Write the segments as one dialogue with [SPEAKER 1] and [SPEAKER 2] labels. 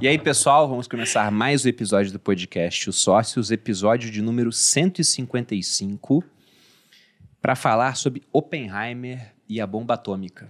[SPEAKER 1] E aí, pessoal, vamos começar mais um episódio do podcast Os Sócios, episódio de número 155, para falar sobre Oppenheimer e a bomba atômica.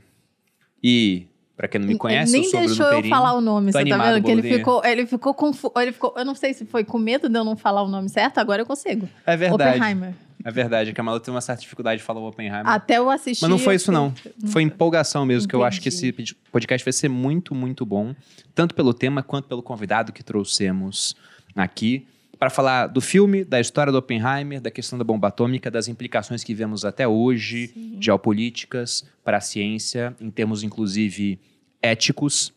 [SPEAKER 1] E, para quem não me conhece,
[SPEAKER 2] ele nem
[SPEAKER 1] eu
[SPEAKER 2] deixou eu falar o nome, você tá vendo? Que ele ficou, ele ficou confuso. Ele ficou, eu não sei se foi com medo de eu não falar o nome certo, agora eu consigo.
[SPEAKER 1] É verdade.
[SPEAKER 2] Oppenheimer.
[SPEAKER 1] É verdade, que a Malu tem uma certa dificuldade de falar o Oppenheimer.
[SPEAKER 2] Até eu assistir.
[SPEAKER 1] Mas não foi isso, não.
[SPEAKER 2] fiquei-
[SPEAKER 1] Foi empolgação mesmo, que eu acho que
[SPEAKER 2] Entendi.
[SPEAKER 1] esse podcast vai ser muito, muito bom. Tanto pelo tema quanto pelo convidado que trouxemos aqui. Para falar do filme, da história do Oppenheimer, da questão da bomba atômica, das implicações que vemos até hoje, geopolíticas, para a ciência, em termos inclusive éticos.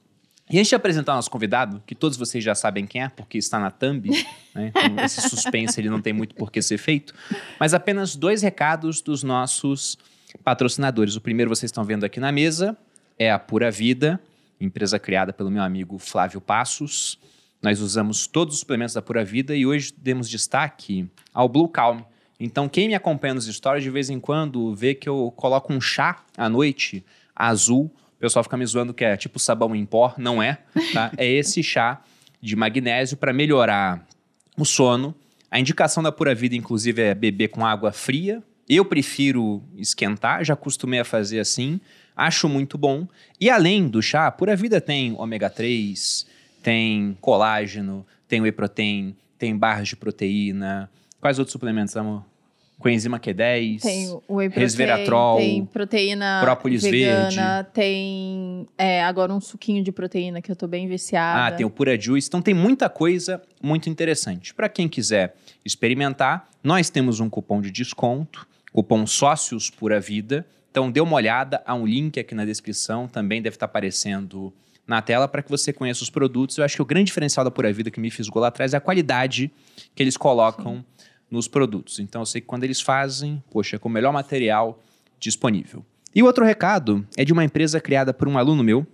[SPEAKER 1] E antes de apresentar o nosso convidado, que todos vocês já sabem quem é, porque está na thumb, né? Então, esse suspense ele não tem muito por que ser feito, mas apenas dois recados dos nossos patrocinadores. O primeiro vocês estão vendo aqui na mesa é a Pura Vida, empresa criada pelo meu amigo Flávio Passos. Nós usamos todos os suplementos da Pura Vida e hoje demos destaque ao Blue Calm. Então, quem me acompanha nos stories, de vez em quando, vê que eu coloco um chá à noite azul. Pessoal fica me zoando que é tipo sabão em pó. Não é, tá? É esse chá de magnésio para melhorar o sono. A indicação da Pura Vida, inclusive, é beber com água fria. Eu prefiro esquentar, já acostumei a fazer assim. Acho muito bom. E além do chá, a Pura Vida tem ômega 3, tem colágeno, tem whey protein, tem barras de proteína. Quais outros suplementos, amor? Coenzima Q10.
[SPEAKER 2] Tem o whey protein,
[SPEAKER 1] resveratrol,
[SPEAKER 2] tem proteína
[SPEAKER 1] própolis
[SPEAKER 2] vegana, tem é, agora um suquinho de proteína que eu tô bem viciada.
[SPEAKER 1] Ah, tem o Pura Juice. Então tem muita coisa muito interessante. Para quem quiser experimentar, nós temos um cupom de desconto, cupom Sócios Pura Vida. Então dê uma olhada, há um link aqui na descrição, também deve estar aparecendo na tela para que você conheça os produtos. Eu acho que o grande diferencial da Pura Vida que me fisgou lá atrás é a qualidade que eles colocam nos produtos. Então eu sei que quando eles fazem, poxa, é com o melhor material disponível. E o outro recado é de uma empresa criada por um aluno meu,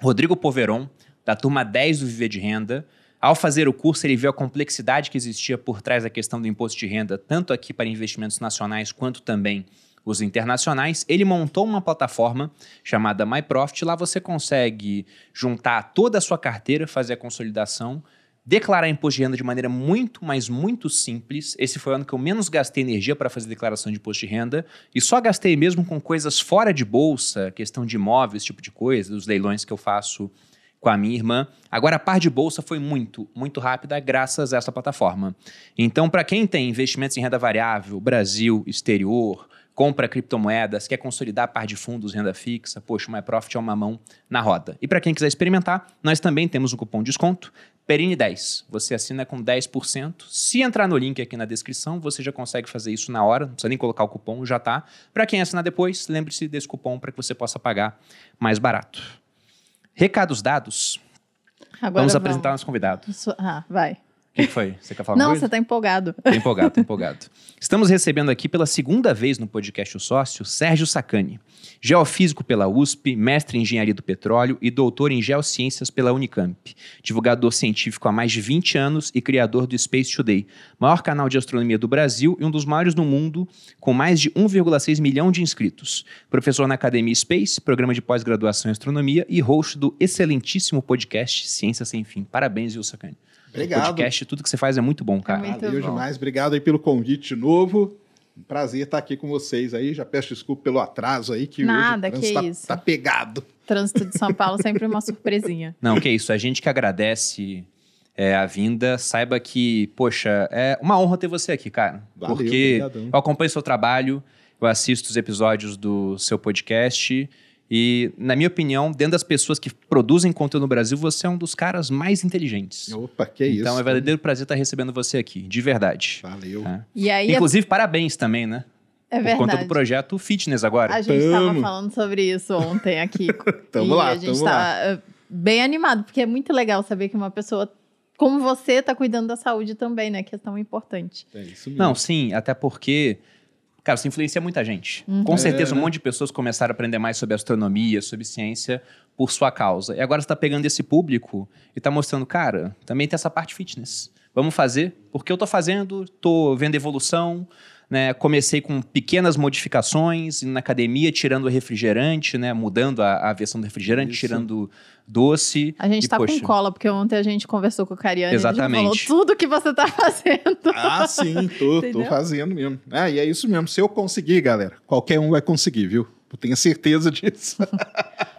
[SPEAKER 1] Rodrigo Poveron, da turma 10 do Viver de Renda. Ao fazer o curso, ele viu a complexidade que existia por trás da questão do imposto de renda, tanto aqui para investimentos nacionais quanto também os internacionais. Ele montou uma plataforma chamada MyProfit. Lá você consegue juntar toda a sua carteira, fazer a consolidação, declarar imposto de renda de maneira muito, mas muito simples. Esse foi o ano que eu menos gastei energia para fazer declaração de imposto de renda e só gastei mesmo com coisas fora de bolsa, questão de imóveis, esse tipo de coisa, os leilões que eu faço com a minha irmã. Agora, a par de bolsa foi muito, muito rápida graças a essa plataforma. Então, para quem tem investimentos em renda variável, Brasil, exterior, compra criptomoedas, quer consolidar a par de fundos, renda fixa, poxa, o MyProfit é uma mão na roda. E para quem quiser experimentar, nós também temos um cupom de desconto, Perine10. Você assina com 10%. Se entrar no link aqui na descrição, você já consegue fazer isso na hora, não precisa nem colocar o cupom, já tá. Para quem assinar depois, lembre-se desse cupom para que você possa pagar mais barato. Recados dados,
[SPEAKER 2] Agora
[SPEAKER 1] vamos apresentar nosso convidado.
[SPEAKER 2] Ah, vai.
[SPEAKER 1] O que que foi? Você quer falar
[SPEAKER 2] Não, você
[SPEAKER 1] coisa?
[SPEAKER 2] tá empolgado.
[SPEAKER 1] Tô empolgado, tô empolgado. Estamos recebendo aqui pela segunda vez no podcast O Sócio, Sérgio Sacani. Geofísico pela USP, mestre em Engenharia do Petróleo e doutor em Geociências pela Unicamp. Divulgador científico há mais de 20 anos e criador do Space Today, maior canal de astronomia do Brasil e um dos maiores do mundo, com mais de 1,6 milhão de inscritos. Professor na Academia Space, programa de pós-graduação em astronomia e host do excelentíssimo podcast Ciência Sem Fim. Parabéns, viu, Sacani?
[SPEAKER 3] Obrigado.
[SPEAKER 1] Podcast, tudo que você faz é muito bom, cara.
[SPEAKER 2] Muito
[SPEAKER 3] Valeu
[SPEAKER 2] bom.
[SPEAKER 3] demais. Obrigado aí pelo convite de novo. Um prazer estar aqui com vocês aí. Já peço desculpa pelo atraso aí, que
[SPEAKER 2] Nada,
[SPEAKER 3] hoje o
[SPEAKER 2] que
[SPEAKER 3] trânsito tá,
[SPEAKER 2] isso.
[SPEAKER 3] tá pegado.
[SPEAKER 2] Trânsito de São Paulo sempre uma surpresinha.
[SPEAKER 1] Não, que isso. A gente que agradece é, a vinda, saiba que, poxa, é uma honra ter você aqui, cara.
[SPEAKER 3] Valeu,
[SPEAKER 1] porque
[SPEAKER 3] obrigadão.
[SPEAKER 1] eu acompanho seu trabalho, eu assisto os episódios do seu podcast. E, na minha opinião, dentro das pessoas que produzem conteúdo no Brasil, você é um dos caras mais inteligentes.
[SPEAKER 3] Opa, que isso.
[SPEAKER 1] então é verdadeiro prazer estar recebendo você aqui, de verdade.
[SPEAKER 3] Valeu.
[SPEAKER 1] É.
[SPEAKER 2] E aí, é-
[SPEAKER 1] Inclusive, parabéns também, né?
[SPEAKER 2] é
[SPEAKER 1] Por conta
[SPEAKER 2] verdade.
[SPEAKER 1] do projeto Fitness agora.
[SPEAKER 2] A gente estava falando sobre isso ontem aqui.
[SPEAKER 3] Tamo
[SPEAKER 2] e
[SPEAKER 3] lá,
[SPEAKER 2] a gente
[SPEAKER 3] tamo
[SPEAKER 2] tá
[SPEAKER 3] lá.
[SPEAKER 2] eh, bem animado, porque é muito legal saber que uma pessoa como você tá cuidando da saúde também, né? Questão importante.
[SPEAKER 3] É isso mesmo.
[SPEAKER 1] Não, sim, até porque, cara, você influencia muita gente. Com certeza,
[SPEAKER 3] É,
[SPEAKER 1] um
[SPEAKER 3] né?
[SPEAKER 1] monte de pessoas começaram a aprender mais sobre astronomia, sobre ciência, por sua causa. E agora você está pegando esse público e está mostrando, cara, também tem essa parte fitness. Vamos fazer, porque eu tô fazendo, tô vendo evolução, né? Comecei com pequenas modificações na academia, tirando o refrigerante, né? Mudando a, a versão do refrigerante,
[SPEAKER 3] Isso.
[SPEAKER 1] tirando doce.
[SPEAKER 2] A gente
[SPEAKER 1] E,
[SPEAKER 2] tá
[SPEAKER 1] poxa,
[SPEAKER 2] com cola, porque ontem a gente conversou com o Cariani.
[SPEAKER 1] Exatamente.
[SPEAKER 2] Ele já falou tudo que você tá fazendo.
[SPEAKER 3] Ah, sim, tô, tô fazendo mesmo. Ah, e é isso mesmo. Se eu conseguir, galera, qualquer um vai conseguir, viu? Eu tenho certeza disso.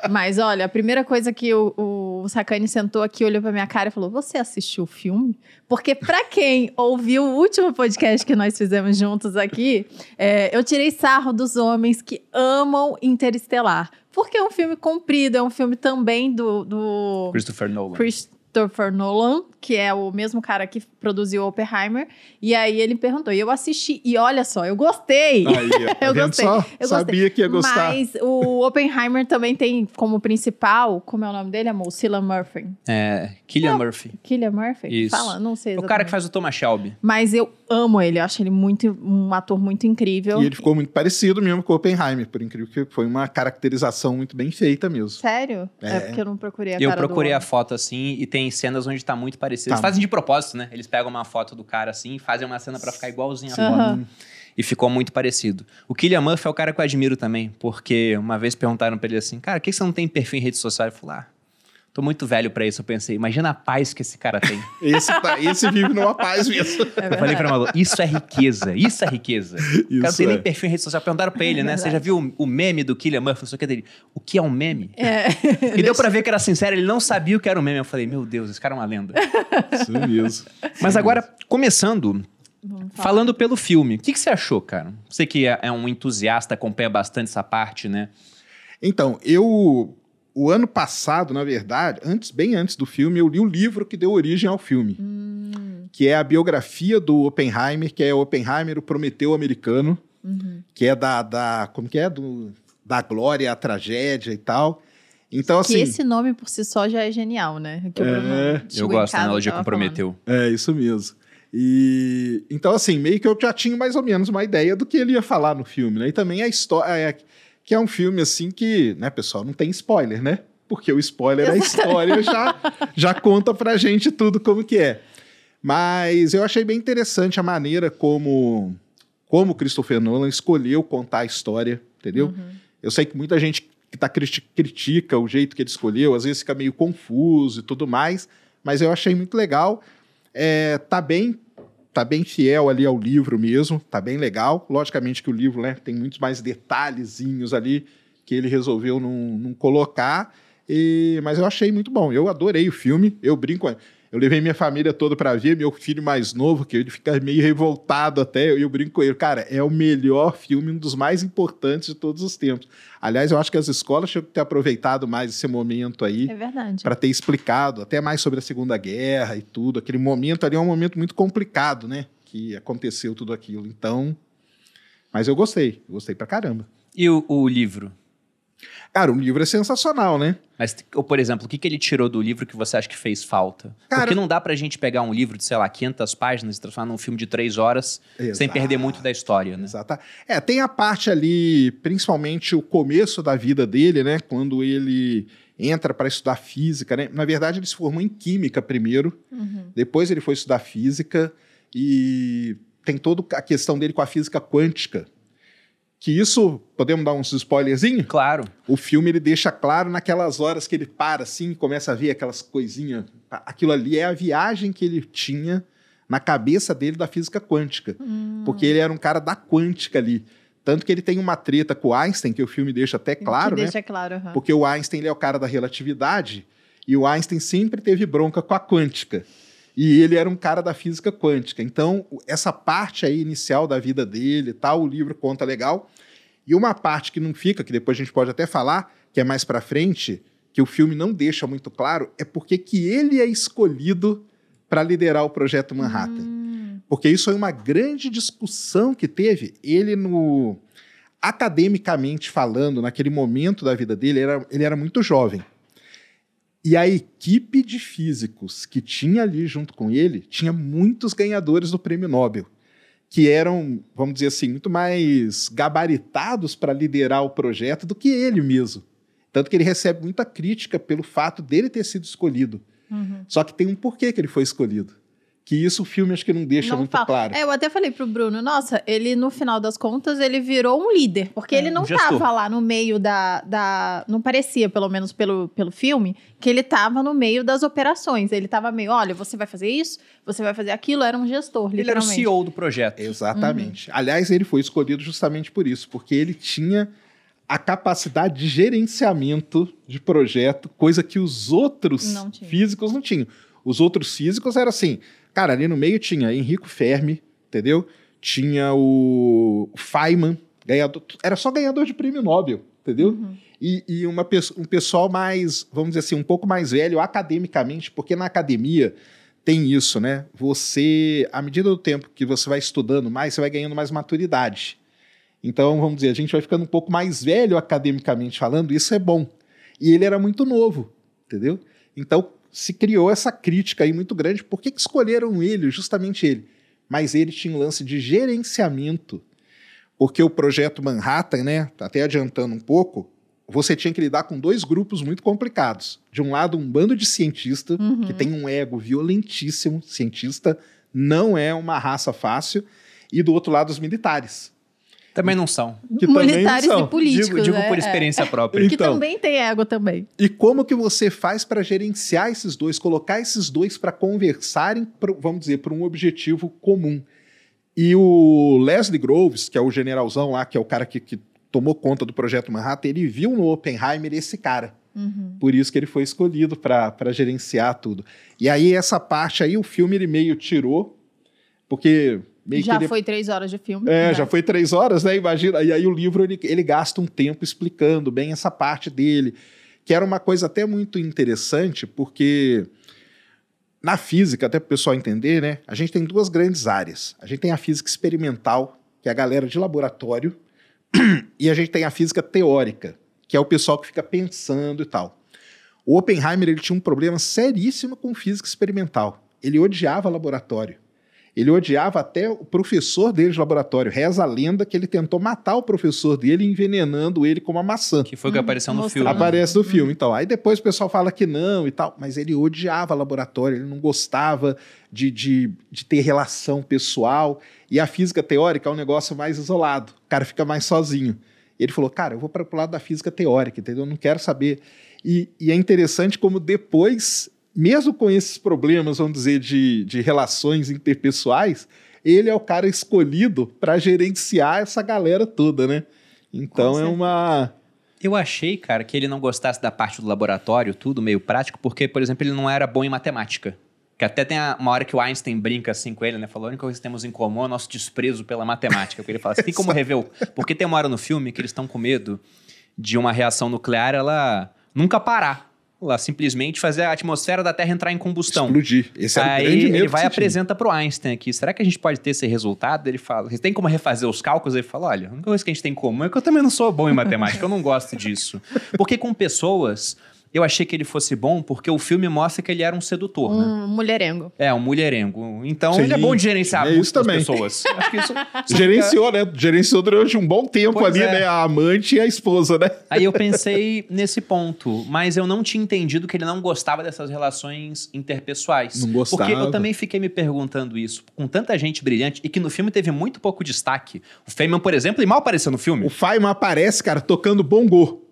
[SPEAKER 2] Mas olha, a primeira coisa que o, o Sacani sentou aqui, olhou pra minha cara e falou: Você assistiu o filme? Porque pra quem ouviu o último podcast que nós fizemos juntos aqui, é, eu tirei sarro dos homens que amam Interestelar. Porque é um filme comprido, é um filme também do, do
[SPEAKER 1] Christopher Nolan.
[SPEAKER 2] Christopher Nolan, que é o mesmo cara que produziu Oppenheimer. E aí ele perguntou, e eu assisti, e olha só, eu gostei.
[SPEAKER 3] Aí, tá
[SPEAKER 2] Eu gostei,
[SPEAKER 3] só?
[SPEAKER 2] eu
[SPEAKER 3] Sabia que ia gostar.
[SPEAKER 2] Mas o Oppenheimer também tem como principal, como é o nome dele, amor? Cillian Murphy.
[SPEAKER 1] É, Killian Murphy.
[SPEAKER 2] Killian Murphy?
[SPEAKER 1] Isso.
[SPEAKER 2] Fala, não sei
[SPEAKER 1] O
[SPEAKER 2] exatamente.
[SPEAKER 1] cara que faz o Thomas Shelby.
[SPEAKER 2] Mas eu amo ele, eu acho ele muito, um ator muito incrível.
[SPEAKER 3] E ele ficou muito parecido mesmo com o Oppenheimer, por incrível que foi uma caracterização muito bem feita mesmo.
[SPEAKER 2] Sério? É.
[SPEAKER 3] É.
[SPEAKER 2] porque eu não procurei a
[SPEAKER 1] Eu procurei a foto assim e tem cenas onde tá muito parecido.
[SPEAKER 3] Tá.
[SPEAKER 1] Eles fazem de propósito, né? Eles pegam uma foto do cara assim e fazem uma cena pra ficar igualzinho a foto. E ficou muito parecido. O Killian Murphy é o cara que eu admiro também, porque uma vez perguntaram pra ele assim, cara, por que você não tem perfil em rede social? Ele falou, ah, tô muito velho pra isso. Eu pensei, imagina a paz que esse cara tem.
[SPEAKER 3] Esse, tá- esse vive numa paz mesmo.
[SPEAKER 2] É
[SPEAKER 1] eu falei pra Malu, isso é riqueza, isso é riqueza. o cara não
[SPEAKER 3] Isso
[SPEAKER 1] tem nem
[SPEAKER 3] é.
[SPEAKER 1] perfil em rede social. Perguntaram pra ele, né? Você já viu o, o meme do Killian Murphy? Não sei o que dele. O que é um meme?
[SPEAKER 2] É.
[SPEAKER 1] E deu pra ver que era sincero, ele não sabia o que era um meme. Eu falei, meu Deus, esse cara é uma lenda.
[SPEAKER 3] Isso mesmo.
[SPEAKER 1] Mas agora, começando,
[SPEAKER 2] Vamos falar.
[SPEAKER 1] falando pelo filme, o que, que você achou, cara? Você que é, é um entusiasta, acompanha bastante essa parte, né?
[SPEAKER 3] Então, eu. O ano passado, na verdade, antes, bem antes do filme, eu li o livro que deu origem ao filme.
[SPEAKER 2] Hum,
[SPEAKER 3] Que é a biografia do Oppenheimer, que é Oppenheimer, o Prometeu americano,
[SPEAKER 2] uhum.
[SPEAKER 3] que é da. da como que é? Do, da glória à tragédia e tal. Então,
[SPEAKER 2] que
[SPEAKER 3] assim.
[SPEAKER 2] esse nome por si só já é genial, né? Que
[SPEAKER 3] É,
[SPEAKER 1] Eu gosto da analogia com Prometeu.
[SPEAKER 3] É, isso mesmo. E então, assim, meio que eu já tinha mais ou menos uma ideia do que ele ia falar no filme, né? E também a história. Que é um filme assim que, né, pessoal, não tem spoiler, né? Porque o spoiler da história já, já conta pra gente tudo como que é. Mas eu achei bem interessante a maneira como como Christopher Nolan escolheu contar a história, entendeu?
[SPEAKER 2] Uhum.
[SPEAKER 3] Eu sei que muita gente que tá criti- critica o jeito que ele escolheu, às vezes fica meio confuso e tudo mais, mas eu achei muito legal. É, tá bem tá bem fiel ali ao livro mesmo, tá bem legal. Logicamente que o livro né, tem muitos mais detalhezinhos ali que ele resolveu não, não colocar, e- mas eu achei muito bom. Eu adorei o filme, eu brinco. Eu levei minha família toda para ver, meu filho mais novo, que ele fica meio revoltado até, eu, eu brinco com ele, cara, é o melhor filme, um dos mais importantes de todos os tempos. Aliás, eu acho que as escolas tinham que ter aproveitado mais esse momento aí
[SPEAKER 2] É verdade.
[SPEAKER 3] para ter explicado até mais sobre a Segunda Guerra e tudo. Aquele momento ali é um momento muito complicado, né? Que aconteceu tudo aquilo. Então, mas eu gostei, eu gostei pra caramba.
[SPEAKER 1] E o, o livro?
[SPEAKER 3] Cara, o livro é sensacional, né?
[SPEAKER 1] Mas, ou, por exemplo, o que, que ele tirou do livro que você acha que fez falta?
[SPEAKER 3] Cara-
[SPEAKER 1] Porque não dá pra gente pegar um livro de, sei lá, 500 páginas e transformar num filme de três horas sem
[SPEAKER 3] Exato.
[SPEAKER 1] perder muito da história, né?
[SPEAKER 3] Exato. É, tem a parte ali, principalmente o começo da vida dele, né? Quando ele entra para estudar física, né? Na verdade, ele se formou em química primeiro,
[SPEAKER 2] Uhum.
[SPEAKER 3] depois ele foi estudar física e tem toda a questão dele com a física quântica. Que isso, podemos dar uns spoilerzinhos?
[SPEAKER 1] Claro.
[SPEAKER 3] O filme ele deixa claro naquelas horas que ele para assim e começa a ver aquelas coisinhas. Aquilo ali é a viagem que ele tinha na cabeça dele da física quântica.
[SPEAKER 2] Hum.
[SPEAKER 3] Porque ele era um cara da quântica ali. Tanto que ele tem uma treta com o Einstein, que o filme deixa até claro,
[SPEAKER 2] que
[SPEAKER 3] né?
[SPEAKER 2] deixa claro. aham.
[SPEAKER 3] Porque o Einstein ele é o cara da relatividade e o Einstein sempre teve bronca com a quântica. E ele era um cara da física quântica. Então, essa parte aí inicial da vida dele tal, o livro conta legal. E uma parte que não fica, que depois a gente pode até falar, que é mais pra frente, que o filme não deixa muito claro, é porque que ele é escolhido para liderar o projeto Manhattan.
[SPEAKER 2] Hum,
[SPEAKER 3] Porque isso foi uma grande discussão que teve. Ele, no academicamente falando, naquele momento da vida dele, era, ele era muito jovem. E a equipe de físicos que tinha ali junto com ele tinha muitos ganhadores do prêmio Nobel, que eram, vamos dizer assim, muito mais gabaritados para liderar o projeto do que ele mesmo. Tanto que ele recebe muita crítica pelo fato dele ter sido escolhido.
[SPEAKER 2] uhum.
[SPEAKER 3] Só que tem um porquê que ele foi escolhido. Que isso o filme acho que não deixa
[SPEAKER 2] Não
[SPEAKER 3] muito
[SPEAKER 2] fala.
[SPEAKER 3] claro.
[SPEAKER 2] É, eu até falei pro Bruno, nossa, ele no final das contas ele virou um líder, porque
[SPEAKER 1] É,
[SPEAKER 2] ele não
[SPEAKER 1] um gestor.
[SPEAKER 2] tava lá no meio da, da não parecia, pelo menos pelo, pelo filme, que ele tava no meio das operações. Ele tava meio, olha, você vai fazer isso, você vai fazer aquilo, era um gestor,
[SPEAKER 1] Ele era o. CEO do projeto.
[SPEAKER 3] Exatamente. Aliás, ele foi escolhido justamente por isso, porque ele tinha a capacidade de gerenciamento de projeto, coisa que os outros
[SPEAKER 2] Não
[SPEAKER 3] físicos não tinham. Os outros físicos era assim, cara, ali no meio tinha Enrico Fermi, entendeu? Tinha o Feynman, ganhador, era só ganhador de prêmio Nobel, entendeu?
[SPEAKER 2] Uhum.
[SPEAKER 3] E, e uma, um pessoal mais, vamos dizer assim, um pouco mais velho academicamente, porque na academia tem isso, né? Você, à medida do tempo que você vai estudando mais, você vai ganhando mais maturidade. Então, vamos dizer, a gente vai ficando um pouco mais velho academicamente falando, isso é bom. E ele era muito novo, entendeu? Então, se criou essa crítica aí muito grande. Por que, que escolheram ele, justamente ele? Mas ele tinha um lance de gerenciamento, porque o projeto Manhattan, né, até adiantando um pouco, você tinha que lidar com dois grupos muito complicados. De um lado, um bando de cientistas,
[SPEAKER 2] Uhum.
[SPEAKER 3] que tem um ego violentíssimo, cientista não é uma raça fácil, e do outro lado, os militares.
[SPEAKER 1] Também não são.
[SPEAKER 3] que
[SPEAKER 2] Militares
[SPEAKER 3] são.
[SPEAKER 2] e políticos,
[SPEAKER 1] digo digo
[SPEAKER 2] né?
[SPEAKER 1] por
[SPEAKER 2] É.
[SPEAKER 1] experiência própria.
[SPEAKER 2] Que
[SPEAKER 3] Então.
[SPEAKER 2] também tem ego também.
[SPEAKER 3] E como que você faz para gerenciar esses dois, colocar esses dois para conversarem, pro- vamos dizer, para um objetivo comum? E o Leslie Groves, que é o generalzão lá, que é o cara que, que tomou conta do projeto Manhattan, ele viu no Oppenheimer esse cara.
[SPEAKER 2] Uhum.
[SPEAKER 3] Por isso que ele foi escolhido para gerenciar tudo. E aí, essa parte aí, o filme ele meio tirou, porque
[SPEAKER 2] Já
[SPEAKER 3] ele
[SPEAKER 2] foi três horas de filme.
[SPEAKER 3] é,
[SPEAKER 2] né?
[SPEAKER 3] já foi três horas, né? Imagina. E aí o livro ele, ele gasta um tempo explicando bem essa parte dele, que era uma coisa até muito interessante, porque na física, até para o pessoal entender, né? A gente tem duas grandes áreas. A gente tem a física experimental, que é a galera de laboratório, e a gente tem a física teórica, que é o pessoal que fica pensando e tal. O Oppenheimer ele tinha um problema seríssimo com física experimental. Ele odiava laboratório. Ele odiava até o professor dele de laboratório. Reza a lenda que ele tentou matar o professor dele, envenenando ele com uma maçã.
[SPEAKER 1] Que foi o que apareceu no
[SPEAKER 2] Mostrando.
[SPEAKER 1] filme.
[SPEAKER 3] Aparece no filme, então. Aí depois o pessoal fala que não e tal, mas ele odiava laboratório, ele não gostava de, de, de ter relação pessoal. E a física teórica é um negócio mais isolado, o cara fica mais sozinho. Ele falou, cara, eu vou para o lado da física teórica, entendeu? Eu não quero saber. E, e é interessante como depois, mesmo com esses problemas, vamos dizer, de, de relações interpessoais, ele é o cara escolhido para gerenciar essa galera toda, né? Então é uma.
[SPEAKER 1] Eu achei, cara, que ele não gostasse da parte do laboratório, tudo meio prático, porque, por exemplo, ele não era bom em matemática. Que até tem uma hora que o Einstein brinca assim com ele, né? Falou, a única coisa que temos em comum é o nosso desprezo pela matemática. Porque ele fala assim, tem como rever. Porque tem uma hora no filme que eles estão com medo de uma reação nuclear, ela nunca parar. Ela simplesmente fazer a atmosfera da Terra entrar em combustão.
[SPEAKER 3] explodir. Esse era o grande medo
[SPEAKER 1] ele vai e apresenta pro Einstein aqui. Será que a gente pode ter esse resultado? Ele fala, têm como refazer os cálculos? Ele fala, olha, a única coisa que a gente tem em comum é que eu também não sou bom em matemática, eu não gosto disso. Porque com pessoas, eu achei que ele fosse bom porque o filme mostra que ele era um sedutor, né?
[SPEAKER 2] Um mulherengo.
[SPEAKER 1] É, um mulherengo. Então
[SPEAKER 3] Sim,
[SPEAKER 1] ele é bom de gerenciar
[SPEAKER 3] é isso também.
[SPEAKER 1] pessoas. Acho que isso, isso
[SPEAKER 3] Gerenciou, né? Gerenciou durante um bom tempo
[SPEAKER 1] Pois
[SPEAKER 3] ali,
[SPEAKER 1] é.
[SPEAKER 3] né? A amante e a esposa, né?
[SPEAKER 1] Aí eu pensei nesse ponto, mas eu não tinha entendido que ele não gostava dessas relações interpessoais.
[SPEAKER 3] Não gostava.
[SPEAKER 1] Porque eu também fiquei me perguntando isso, com tanta gente brilhante e que no filme teve muito pouco destaque. O Feynman, por exemplo, ele mal apareceu no filme.
[SPEAKER 3] O Feynman aparece, cara, tocando bongô.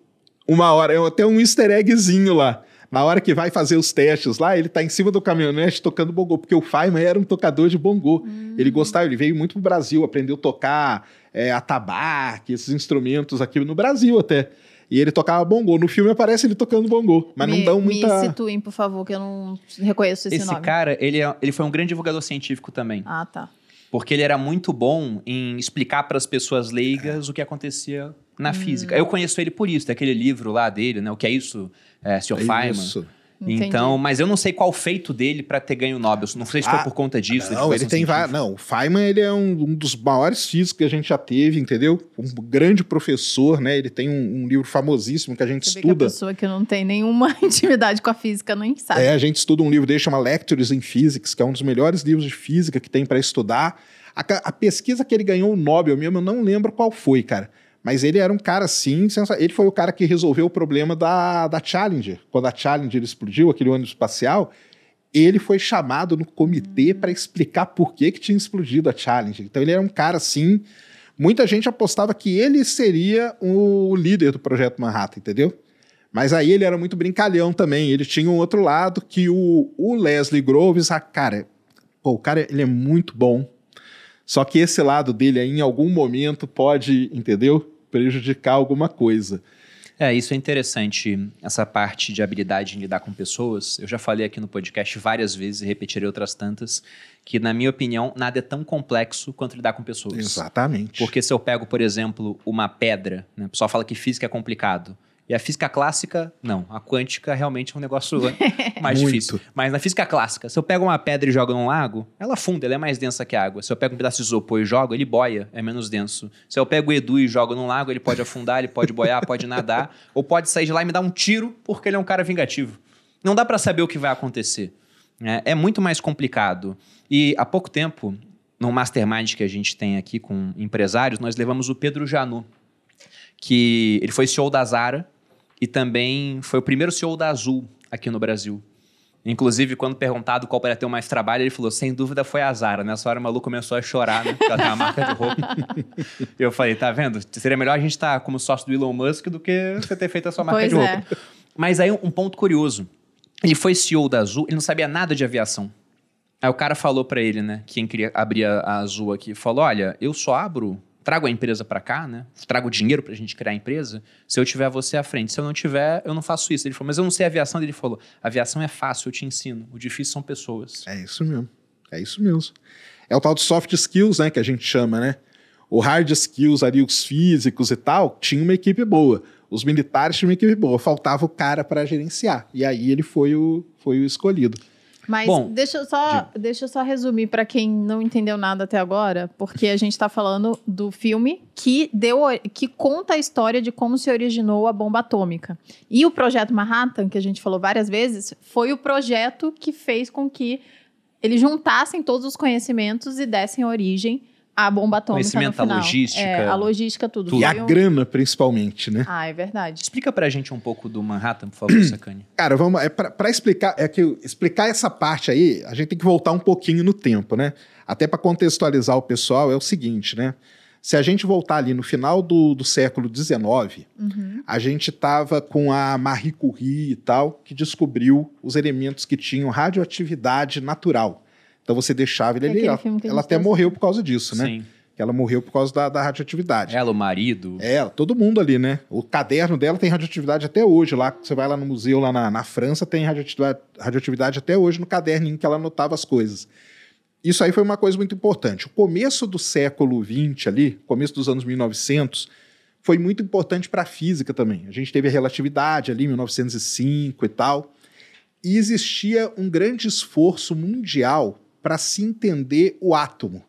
[SPEAKER 3] Uma hora, é até um easter eggzinho lá. Na hora que vai fazer os testes lá, ele tá em cima do caminhonete tocando bongô, porque o Feynman era um tocador de bongô. Ele gostava, ele veio muito pro Brasil, aprendeu a tocar é, atabaque, esses instrumentos aqui no Brasil até. E ele tocava bongô. No filme aparece ele tocando bongô, mas
[SPEAKER 2] me,
[SPEAKER 3] não dão muita...
[SPEAKER 2] Me situem, por favor, que eu não reconheço esse,
[SPEAKER 1] Esse
[SPEAKER 2] nome.
[SPEAKER 1] cara, ele, é- ele foi um grande divulgador científico também.
[SPEAKER 2] Ah, tá.
[SPEAKER 1] Porque ele era muito bom em explicar para as pessoas leigas o que acontecia na física. Eu conheço ele por isso, daquele livro lá dele, né? O que é isso, é, Sr. Feynman.
[SPEAKER 3] Isso.
[SPEAKER 2] Entendi.
[SPEAKER 1] Então, mas eu não sei qual o feito dele para ter ganho o Nobel. Não sei se foi
[SPEAKER 3] Ah,
[SPEAKER 1] por conta disso.
[SPEAKER 3] Não, ele tem vários. Não, o Feynman ele é um, um dos maiores físicos que a gente já teve, entendeu? Um grande professor, né? Ele tem um, um livro famosíssimo que a gente
[SPEAKER 2] Você vê que a
[SPEAKER 3] estuda.
[SPEAKER 2] pessoa que não tem nenhuma intimidade com a física nem sabe.
[SPEAKER 3] É, a gente estuda um livro dele chama Lectures in Physics, que é um dos melhores livros de física que tem para estudar. A, a pesquisa que ele ganhou o Nobel mesmo, eu não lembro qual foi, cara. Mas ele era um cara sensa- ele foi o cara que resolveu o problema da, da Challenger. Quando a Challenger explodiu, aquele ônibus espacial, ele foi chamado no comitê para explicar por que, que tinha explodido a Challenger. Então ele era um cara assim. Muita gente apostava que ele seria o líder do projeto Manhattan, entendeu? Mas aí ele era muito brincalhão também. Ele tinha um outro lado que o, o Leslie Groves, a cara, pô, o cara ele é muito bom. Só que esse lado dele aí, em algum momento pode, entendeu? Prejudicar alguma coisa.
[SPEAKER 1] É, isso é interessante, essa parte de habilidade em lidar com pessoas. Eu já falei aqui no podcast várias vezes e repetirei outras tantas, que, na minha opinião, nada é tão complexo quanto lidar com pessoas.
[SPEAKER 3] Exatamente.
[SPEAKER 1] Porque se eu pego, por exemplo, uma pedra, né? o pessoal fala que física é complicado. E a física clássica, não. A quântica realmente é um negócio mais difícil. Mas na física clássica, se eu pego uma pedra e jogo num lago, ela afunda, ela é mais densa que a água. Se eu pego um pedaço de isopor e jogo, ele boia, é menos denso. Se eu pego o Edu e jogo num lago, ele pode afundar, ele pode boiar, pode nadar, ou pode sair de lá e me dar um tiro porque ele é um cara vingativo. Não dá pra saber o que vai acontecer. né? É muito mais complicado. E há pouco tempo, no mastermind que a gente tem aqui com empresários, nós levamos o Pedro Janu, que ele foi CEO da Zara e também foi o primeiro CEO da Azul aqui no Brasil. Inclusive, quando perguntado qual para ter mais trabalho, ele falou: sem dúvida foi a Zara. Nessa hora o maluco começou a chorar, né? Porque ela tem uma marca de roupa. eu falei: tá vendo? Seria melhor a gente estar como sócio do Elon Musk do que você ter feito a sua marca
[SPEAKER 2] Pois
[SPEAKER 1] de
[SPEAKER 2] é.
[SPEAKER 1] roupa. Mas aí um ponto curioso. Ele foi CEO da Azul, ele não sabia nada de aviação. Aí o cara falou pra ele, né, quem queria abrir a a Azul aqui, falou: "Olha, eu só abro, trago a empresa pra cá, né? Trago dinheiro pra gente criar a empresa, se eu tiver você à frente. Se eu não tiver, eu não faço isso". Ele falou: "Mas eu não sei aviação". Ele falou: "Aviação é fácil, eu te ensino. O difícil são pessoas".
[SPEAKER 3] É isso mesmo. É isso mesmo. É o tal de soft skills, né, que a gente chama, né? O hard skills ali, os físicos e tal, tinha uma equipe boa. Os militares tinham uma equipe boa. Faltava o cara para gerenciar. E aí ele foi o, foi o escolhido.
[SPEAKER 2] Mas
[SPEAKER 1] Bom,
[SPEAKER 2] deixa, eu só, deixa eu só resumir para quem não entendeu nada até agora, porque a gente está falando do filme que deu que conta a história de como se originou a bomba atômica. E o projeto Manhattan, que a gente falou várias vezes, foi o projeto que fez com que eles juntassem todos os conhecimentos e dessem origem à bomba atômica no
[SPEAKER 1] Conhecimento, a
[SPEAKER 2] final.
[SPEAKER 1] logística.
[SPEAKER 2] É, a logística, tudo.
[SPEAKER 3] E
[SPEAKER 2] Foi
[SPEAKER 3] a
[SPEAKER 2] um-
[SPEAKER 3] grana, principalmente, né?
[SPEAKER 2] Ah, é verdade.
[SPEAKER 1] Explica pra gente um pouco do Manhattan, por favor, Sacane.
[SPEAKER 3] Cara, vamos. É para explicar, é que explicar essa parte aí, a gente tem que voltar um pouquinho no tempo, né? Até para contextualizar o pessoal, é o seguinte, né? Se a gente voltar ali no final do, do século XIX,
[SPEAKER 2] Uhum.
[SPEAKER 3] a gente estava com a Marie Curie e tal, que descobriu os elementos que tinham radioatividade natural. Então você deixava ele
[SPEAKER 2] É
[SPEAKER 3] ali. Ela, ela até
[SPEAKER 2] tá
[SPEAKER 3] morreu por causa disso, né?
[SPEAKER 1] Sim.
[SPEAKER 3] Que ela morreu por causa da, da radioatividade.
[SPEAKER 1] Ela, o marido.
[SPEAKER 3] É, todo mundo ali, né? O caderno dela tem radioatividade até hoje. Lá, você vai lá no museu, lá na, na França, tem radioatividade, radioatividade até hoje no caderninho que ela anotava as coisas. Isso aí foi uma coisa muito importante. O começo do século XX ali, começo dos anos 1900, foi muito importante para a física também. A gente teve a relatividade ali, 1905 e tal. E existia um grande esforço mundial para se entender o átomo.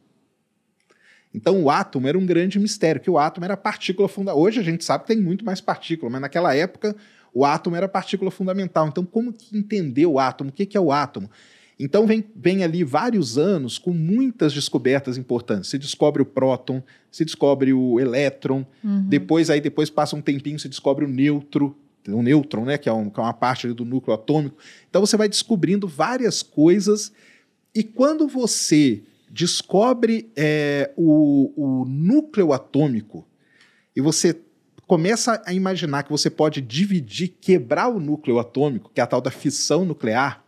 [SPEAKER 3] Então o átomo era um grande mistério, que o átomo era a partícula fundamental. Hoje a gente sabe que tem muito mais partícula, mas naquela época o átomo era a partícula fundamental. Então como que entender o átomo? O que que é o átomo? Então vem, vem ali vários anos com muitas descobertas importantes. Se descobre o próton, se descobre o elétron,
[SPEAKER 2] Uhum.
[SPEAKER 3] depois aí depois passa um tempinho se descobre o neutro, o nêutron, né, que é, um- que é uma parte do núcleo atômico. Então você vai descobrindo várias coisas e quando você descobre é, o, o núcleo atômico e você começa a imaginar que você pode dividir, quebrar o núcleo atômico, que é a tal da fissão nuclear,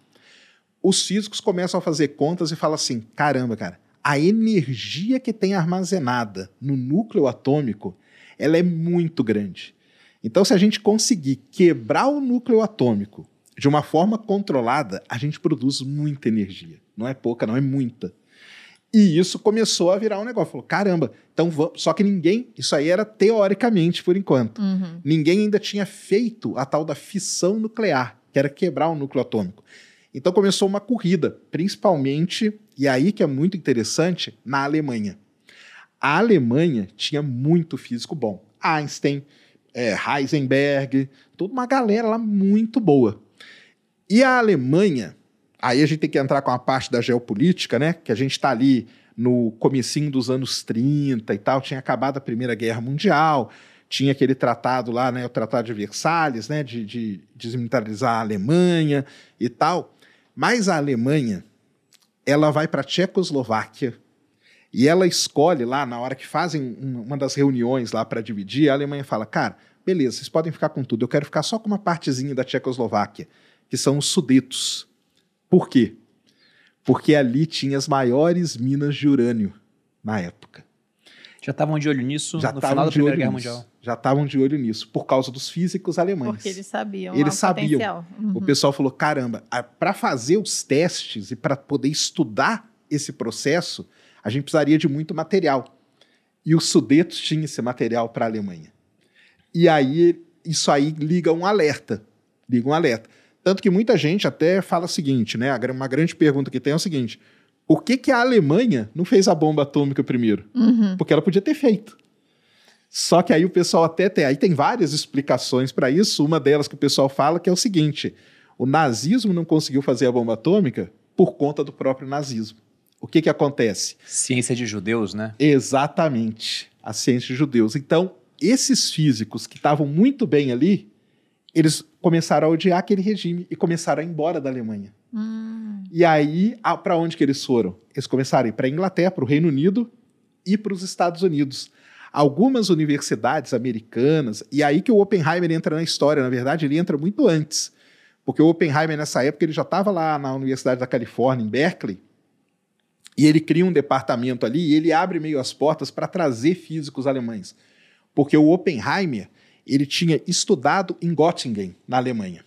[SPEAKER 3] os físicos começam a fazer contas e falam assim: caramba, cara, a energia que tem armazenada no núcleo atômico, ela é muito grande. Então, se a gente conseguir quebrar o núcleo atômico de uma forma controlada, a gente produz muita energia. Não é pouca, não é muita. E isso começou a virar um negócio. Falou, caramba, então vamos. Só que ninguém. Isso aí era teoricamente por enquanto.
[SPEAKER 2] Uhum.
[SPEAKER 3] Ninguém ainda tinha feito a tal da fissão nuclear, que era quebrar o núcleo atômico. Então começou uma corrida, principalmente, e aí que é muito interessante, na Alemanha. A Alemanha tinha muito físico bom. Einstein, é, Heisenberg, toda uma galera lá muito boa. E a Alemanha, aí a gente tem que entrar com a parte da geopolítica, né? Que a gente está ali no comecinho dos anos 30 e tal, tinha acabado a Primeira Guerra Mundial, tinha aquele tratado lá, né, o Tratado de Versalhes, né, de, de desmilitarizar a Alemanha e tal. Mas a Alemanha, ela vai para a Tchecoslováquia e ela escolhe lá, na hora que fazem um- uma das reuniões lá para dividir, a Alemanha fala: cara, beleza, vocês podem ficar com tudo, eu quero ficar só com uma partezinha da Tchecoslováquia, que são os Sudetos. Por quê? Porque ali tinha as maiores minas de urânio na época.
[SPEAKER 1] Já estavam de olho nisso
[SPEAKER 3] Já
[SPEAKER 1] no final da
[SPEAKER 3] de
[SPEAKER 1] Primeira Guerra
[SPEAKER 3] nisso.
[SPEAKER 1] Mundial.
[SPEAKER 3] Já estavam de olho nisso, por causa dos físicos alemães.
[SPEAKER 2] Porque eles sabiam.
[SPEAKER 3] Eles
[SPEAKER 2] o
[SPEAKER 3] sabiam.
[SPEAKER 2] Potencial.
[SPEAKER 3] O
[SPEAKER 2] Uhum.
[SPEAKER 3] pessoal falou: caramba, para fazer os testes e para poder estudar esse processo, a gente precisaria de muito material. E os Sudetos tinham esse material para a Alemanha. E aí, isso aí liga um alerta. Liga um alerta. Tanto que muita gente até fala o seguinte, né? Uma grande pergunta que tem é o seguinte: por que, que a Alemanha não fez a bomba atômica primeiro?
[SPEAKER 2] Uhum.
[SPEAKER 3] Porque ela podia ter feito. Só que aí o pessoal até tem. Aí tem várias explicações para isso. Uma delas que o pessoal fala que é o seguinte: o nazismo não conseguiu fazer a bomba atômica por conta do próprio nazismo. O que, que acontece?
[SPEAKER 1] Ciência de judeus, né?
[SPEAKER 3] Exatamente. A ciência de judeus. Então, esses físicos que estavam muito bem ali, eles começaram a odiar aquele regime e começaram a ir embora da Alemanha.
[SPEAKER 2] Hum.
[SPEAKER 3] E aí, para onde que eles foram? Eles começaram a ir para a Inglaterra, para o Reino Unido e para os Estados Unidos. Algumas universidades americanas, e aí que o Oppenheimer entra na história, na verdade, ele entra muito antes. Porque o Oppenheimer, nessa época, ele já estava lá na Universidade da Califórnia, em Berkeley, e ele cria um departamento ali e ele abre meio as portas para trazer físicos alemães. Porque o Oppenheimer, ele tinha estudado em Göttingen, na Alemanha.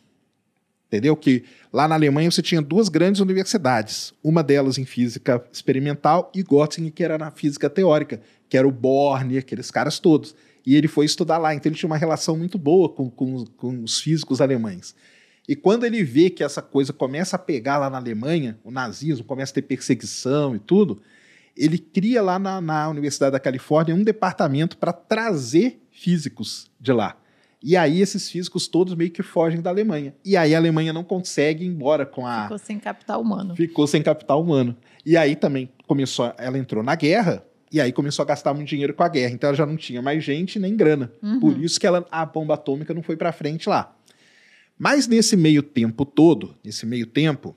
[SPEAKER 3] Entendeu? Que lá na Alemanha você tinha duas grandes universidades, uma delas em física experimental e Göttingen, que era na física teórica, que era o Born, aqueles caras todos. E ele foi estudar lá, então ele tinha uma relação muito boa com, com, com os físicos alemães. E quando ele vê que essa coisa começa a pegar lá na Alemanha, o nazismo começa a ter perseguição e tudo, ele cria lá na, na Universidade da Califórnia um departamento para trazer físicos de lá. E aí esses físicos todos meio que fogem da Alemanha. E aí a Alemanha não consegue ir embora com a.
[SPEAKER 2] Ficou sem capital humano.
[SPEAKER 3] Ficou sem capital humano. E aí também começou. Ela entrou na guerra e aí começou a gastar muito dinheiro com a guerra. Então ela já não tinha mais gente nem grana.
[SPEAKER 2] Uhum.
[SPEAKER 3] Por isso que ela, a bomba atômica não foi para frente lá. Mas nesse meio tempo todo, nesse meio tempo,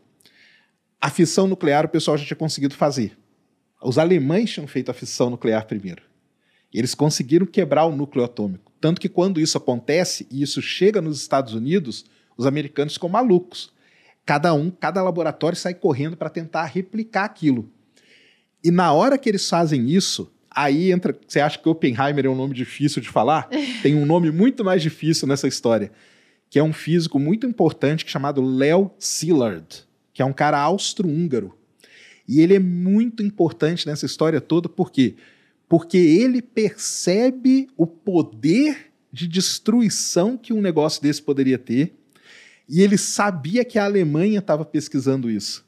[SPEAKER 3] a fissão nuclear o pessoal já tinha conseguido fazer. Os alemães tinham feito a fissão nuclear primeiro. Eles conseguiram quebrar o núcleo atômico. Tanto que quando isso acontece e isso chega nos Estados Unidos, os americanos ficam malucos. Cada um, cada laboratório sai correndo para tentar replicar aquilo. E na hora que eles fazem isso, aí entra. Você acha que Oppenheimer é um nome difícil de falar? Tem um nome muito mais difícil nessa história, que é um físico muito importante chamado Leo Szilard, que é um cara austro-húngaro. E ele é muito importante nessa história toda, por quê? Porque ele percebe o poder de destruição que um negócio desse poderia ter, e ele sabia que a Alemanha estava pesquisando isso.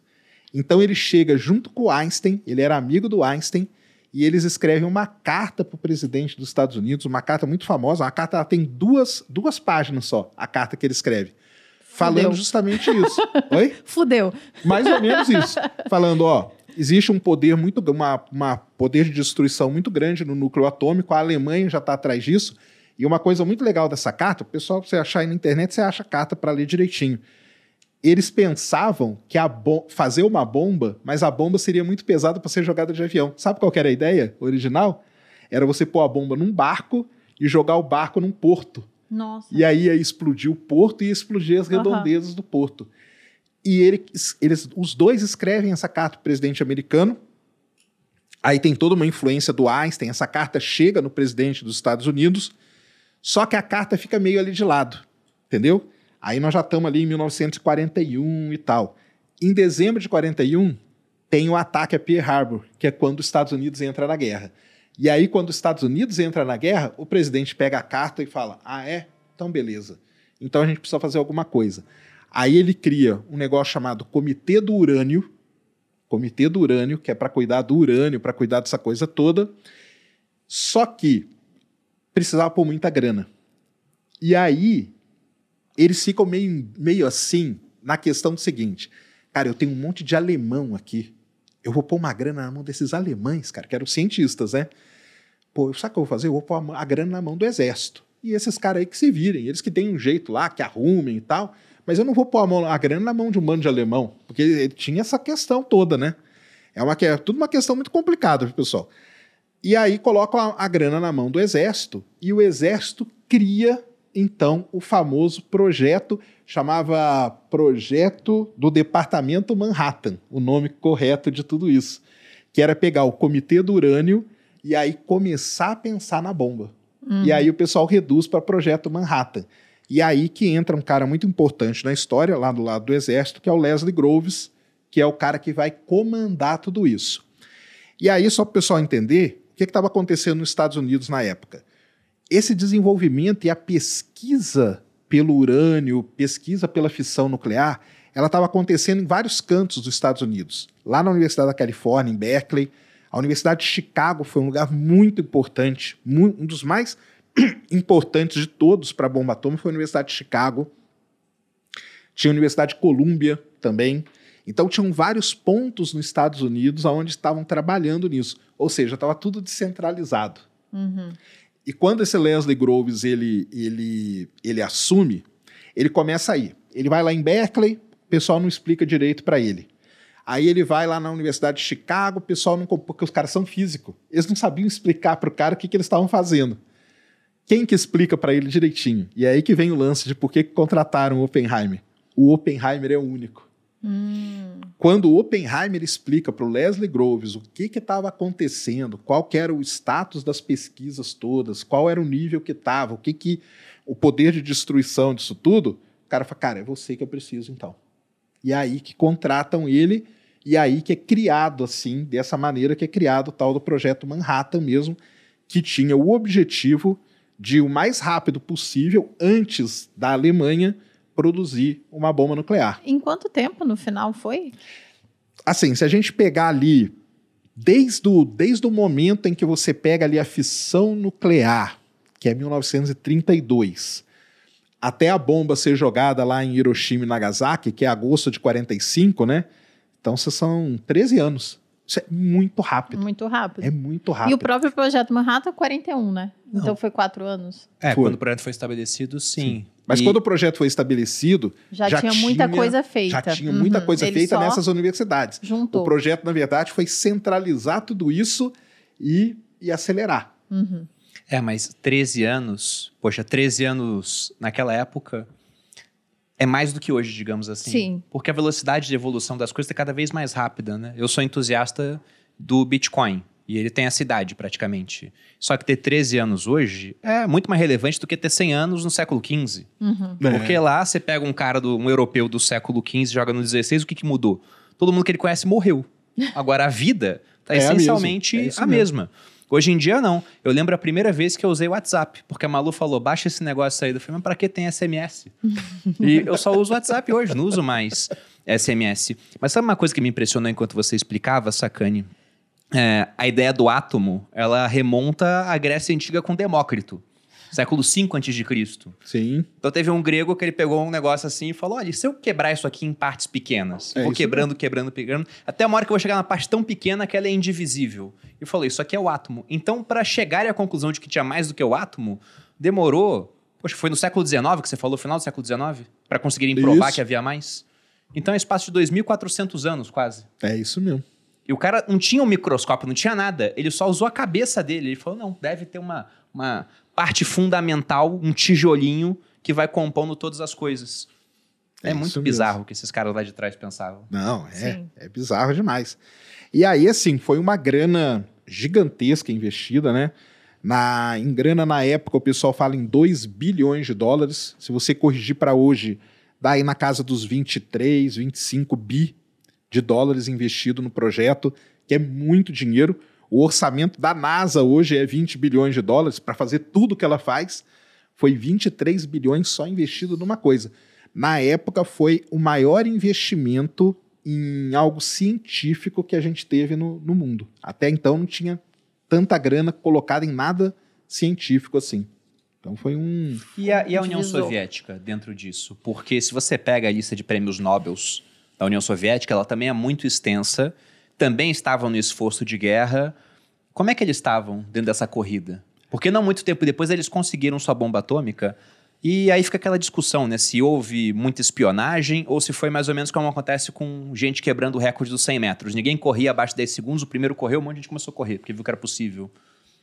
[SPEAKER 3] Então ele chega junto com o Einstein, ele era amigo do Einstein, e eles escrevem uma carta para o presidente dos Estados Unidos, uma carta muito famosa, uma carta ela tem duas, duas páginas só, a carta que ele escreve, falando
[SPEAKER 2] Fudeu.
[SPEAKER 3] justamente isso. Oi?
[SPEAKER 2] Fudeu.
[SPEAKER 3] Mais ou menos isso. Falando, ó, existe um poder muito, uma, uma poder de destruição muito grande no núcleo atômico, a Alemanha já está atrás disso. E uma coisa muito legal dessa carta, o pessoal, você achar aí na internet, você acha a carta para ler direitinho. Eles pensavam que fazer uma bomba, mas a bomba seria muito pesada para ser jogada de avião. Sabe qual era a ideia original? Era você pôr a bomba num barco e jogar o barco num porto.
[SPEAKER 2] Nossa.
[SPEAKER 3] E aí ia explodir o porto e ia explodir as redondezas do porto. E ele- eles, os dois escrevem essa carta para presidente americano. Aí tem toda uma influência do Einstein. Essa carta chega no presidente dos Estados Unidos. Só que a carta fica meio ali de lado. Entendeu? Aí nós já estamos ali em 1941 e tal. Em dezembro de 41, tem o ataque a Pearl Harbor, que é quando os Estados Unidos entra na guerra. E aí, quando os Estados Unidos entra na guerra, o presidente pega a carta e fala: Ah, é? Então, beleza. Então a gente precisa fazer alguma coisa. Aí ele cria um negócio chamado Comitê do Urânio, Comitê do Urânio, que é para cuidar do urânio, para cuidar dessa coisa toda. Só que precisava pôr muita grana. E aí eles ficam meio, meio assim na questão do seguinte: cara, eu tenho um monte de alemão aqui. Eu vou pôr uma grana na mão desses alemães, cara, que eram cientistas, né? Pô, sabe o que eu vou fazer? Eu vou pôr a grana na mão do exército. E esses caras aí que se virem, eles que têm um jeito lá, que arrumem e tal, Mas eu não vou pôr a, mão, a grana na mão de um bando de alemão, porque ele tinha essa questão toda, né? É, uma, é tudo uma questão muito complicada, pessoal. E aí colocam a, a grana na mão do exército e o exército cria então o famoso projeto chamava Projeto do Departamento Manhattan, o nome correto de tudo isso, que era pegar o Comitê do Urânio e aí começar a pensar na bomba. Uhum. E aí o pessoal reduz para Projeto Manhattan. E aí que entra um cara muito importante na história, lá do lado do exército, que é o Leslie Groves, que é o cara que vai comandar tudo isso. E aí, só para o pessoal entender, o que estava acontecendo nos Estados Unidos na época? Esse desenvolvimento e a pesquisa pelo urânio, pesquisa pela fissão nuclear, ela estava acontecendo em vários cantos dos Estados Unidos. Lá na Universidade da Califórnia, em Berkeley, a Universidade de Chicago foi um lugar muito importante, um dos mais importantes de todos para a bomba atômica foi a Universidade de Chicago. Tinha a Universidade de Colômbia também. Então tinham vários pontos nos Estados Unidos onde estavam trabalhando nisso. Ou seja, estava tudo descentralizado. Uhum. E quando esse Leslie Groves ele, ele, ele assume, ele começa aí. Ele vai lá em Berkeley, o pessoal não explica direito para ele. Aí ele vai lá na Universidade de Chicago, o pessoal não. Porque os caras são físicos. Eles não sabiam explicar para o cara o que, que eles estavam fazendo. Quem que explica para ele direitinho? E é aí que vem o lance de por que contrataram o Oppenheimer. O Oppenheimer é o único. Hum. Quando o Oppenheimer explica para o Leslie Groves o que estava acontecendo, qual era o status das pesquisas todas, qual era o nível que estava, o que, que o poder de destruição disso tudo, o cara fala, cara, é você que eu preciso então. E é aí que contratam ele, e é aí que é criado assim, dessa maneira que é criado o tal do projeto Manhattan mesmo, que tinha o objetivo de o mais rápido possível, antes da Alemanha, produzir uma bomba nuclear.
[SPEAKER 2] Em quanto tempo no final foi?
[SPEAKER 3] Assim, se a gente pegar ali desde o, desde o momento em que você pega ali a fissão nuclear, que é 1932, até a bomba ser jogada lá em Hiroshima e Nagasaki, que é agosto de 45, né? Então, são 13 anos. Isso é muito rápido.
[SPEAKER 2] Muito rápido.
[SPEAKER 3] É muito rápido.
[SPEAKER 2] E o próprio projeto Manhattan, 41, né? Não. Então foi quatro anos.
[SPEAKER 1] É, foi. quando o projeto foi estabelecido, sim. sim.
[SPEAKER 3] Mas e... quando o projeto foi estabelecido.
[SPEAKER 2] Já, já tinha muita coisa feita.
[SPEAKER 3] Já tinha uhum. muita coisa Ele feita nessas universidades.
[SPEAKER 2] Juntou.
[SPEAKER 3] O projeto, na verdade, foi centralizar tudo isso e, e acelerar.
[SPEAKER 2] Uhum.
[SPEAKER 1] É, mas 13 anos, poxa, 13 anos naquela época é mais do que hoje, digamos assim.
[SPEAKER 2] Sim.
[SPEAKER 1] Porque a velocidade de evolução das coisas é cada vez mais rápida, né? Eu sou entusiasta do Bitcoin. E ele tem essa idade, praticamente. Só que ter 13 anos hoje é muito mais relevante do que ter 100 anos no século XV. Uhum. Porque é. lá você pega um cara, do, um europeu do século XV, joga no 16, o que, que mudou? Todo mundo que ele conhece morreu. Agora, a vida está é essencialmente a, é a mesma. Hoje em dia, não. Eu lembro a primeira vez que eu usei o WhatsApp, porque a Malu falou, baixa esse negócio aí. Eu falei, mas pra que tem SMS? e eu só uso o WhatsApp hoje, não uso mais SMS. Mas sabe uma coisa que me impressionou enquanto você explicava, Sacane? É, a ideia do átomo, ela remonta à Grécia Antiga com Demócrito século V a.C.
[SPEAKER 3] Sim.
[SPEAKER 1] Então teve um grego que ele pegou um negócio assim e falou: olha, se eu quebrar isso aqui em partes pequenas, é vou quebrando, mesmo. quebrando, quebrando, até uma hora que eu vou chegar na parte tão pequena que ela é indivisível. E falou: isso aqui é o átomo. Então, para chegar à conclusão de que tinha mais do que o átomo, demorou. Poxa, foi no século XIX que você falou, final do século XIX? Para conseguirem provar isso. que havia mais? Então é espaço de 2.400 anos, quase.
[SPEAKER 3] É isso mesmo.
[SPEAKER 1] E o cara não tinha um microscópio, não tinha nada. Ele só usou a cabeça dele. Ele falou: não, deve ter uma, uma parte fundamental, um tijolinho que vai compondo todas as coisas. É, é muito bizarro o que esses caras lá de trás pensavam.
[SPEAKER 3] Não, é, é bizarro demais. E aí, assim, foi uma grana gigantesca investida, né? Na, em grana, na época, o pessoal fala em 2 bilhões de dólares. Se você corrigir para hoje, dá aí na casa dos 23, 25 bi de dólares investido no projeto, que é muito dinheiro. O orçamento da NASA hoje é 20 bilhões de dólares para fazer tudo que ela faz. Foi 23 bilhões só investido numa coisa. Na época, foi o maior investimento em algo científico que a gente teve no, no mundo. Até então não tinha tanta grana colocada em nada científico assim. Então foi um.
[SPEAKER 1] E a, e a União Soviética dentro disso? Porque se você pega a lista de prêmios Nobel da União Soviética, ela também é muito extensa também estavam no esforço de guerra. Como é que eles estavam dentro dessa corrida? Porque não muito tempo depois eles conseguiram sua bomba atômica E aí fica aquela discussão, né? Se houve muita espionagem ou se foi mais ou menos como acontece com gente quebrando o recorde dos 100 metros. Ninguém corria abaixo de 10 segundos, o primeiro correu, um monte de gente começou a correr, porque viu que era possível.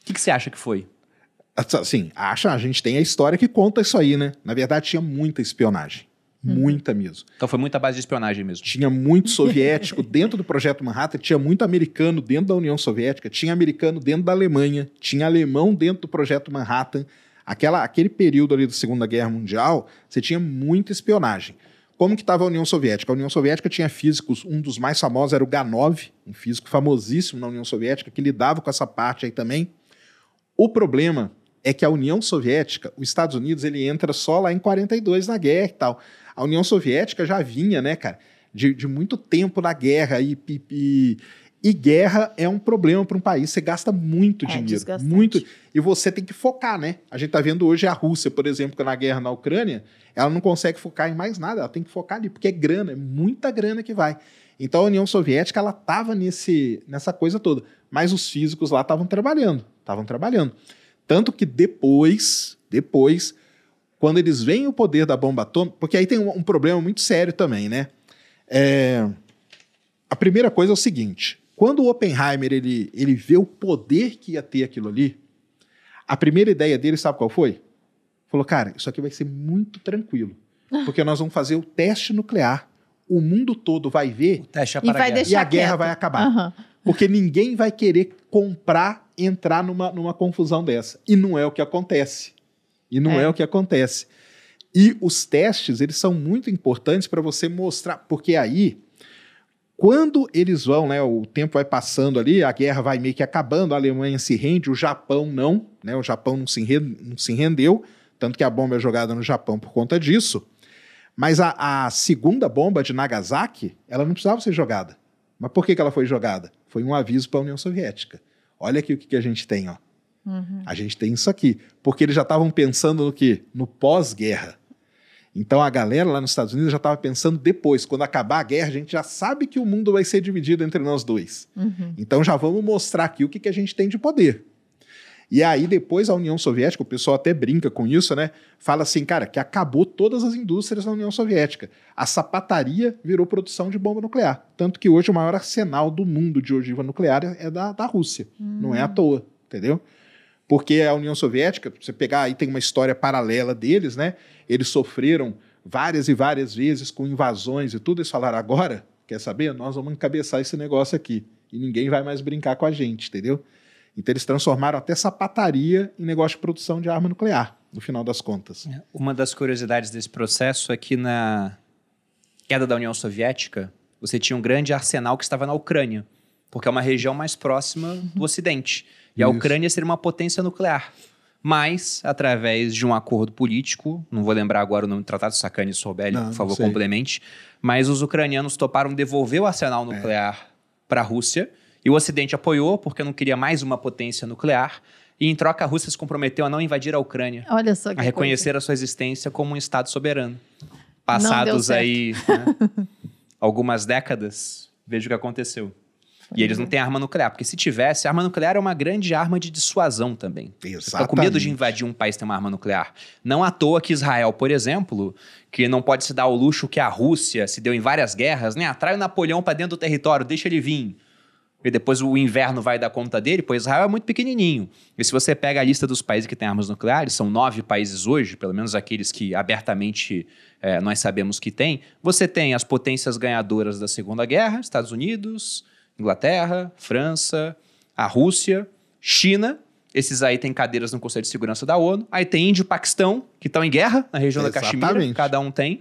[SPEAKER 1] O que, que você acha que foi?
[SPEAKER 3] Assim, acha, a gente tem a história que conta isso aí, né? Na verdade, tinha muita espionagem. Muita mesmo.
[SPEAKER 1] Então foi muita base de espionagem mesmo.
[SPEAKER 3] Tinha muito soviético dentro do projeto Manhattan, tinha muito americano dentro da União Soviética, tinha americano dentro da Alemanha, tinha alemão dentro do projeto Manhattan. Aquela, aquele período ali da Segunda Guerra Mundial, você tinha muita espionagem. Como que estava a União Soviética? A União Soviética tinha físicos, um dos mais famosos era o Ganov, um físico famosíssimo na União Soviética, que lidava com essa parte aí também. O problema é que a União Soviética, os Estados Unidos, ele entra só lá em 42 na guerra e tal. A União Soviética já vinha, né, cara, de, de muito tempo na guerra e, e, e, e guerra é um problema para um país. Você gasta muito
[SPEAKER 2] É
[SPEAKER 3] dinheiro,
[SPEAKER 2] desgastante.
[SPEAKER 3] muito. E você tem que focar, né? A gente tá vendo hoje a Rússia, por exemplo, que na guerra na Ucrânia, ela não consegue focar em mais nada. Ela tem que focar ali porque é grana, é muita grana que vai. Então a União Soviética ela tava nesse nessa coisa toda, mas os físicos lá estavam trabalhando, estavam trabalhando. Tanto que depois, depois, quando eles veem o poder da bomba atômica, porque aí tem um, um problema muito sério também, né? É, a primeira coisa é o seguinte: quando o Oppenheimer ele, ele vê o poder que ia ter aquilo ali, a primeira ideia dele, sabe qual foi? Falou, cara, isso aqui vai ser muito tranquilo, porque nós vamos fazer o teste nuclear. O mundo todo vai ver
[SPEAKER 1] O teste é
[SPEAKER 2] E vai
[SPEAKER 1] a
[SPEAKER 3] e a guerra
[SPEAKER 2] quieto.
[SPEAKER 3] vai acabar.
[SPEAKER 2] Aham.
[SPEAKER 3] Porque ninguém vai querer comprar, entrar numa, numa confusão dessa. E não é o que acontece. E não é,
[SPEAKER 2] É.
[SPEAKER 3] o que acontece. E os testes, eles são muito importantes para você mostrar, porque aí, quando eles vão, né, o tempo vai passando ali, a guerra vai meio que acabando, a Alemanha se rende, o Japão não, né, o Japão não se, ren- não se rendeu, tanto que a bomba é jogada no Japão por conta disso. Mas a, a segunda bomba de Nagasaki, ela não precisava ser jogada. Mas por que, que ela foi jogada? Foi um aviso para a União Soviética. Olha aqui o que, que a gente tem, ó.
[SPEAKER 2] Uhum.
[SPEAKER 3] A gente tem isso aqui. Porque eles já estavam pensando no quê? No pós-guerra. Então a galera lá nos Estados Unidos já estava pensando depois, quando acabar a guerra, a gente já sabe que o mundo vai ser dividido entre nós dois.
[SPEAKER 2] Uhum.
[SPEAKER 3] Então já vamos mostrar aqui o que, que a gente tem de poder. E aí depois a União Soviética, o pessoal até brinca com isso, né? Fala assim, cara, que acabou todas as indústrias na União Soviética. A sapataria virou produção de bomba nuclear. Tanto que hoje o maior arsenal do mundo de ogiva nuclear é da, da Rússia. Não é à toa, entendeu? Porque a União Soviética, você pegar aí tem uma história paralela deles, né? Eles sofreram várias e várias vezes com invasões e tudo. Eles falaram, agora, quer saber? Nós vamos encabeçar esse negócio aqui. E ninguém vai mais brincar com a gente, entendeu? Então eles transformaram até sapataria em negócio de produção de arma nuclear, no final das contas.
[SPEAKER 1] Uma das curiosidades desse processo é que na queda da União Soviética, você tinha um grande arsenal que estava na Ucrânia, porque é uma região mais próxima do Ocidente. E a
[SPEAKER 3] Isso.
[SPEAKER 1] Ucrânia seria uma potência nuclear. Mas, através de um acordo político, não vou lembrar agora o nome do tratado, ele,
[SPEAKER 3] Não,
[SPEAKER 1] por favor, complemente. Mas os ucranianos toparam devolver o arsenal nuclear para a Rússia, e o Ocidente apoiou, porque não queria mais uma potência nuclear, e em troca a Rússia se comprometeu a não invadir a Ucrânia
[SPEAKER 2] Olha só que
[SPEAKER 1] a reconhecer a sua existência como um Estado soberano. Passados aí né, algumas décadas, veja o que aconteceu. E eles não têm arma nuclear, porque se tivesse, arma nuclear é uma grande arma de dissuasão também. Você fica com medo de
[SPEAKER 3] Exatamente.
[SPEAKER 1] invadir um país que tem uma arma nuclear. Não à toa que Israel, por exemplo, que não pode se dar o luxo que a Rússia se deu em várias guerras, né? Atrai o Napoleão para dentro do território, deixa ele vir. E depois o inverno vai dar conta dele, pois Israel é muito pequenininho. E se você pega a lista dos países que têm armas nucleares, são nove países hoje, pelo menos aqueles que abertamente eh, nós sabemos que têm, você tem as potências ganhadoras da Segunda Guerra, Estados Unidos, Inglaterra, França, a Rússia, China, esses aí têm cadeiras no Conselho de Segurança da ONU. Aí tem Índia e Paquistão, que estão em guerra na região da Caxemira,
[SPEAKER 3] Exatamente.
[SPEAKER 1] cada um tem.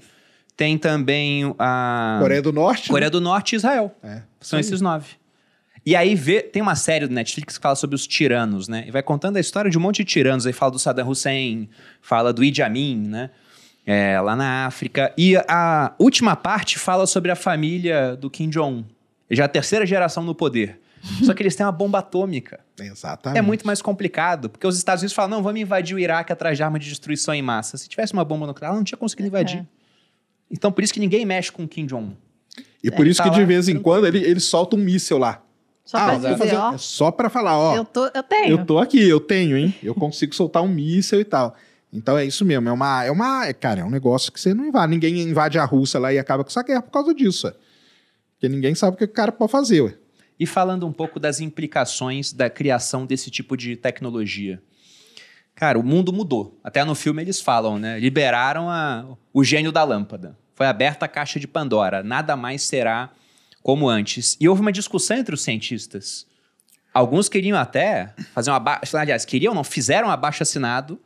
[SPEAKER 1] Tem também a
[SPEAKER 3] Coreia do Norte.
[SPEAKER 1] Coreia do Norte e Israel.
[SPEAKER 3] né? É.
[SPEAKER 1] São esses nove. E aí vê, tem uma série do Netflix que fala sobre os tiranos, né? E vai contando a história de um monte de tiranos. Aí fala do Saddam Hussein, fala do Idi Amin, né? É, lá na África. E a última parte fala sobre a família do Kim Jong-un. Já a terceira geração no poder. Só que eles têm uma bomba atômica.
[SPEAKER 3] Exatamente.
[SPEAKER 1] É muito mais complicado, porque os Estados Unidos falam, não, vamos invadir o Iraque atrás de arma de destruição em massa. Se tivesse uma bomba nuclear, ela não tinha conseguido invadir.
[SPEAKER 2] É.
[SPEAKER 1] Então, por isso que ninguém mexe com o Kim Jong-un.
[SPEAKER 3] E por
[SPEAKER 1] É,
[SPEAKER 3] isso
[SPEAKER 1] tá
[SPEAKER 3] que de vez em
[SPEAKER 1] tranquilo.
[SPEAKER 3] quando ele, ele solta um míssel lá.
[SPEAKER 2] Só
[SPEAKER 3] ah,
[SPEAKER 2] pra dizer,
[SPEAKER 3] fazer-
[SPEAKER 2] ó,
[SPEAKER 3] é só pra falar, ó.
[SPEAKER 2] eu, tô, eu tenho.
[SPEAKER 3] Eu tô aqui, eu tenho, hein? Eu consigo soltar um míssel e tal. Então é isso mesmo, é uma, é uma, é, cara, é um negócio que você não invade, ninguém invade a Rússia lá e acaba com essa guerra por causa disso, ué. porque ninguém sabe o que o cara pode fazer, ué.
[SPEAKER 1] E falando um pouco das implicações da criação desse tipo de tecnologia. Cara, o mundo mudou. Até no filme eles falam, né? Liberaram a, o gênio da lâmpada. Foi aberta a caixa de Pandora. Nada mais será como antes. E houve uma discussão entre os cientistas. Alguns queriam até fazer uma abaixo. Aliás, queriam, não, fizeram um abaixo assinado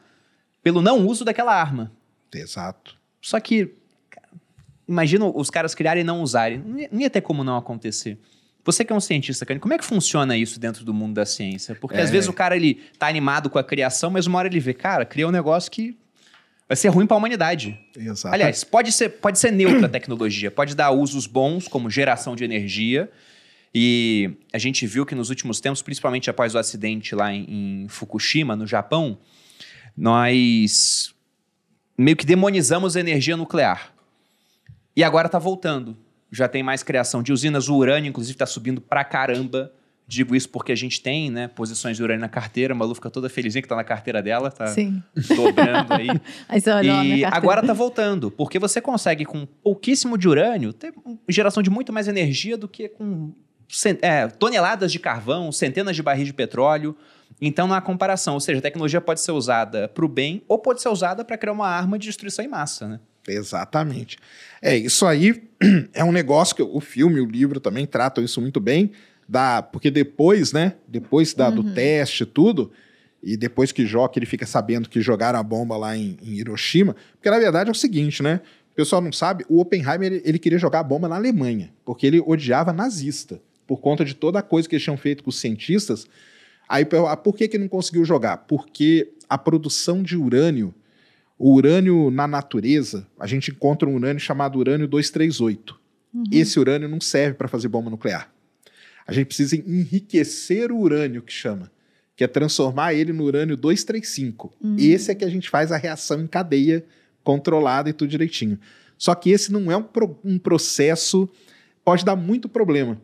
[SPEAKER 1] pelo não uso daquela arma.
[SPEAKER 3] Exato.
[SPEAKER 1] Só que, imagina os caras criarem e não usarem. Não ia, ter como não acontecer. Você que é um cientista, como é que funciona isso dentro do mundo da ciência? Porque às
[SPEAKER 3] É.
[SPEAKER 1] vezes o cara ele tá animado com a criação, mas uma hora ele vê, cara, criou um negócio que vai ser ruim para a humanidade.
[SPEAKER 3] Exato.
[SPEAKER 1] Aliás, pode ser, pode ser neutra a tecnologia, pode dar usos bons, como geração de energia. E a gente viu que nos últimos tempos, principalmente após o acidente lá em, em Fukushima, no Japão, nós meio que demonizamos a energia nuclear. E agora está voltando. Já tem mais criação de usinas. O urânio, inclusive, está subindo pra caramba. Digo isso porque a gente tem, né, posições de urânio na carteira. A Malu fica toda felizinha que tá na carteira dela, tá
[SPEAKER 2] Sim.
[SPEAKER 1] dobrando aí.
[SPEAKER 2] Aí você
[SPEAKER 1] E agora tá voltando, porque você consegue com pouquíssimo de urânio ter geração de muito mais energia do que com é, toneladas de carvão, centenas de barris de petróleo. Então não há comparação, ou seja, a tecnologia pode ser usada para o bem ou pode ser usada para criar uma arma de destruição em massa, né?
[SPEAKER 3] Exatamente. É, isso aí é um negócio que o filme, o livro também tratam isso muito bem, da, porque depois, né, depois da, do teste e tudo, e depois que joga, ele fica sabendo que jogaram a bomba lá em, em Hiroshima, porque na verdade é o seguinte, né, o pessoal não sabe, o Oppenheimer, ele, ele queria jogar a bomba na Alemanha, porque ele odiava nazista, por conta de toda a coisa que eles tinham feito com os cientistas, aí ah, por que que não conseguiu jogar? Porque a produção de urânio o urânio na natureza, a gente encontra um urânio chamado urânio 238. Esse urânio não serve para fazer bomba nuclear. A gente precisa enriquecer o urânio, que chama, que é transformar ele no urânio 235. Esse é que a gente faz a reação em cadeia controlada e tudo direitinho. Só que esse não é um, pro- um processo, pode dar muito problema.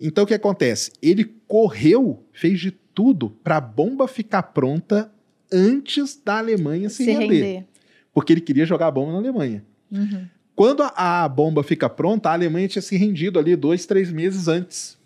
[SPEAKER 3] Então o que acontece? Ele correu, fez de tudo para a bomba ficar pronta antes da Alemanha se,
[SPEAKER 2] se
[SPEAKER 3] render
[SPEAKER 2] render.
[SPEAKER 3] porque ele queria jogar a bomba na Alemanha.
[SPEAKER 2] Uhum.
[SPEAKER 3] Quando a, a bomba fica pronta, a Alemanha tinha se rendido ali dois, três meses antes.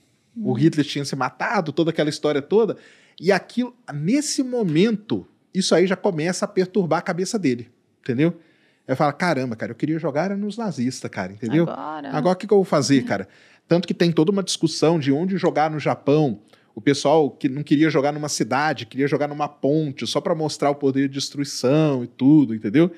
[SPEAKER 3] O Hitler tinha se matado, toda aquela história toda. E aquilo, nesse momento, isso aí já começa a perturbar a cabeça dele, entendeu? Aí fala: caramba, cara, eu queria jogar nos nazistas, cara, entendeu?
[SPEAKER 2] Agora.
[SPEAKER 3] Agora o que, que eu vou fazer, cara? Tanto que tem toda uma discussão de onde jogar no Japão. O pessoal que não queria jogar numa cidade, queria jogar numa ponte, só para mostrar o poder de destruição e tudo, entendeu?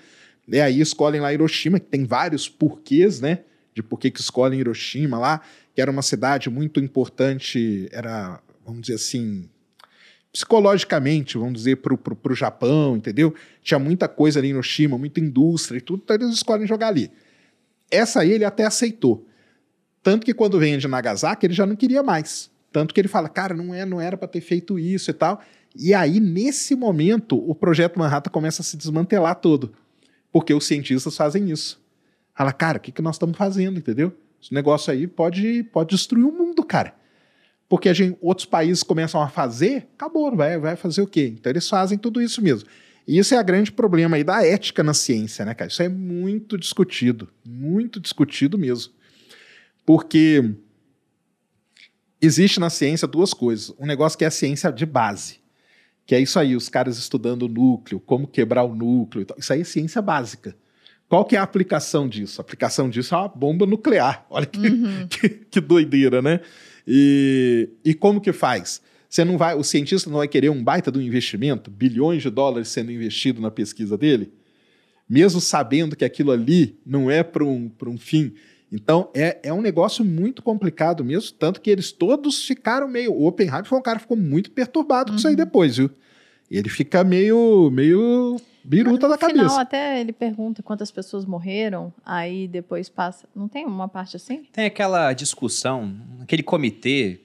[SPEAKER 3] E aí escolhem lá Hiroshima, que tem vários porquês, né? De por que que escolhem Hiroshima lá, que era uma cidade muito importante, era, vamos dizer assim, psicologicamente, vamos dizer, pro, pro Japão, entendeu? Tinha muita coisa ali em Hiroshima, muita indústria e tudo, então eles escolhem jogar ali. Essa aí ele até aceitou. Tanto que quando vem de Nagasaki, ele já não queria mais. Tanto que ele fala, cara, não, é, não era para ter feito isso e tal. E aí, nesse momento, o projeto Manhattan começa a se desmantelar todo. Porque os cientistas fazem isso. Fala, cara, o que, que nós estamos fazendo, entendeu? Esse negócio aí pode, pode destruir o mundo, cara. Porque a gente, outros países começam a fazer, acabou, vai, vai fazer o quê? Então eles fazem tudo isso mesmo. E isso é a grande problema aí da ética na ciência, né, cara? Isso é muito discutido, muito discutido mesmo. Porque existe na ciência duas coisas. Um negócio que é a ciência de base, que é isso aí, os caras estudando o núcleo, como quebrar o núcleo. Isso aí é ciência básica. Qual que é a aplicação disso? A aplicação disso é uma bomba nuclear. Olha que, que, que doideira, né? E, e como que faz? Você não vai, o cientista não vai querer um baita do investimento, bilhões de dólares sendo investido na pesquisa dele, mesmo sabendo que aquilo ali não é para um, pra um fim. Então, é, é um negócio muito complicado mesmo, tanto que eles todos ficaram meio. O Oppenheimer foi um cara que ficou muito perturbado com isso aí depois, viu? Ele fica meio, meio biruta da cabeça.
[SPEAKER 2] final, até ele pergunta quantas pessoas morreram, aí depois passa. Não tem uma parte assim?
[SPEAKER 1] Tem aquela discussão, aquele comitê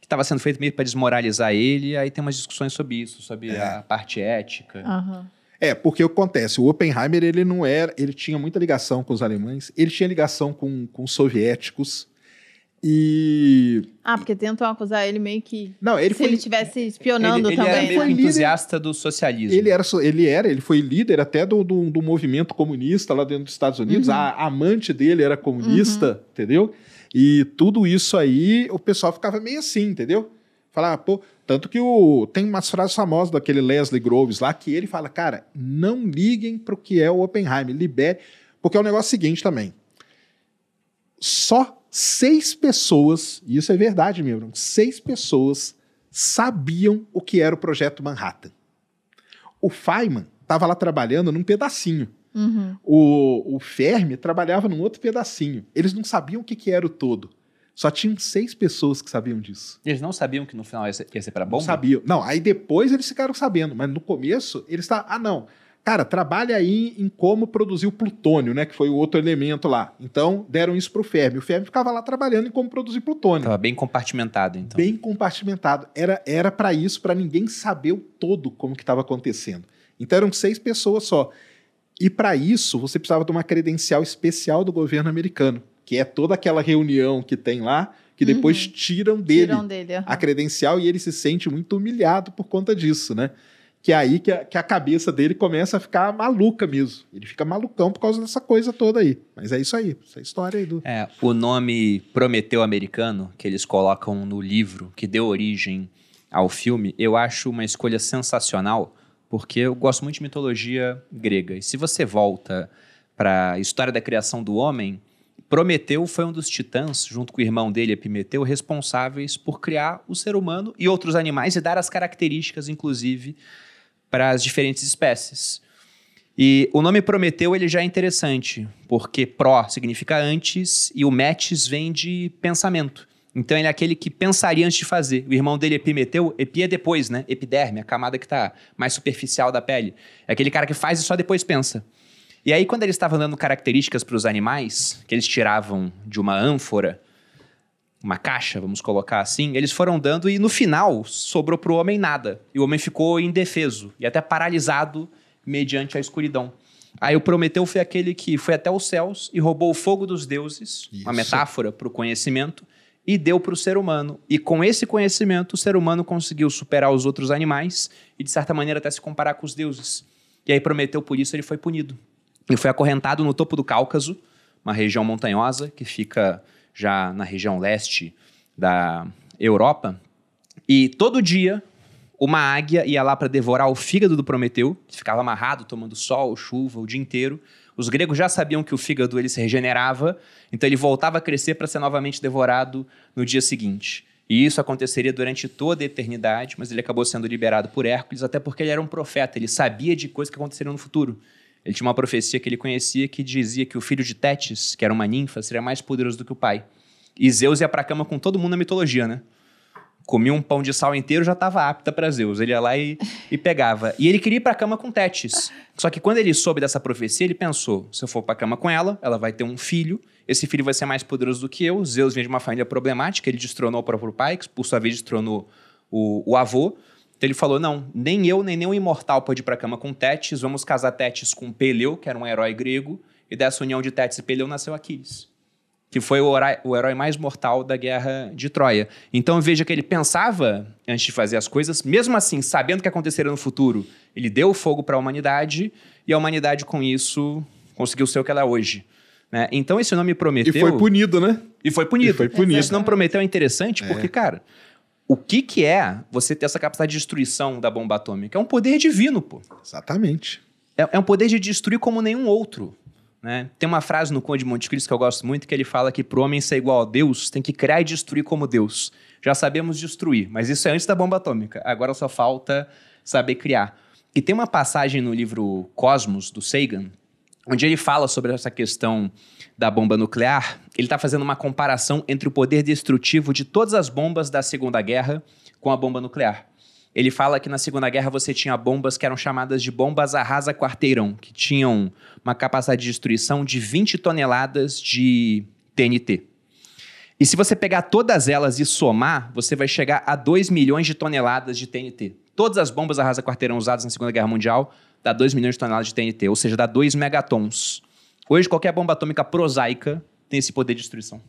[SPEAKER 1] que estava sendo feito meio para desmoralizar ele, aí tem umas discussões sobre isso, sobre
[SPEAKER 3] É.
[SPEAKER 1] a parte ética.
[SPEAKER 2] Aham.
[SPEAKER 3] É, porque o que acontece, o Oppenheimer, ele não era, ele tinha muita ligação com os alemães, ele tinha ligação com, com os soviéticos, E.
[SPEAKER 2] Ah, porque tentam acusar ele meio que.
[SPEAKER 3] Não, ele
[SPEAKER 2] se
[SPEAKER 3] foi.
[SPEAKER 2] ele estivesse espionando
[SPEAKER 1] ele, ele
[SPEAKER 2] também.
[SPEAKER 1] era meio
[SPEAKER 2] né?
[SPEAKER 1] entusiasta do socialismo.
[SPEAKER 3] Ele era, ele era, ele foi líder até do, do, do movimento comunista lá dentro dos Estados Unidos.
[SPEAKER 2] Uhum.
[SPEAKER 3] A, a amante dele era comunista, entendeu? E tudo isso aí, o pessoal ficava meio assim, entendeu? Falava, pô, tanto que o, tem umas frases famosas daquele Leslie Groves lá que ele fala, cara, não liguem pro que é o Oppenheimer, libere. Porque é o negócio seguinte também. Só seis pessoas, e isso é verdade mesmo, seis pessoas sabiam o que era o projeto Manhattan. O Feynman estava lá trabalhando num pedacinho.
[SPEAKER 2] Uhum.
[SPEAKER 3] O, o Fermi trabalhava num outro pedacinho. Eles não sabiam o que, que era o todo. Só tinham seis pessoas que sabiam disso.
[SPEAKER 1] Eles não sabiam que no final ia ser, ia ser
[SPEAKER 3] Não
[SPEAKER 1] bomba?
[SPEAKER 3] sabiam. Não, aí depois eles ficaram sabendo, mas no começo eles estavam. Ah, não. Cara, trabalha aí em como produzir o plutônio, né? Que foi o outro elemento lá. Então deram isso pro Fermi. O Fermi ficava lá trabalhando em como produzir plutônio.
[SPEAKER 1] Tava bem compartimentado, então.
[SPEAKER 3] bem compartimentado. Era era para isso, para ninguém saber o todo como que estava acontecendo. Então eram seis pessoas só. E para isso você precisava de uma credencial especial do governo americano, que é toda aquela reunião que tem lá, que depois tiram dele
[SPEAKER 2] Tiram dele. aham.
[SPEAKER 3] a credencial e ele se sente muito humilhado por conta disso, né? Que é aí que a, que a cabeça dele começa a ficar maluca mesmo. Ele fica malucão por causa dessa coisa toda aí. Mas é isso aí, essa história aí do.
[SPEAKER 1] É, o nome Prometeu Americano, que eles colocam no livro, que deu origem ao filme, eu acho uma escolha sensacional, porque eu gosto muito de mitologia grega. E se você volta para a história da criação do homem, Prometeu foi um dos titãs, junto com o irmão dele, Epimeteu, responsáveis por criar o ser humano e outros animais e dar as características, inclusive, para as diferentes espécies. E o nome Prometeu ele já é interessante, porque pró significa antes e o metis vem de pensamento. Então ele é aquele que pensaria antes de fazer. O irmão dele, Epimeteu, epi é depois, né? Epiderme, a camada que está mais superficial da pele. É aquele cara que faz e só depois pensa. E aí, quando eles estavam dando características para os animais, que eles tiravam de uma ânfora, uma caixa, vamos colocar assim, eles foram dando e no final sobrou para o homem nada. E o homem ficou indefeso e até paralisado mediante a escuridão. Aí o Prometeu foi aquele que foi até os céus e roubou o fogo dos deuses, uma
[SPEAKER 3] Isso.
[SPEAKER 1] metáfora para o conhecimento, e deu para o ser humano. E com esse conhecimento, o ser humano conseguiu superar os outros animais e, de certa maneira, até se comparar com os deuses. E aí Prometeu, por isso, ele foi punido. Ele foi acorrentado no topo do Cáucaso, uma região montanhosa que fica já na região leste da Europa. E todo dia uma águia ia lá para devorar o fígado do Prometeu, que ficava amarrado, tomando sol, chuva o dia inteiro. Os gregos já sabiam que o fígado ele se regenerava, então ele voltava a crescer para ser novamente devorado no dia seguinte. E isso aconteceria durante toda a eternidade, mas ele acabou sendo liberado por Hércules, até porque ele era um profeta, ele sabia de coisas que aconteceriam no futuro. Ele tinha uma profecia que ele conhecia que dizia que o filho de Tétis, que era uma ninfa, seria mais poderoso do que o pai. E Zeus ia pra cama com todo mundo na mitologia, né? Comia um pão de sal inteiro, já estava apta para Zeus. Ele ia lá e, e pegava. E ele queria ir pra cama com Tétis. Só que quando ele soube dessa profecia, ele pensou: se eu for pra cama com ela, ela vai ter um filho. Esse filho vai ser mais poderoso do que eu. Zeus vem de uma família problemática, ele destronou o próprio pai, que por sua vez destronou o, o avô. Então ele falou: não, nem eu, nem nenhum imortal pode ir pra cama com Tétis. Vamos casar Tétis com Peleu, que era um herói grego. E dessa união de Tétis e Peleu nasceu Aquiles que foi o herói, o herói mais mortal da guerra de Troia. Então veja que ele pensava antes de fazer as coisas, mesmo assim, sabendo o que aconteceria no futuro, ele deu fogo para a humanidade e a humanidade com isso conseguiu ser o que ela é hoje. né? Então esse nome
[SPEAKER 3] E
[SPEAKER 1] prometeu
[SPEAKER 3] foi punido, né?
[SPEAKER 1] e foi punido.
[SPEAKER 3] E foi punido.
[SPEAKER 1] Esse nome prometeu é interessante porque, cara, o que que é você ter essa capacidade de destruição da bomba atômica? É um poder divino, pô.
[SPEAKER 3] Exatamente.
[SPEAKER 1] É, é um poder de destruir como nenhum outro. Né? Tem uma frase no Conde de Monte Cristo que eu gosto muito, que ele fala que para o homem ser igual a Deus, tem que criar e destruir como Deus. Já sabemos destruir, mas isso é antes da bomba atômica. Agora só falta saber criar. E tem uma passagem no livro Cosmos, do Sagan, onde ele fala sobre essa questão da bomba nuclear. Ele está fazendo uma comparação entre o poder destrutivo de todas as bombas da Segunda Guerra com a bomba nuclear. Ele fala que na Segunda Guerra você tinha bombas que eram chamadas de bombas arrasa quarteirão, que tinham uma capacidade de destruição de 20 toneladas de TNT. E se você pegar todas elas e somar, você vai chegar a 2 milhões de toneladas de TNT. Todas as bombas arrasa quarteirão usadas na Segunda Guerra Mundial dá 2 milhões de toneladas de TNT, ou seja, dá 2 megatons. Hoje, qualquer bomba atômica prosaica tem esse poder de destruição.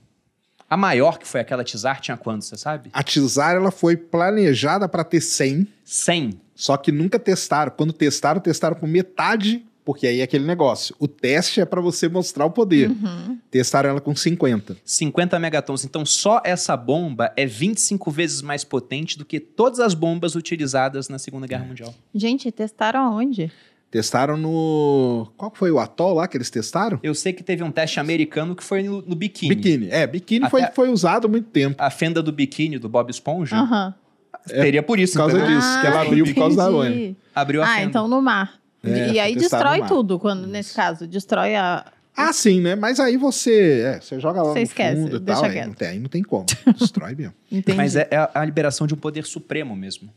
[SPEAKER 1] A maior, que foi aquela Tizar, tinha quanto, você sabe?
[SPEAKER 3] A Tizar ela foi planejada para ter 100,
[SPEAKER 1] 100.
[SPEAKER 3] só que nunca testaram. Quando testaram, testaram por metade, porque aí é aquele negócio. O teste é para você mostrar o poder.
[SPEAKER 2] Uhum.
[SPEAKER 3] Testaram ela com 50.
[SPEAKER 1] 50 megatons. Então, só essa bomba é 25 vezes mais potente do que todas as bombas utilizadas na Segunda Guerra Mundial.
[SPEAKER 2] Gente, testaram aonde?
[SPEAKER 3] Testaram no. Qual foi o atol lá que eles testaram?
[SPEAKER 1] Eu sei que teve um teste americano que foi no, no biquíni.
[SPEAKER 3] Biquíni. É, biquíni foi, foi usado há muito tempo.
[SPEAKER 1] A fenda do biquíni do Bob Esponja
[SPEAKER 2] Aham.
[SPEAKER 1] teria por isso.
[SPEAKER 3] Por causa
[SPEAKER 1] entendeu?
[SPEAKER 3] disso, que ela abriu por causa da
[SPEAKER 2] entendi.
[SPEAKER 1] Abriu a
[SPEAKER 2] Ah,
[SPEAKER 1] fenda.
[SPEAKER 2] então no mar.
[SPEAKER 3] É,
[SPEAKER 2] e aí destrói tudo, quando, nesse caso. Destrói a.
[SPEAKER 3] Ah, sim, né? Mas aí você. É, você joga lá
[SPEAKER 2] Você
[SPEAKER 3] no
[SPEAKER 2] esquece,
[SPEAKER 3] fundo e tal. Aí não, tem, aí não tem como. Destrói mesmo.
[SPEAKER 2] Entendi.
[SPEAKER 1] Mas é, é a liberação de um poder supremo mesmo.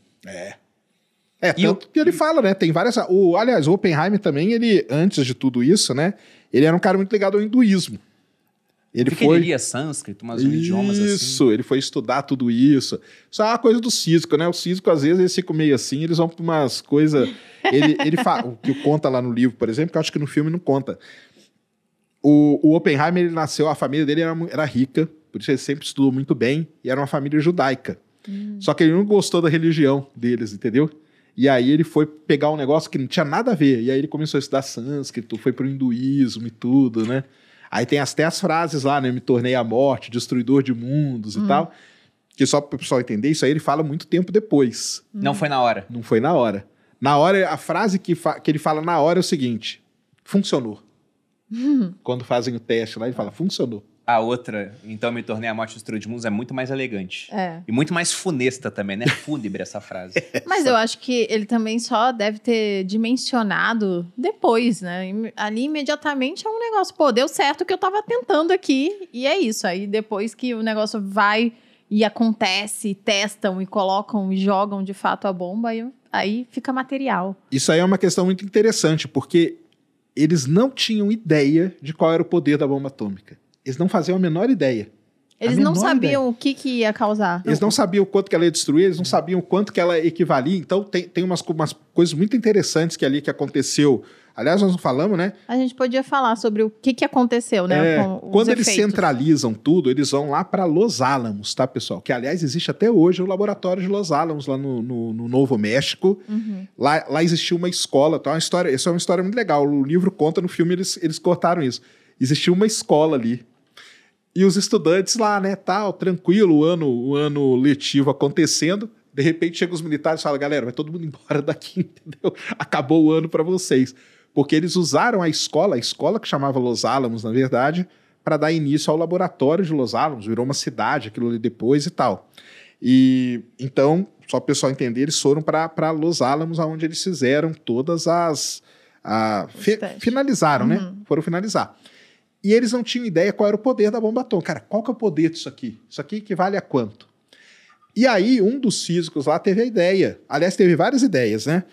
[SPEAKER 3] É,
[SPEAKER 1] E
[SPEAKER 3] tanto que ele fala, né? Tem várias. O, aliás, o Oppenheimer também, ele, antes de tudo isso, né? Ele era um cara muito ligado ao hinduísmo. Ele
[SPEAKER 1] Porque
[SPEAKER 3] foi.
[SPEAKER 1] ele lia sânscrito, umas idiomas assim.
[SPEAKER 3] Isso, ele foi estudar tudo isso. Isso é uma coisa do Cisco, né? O Cisco, às vezes, eles ficam meio assim, eles vão para umas coisas. Ele, ele fala, o que conta lá no livro, por exemplo, que eu acho que no filme não conta. O, o Oppenheimer, ele nasceu, a família dele era, era rica, por isso ele sempre estudou muito bem, e era uma família judaica. Só que ele não gostou da religião deles, entendeu? E aí ele foi pegar um negócio que não tinha nada a ver. E aí ele começou a estudar sânscrito, foi pro hinduísmo e tudo, né? Aí tem até as frases lá, né? Me tornei a morte, destruidor de mundos e tal. Que só para o pessoal entender, isso aí ele fala muito tempo depois.
[SPEAKER 1] Não foi na hora.
[SPEAKER 3] Não foi na hora. Na hora, a frase que, que ele fala na hora é o seguinte: funcionou. Quando fazem o teste lá, ele fala, funcionou.
[SPEAKER 1] A outra, então me tornei a morte dos mundos, é muito mais elegante.
[SPEAKER 2] É.
[SPEAKER 1] E muito mais funesta também, né? Fúnebre essa frase.
[SPEAKER 2] Mas eu acho que ele também só deve ter dimensionado depois, né? Ali imediatamente é um negócio, pô, deu certo o que eu tava tentando aqui, e é isso. Aí depois que o negócio vai e acontece, testam e colocam e jogam de fato a bomba, aí, aí fica material.
[SPEAKER 3] Isso aí é uma questão muito interessante, porque eles não tinham ideia de qual era o poder da bomba atômica. Eles não faziam a menor ideia.
[SPEAKER 2] Eles
[SPEAKER 3] A
[SPEAKER 2] não
[SPEAKER 3] menor
[SPEAKER 2] sabiam o que, que ia causar.
[SPEAKER 3] Eles não sabiam o quanto que ela ia destruir, eles não sabiam o quanto que ela equivalia. Então, tem, tem umas, umas coisas muito interessantes que ali que aconteceu. Aliás, nós não falamos, né?
[SPEAKER 2] A gente podia falar sobre o que, que aconteceu, né?
[SPEAKER 3] É, quando eles
[SPEAKER 2] efeitos.
[SPEAKER 3] centralizam tudo, eles vão lá para Los Alamos, tá, pessoal? Que, aliás, existe até hoje o laboratório de Los Alamos, lá no, no- no Novo México.
[SPEAKER 2] Uhum.
[SPEAKER 3] Lá, lá existiu uma escola, tá? Uma história, isso é uma história muito legal. O livro conta, no filme eles, eles cortaram isso. Existia uma escola ali. E os estudantes lá, né, tal, tranquilo, o ano, o ano letivo acontecendo. De repente chegam os militares e falam: galera, vai todo mundo embora daqui, entendeu? Acabou o ano para vocês. Porque eles usaram a escola, a escola que chamava Los Alamos, na verdade, para dar início ao laboratório de Los Alamos, virou uma cidade, aquilo ali depois e tal. E então, só para o pessoal entender, eles foram para Los Alamos, onde eles fizeram todas as. a- fi- finalizaram, né?
[SPEAKER 2] Uhum.
[SPEAKER 3] Foram finalizar. E eles não tinham ideia qual era o poder da bomba atômica. Cara, qual que é o poder disso aqui? Isso aqui equivale a quanto? E aí, um dos físicos lá teve a ideia. Aliás, teve várias ideias, né?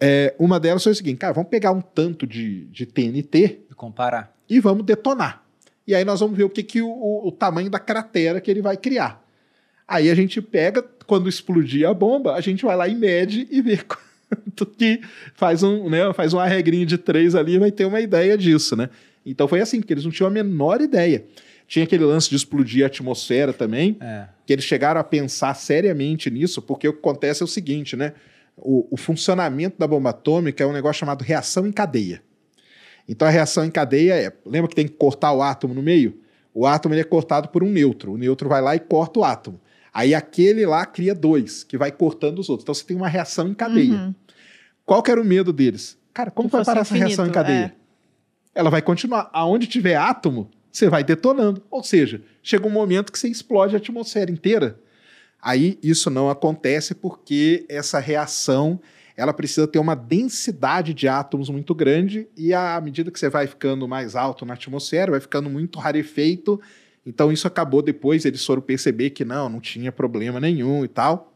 [SPEAKER 3] É, uma delas foi o seguinte: cara, vamos pegar um tanto de, de TNT
[SPEAKER 1] E comparar.
[SPEAKER 3] e vamos detonar. E aí nós vamos ver o que, que o, o- o tamanho da cratera que ele vai criar. Aí a gente pega, quando explodir a bomba, a gente vai lá e mede e vê quanto que faz um, né, faz uma regrinha de três ali e vai ter uma ideia disso, né? Então foi assim, porque eles não tinham a menor ideia. Tinha aquele lance de explodir a atmosfera também,
[SPEAKER 1] É.
[SPEAKER 3] que eles chegaram a pensar seriamente nisso, porque o que acontece é o seguinte, né? O, o funcionamento da bomba atômica é um negócio chamado reação em cadeia. Então a reação em cadeia é, lembra que tem que cortar o átomo no meio? O átomo ele é cortado por um nêutron. O nêutron vai lá e corta o átomo. Aí aquele lá cria dois, que vai cortando os outros. Então você tem uma reação em cadeia.
[SPEAKER 2] Uhum.
[SPEAKER 3] Qual que era o medo deles? Cara, como
[SPEAKER 2] Que
[SPEAKER 3] vai parar essa reação em
[SPEAKER 2] infinito,
[SPEAKER 3] cadeia? Ela vai continuar. Aonde tiver átomo, você vai detonando. Ou seja, chega um momento que você explode a atmosfera inteira. Aí isso não acontece porque essa reação ela precisa ter uma densidade de átomos muito grande e à medida que você vai ficando mais alto na atmosfera, vai ficando muito rarefeito. Então isso acabou depois, eles foram perceber que não, não tinha problema nenhum e tal.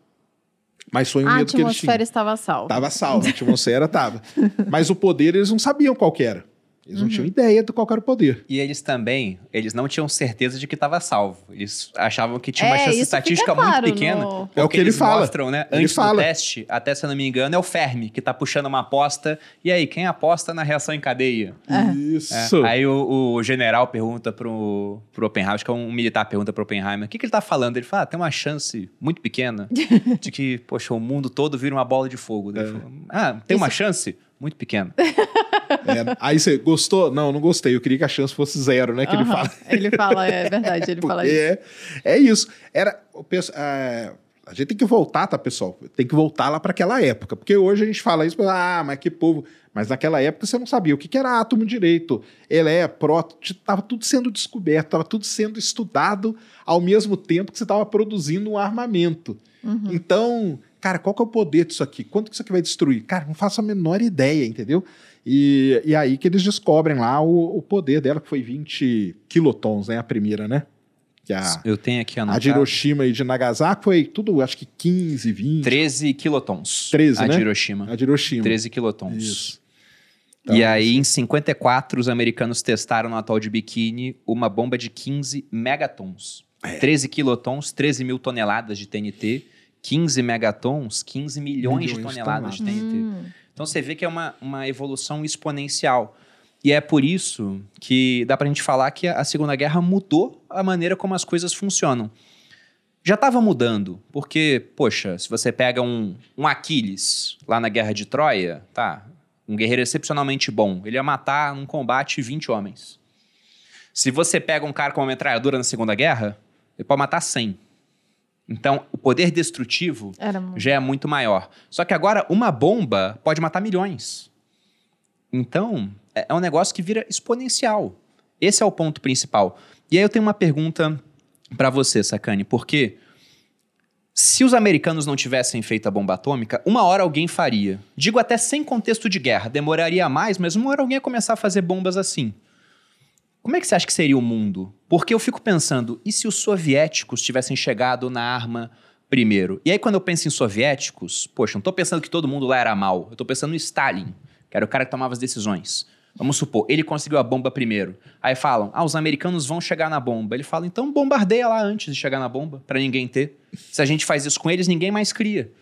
[SPEAKER 3] Mas foi um
[SPEAKER 2] A
[SPEAKER 3] medo que eles tinham.
[SPEAKER 2] atmosfera estava salva.
[SPEAKER 3] Tava salvo, a atmosfera tava. Mas o poder eles não sabiam qual era. Eles não tinham ideia do qual era o poder.
[SPEAKER 1] E eles também, eles não tinham certeza de que estava salvo. Eles achavam que tinha uma
[SPEAKER 2] É,
[SPEAKER 1] chance
[SPEAKER 2] isso
[SPEAKER 1] estatística
[SPEAKER 2] claro
[SPEAKER 1] muito pequena.
[SPEAKER 2] no-
[SPEAKER 3] É o que ele
[SPEAKER 1] eles
[SPEAKER 3] fala.
[SPEAKER 1] mostram, né?
[SPEAKER 3] Ele
[SPEAKER 1] Antes
[SPEAKER 3] fala.
[SPEAKER 1] do teste, até se eu não me engano, é o Fermi que tá puxando uma aposta. E aí, quem aposta na reação em cadeia?
[SPEAKER 2] É.
[SPEAKER 3] Isso.
[SPEAKER 1] É. Aí o, o general pergunta pro, pro Oppenheimer, acho que é um militar pergunta pro Oppenheimer, o que, que ele tá falando? Ele fala, ah, tem uma chance muito pequena de que, poxa, o mundo todo vira uma bola de fogo.
[SPEAKER 3] É.
[SPEAKER 1] Ele falou, ah, tem uma chance muito pequena.
[SPEAKER 3] É, aí você gostou? Não, não gostei. Eu queria que a chance fosse zero, né? Que ele
[SPEAKER 2] Aham.
[SPEAKER 3] fala.
[SPEAKER 2] Ele fala, é verdade, ele fala isso.
[SPEAKER 3] é, é isso. Era, o pesso- é, a gente tem que voltar, tá, pessoal? Tem que voltar lá para aquela época. Porque hoje a gente fala isso, ah, mas que povo. Mas naquela época você não sabia o que, que era átomo direito. Ele é próton, estava tudo sendo descoberto, estava tudo sendo estudado ao mesmo tempo que você estava produzindo um armamento.
[SPEAKER 2] Uhum.
[SPEAKER 3] Então, cara, qual que é o poder disso aqui? Quanto que isso aqui vai destruir? Cara, não faço a menor ideia, entendeu? E, e aí que eles descobrem lá o, o poder dela, que foi 20 quilotons, né? A primeira, né? Que a,
[SPEAKER 1] Eu tenho aqui
[SPEAKER 3] a
[SPEAKER 1] anotado.
[SPEAKER 3] de Hiroshima e de Nagasaki foi tudo, acho que 15, 20.
[SPEAKER 1] 13 quilotons.
[SPEAKER 3] 13,
[SPEAKER 1] a
[SPEAKER 3] né?
[SPEAKER 1] de Hiroshima.
[SPEAKER 3] A de Hiroshima.
[SPEAKER 1] 13 quilotons.
[SPEAKER 3] Isso.
[SPEAKER 1] e
[SPEAKER 3] Então,
[SPEAKER 1] aí, em 54, os americanos testaram no atol de Bikini uma bomba de 15 megatons.
[SPEAKER 3] É.
[SPEAKER 1] 13 quilotons, 13 mil toneladas de TNT. 15 megatons, 15 milhões,
[SPEAKER 3] Milhões
[SPEAKER 1] de
[SPEAKER 3] de
[SPEAKER 1] toneladas de TNT.
[SPEAKER 2] Hum.
[SPEAKER 1] Então você vê que é uma, uma evolução exponencial. E é por isso que dá pra gente falar que a Segunda Guerra mudou a maneira como as coisas funcionam. Já estava mudando, porque, poxa, se você pega um, um Aquiles lá na Guerra de Troia, tá? Um guerreiro excepcionalmente bom, ele ia matar num combate 20 homens. Se você pega um cara com uma metralhadora na Segunda Guerra, ele pode matar 100. Então, o poder destrutivo
[SPEAKER 2] muito.
[SPEAKER 1] já é muito maior. Só que agora, uma bomba pode matar milhões. Então, é é um negócio que vira exponencial. Esse é o ponto principal. E aí eu tenho uma pergunta pra você, Sakane, porque se os americanos não tivessem feito a bomba atômica, uma hora alguém faria. Digo até sem contexto de guerra, demoraria mais, mas uma hora alguém ia começar a fazer bombas assim. Como é que você acha que seria o mundo? Porque eu fico pensando, e se os soviéticos tivessem chegado na arma primeiro? E aí, quando eu penso em soviéticos, poxa, não tô pensando que todo mundo lá era mal. Eu tô pensando no Stalin, que era o cara que tomava as decisões. Vamos supor, ele conseguiu a bomba primeiro. Aí falam, ah, os americanos vão chegar na bomba. Ele fala, então bombardeia lá antes de chegar na bomba, pra ninguém ter. Se a gente faz isso com eles, ninguém mais cria.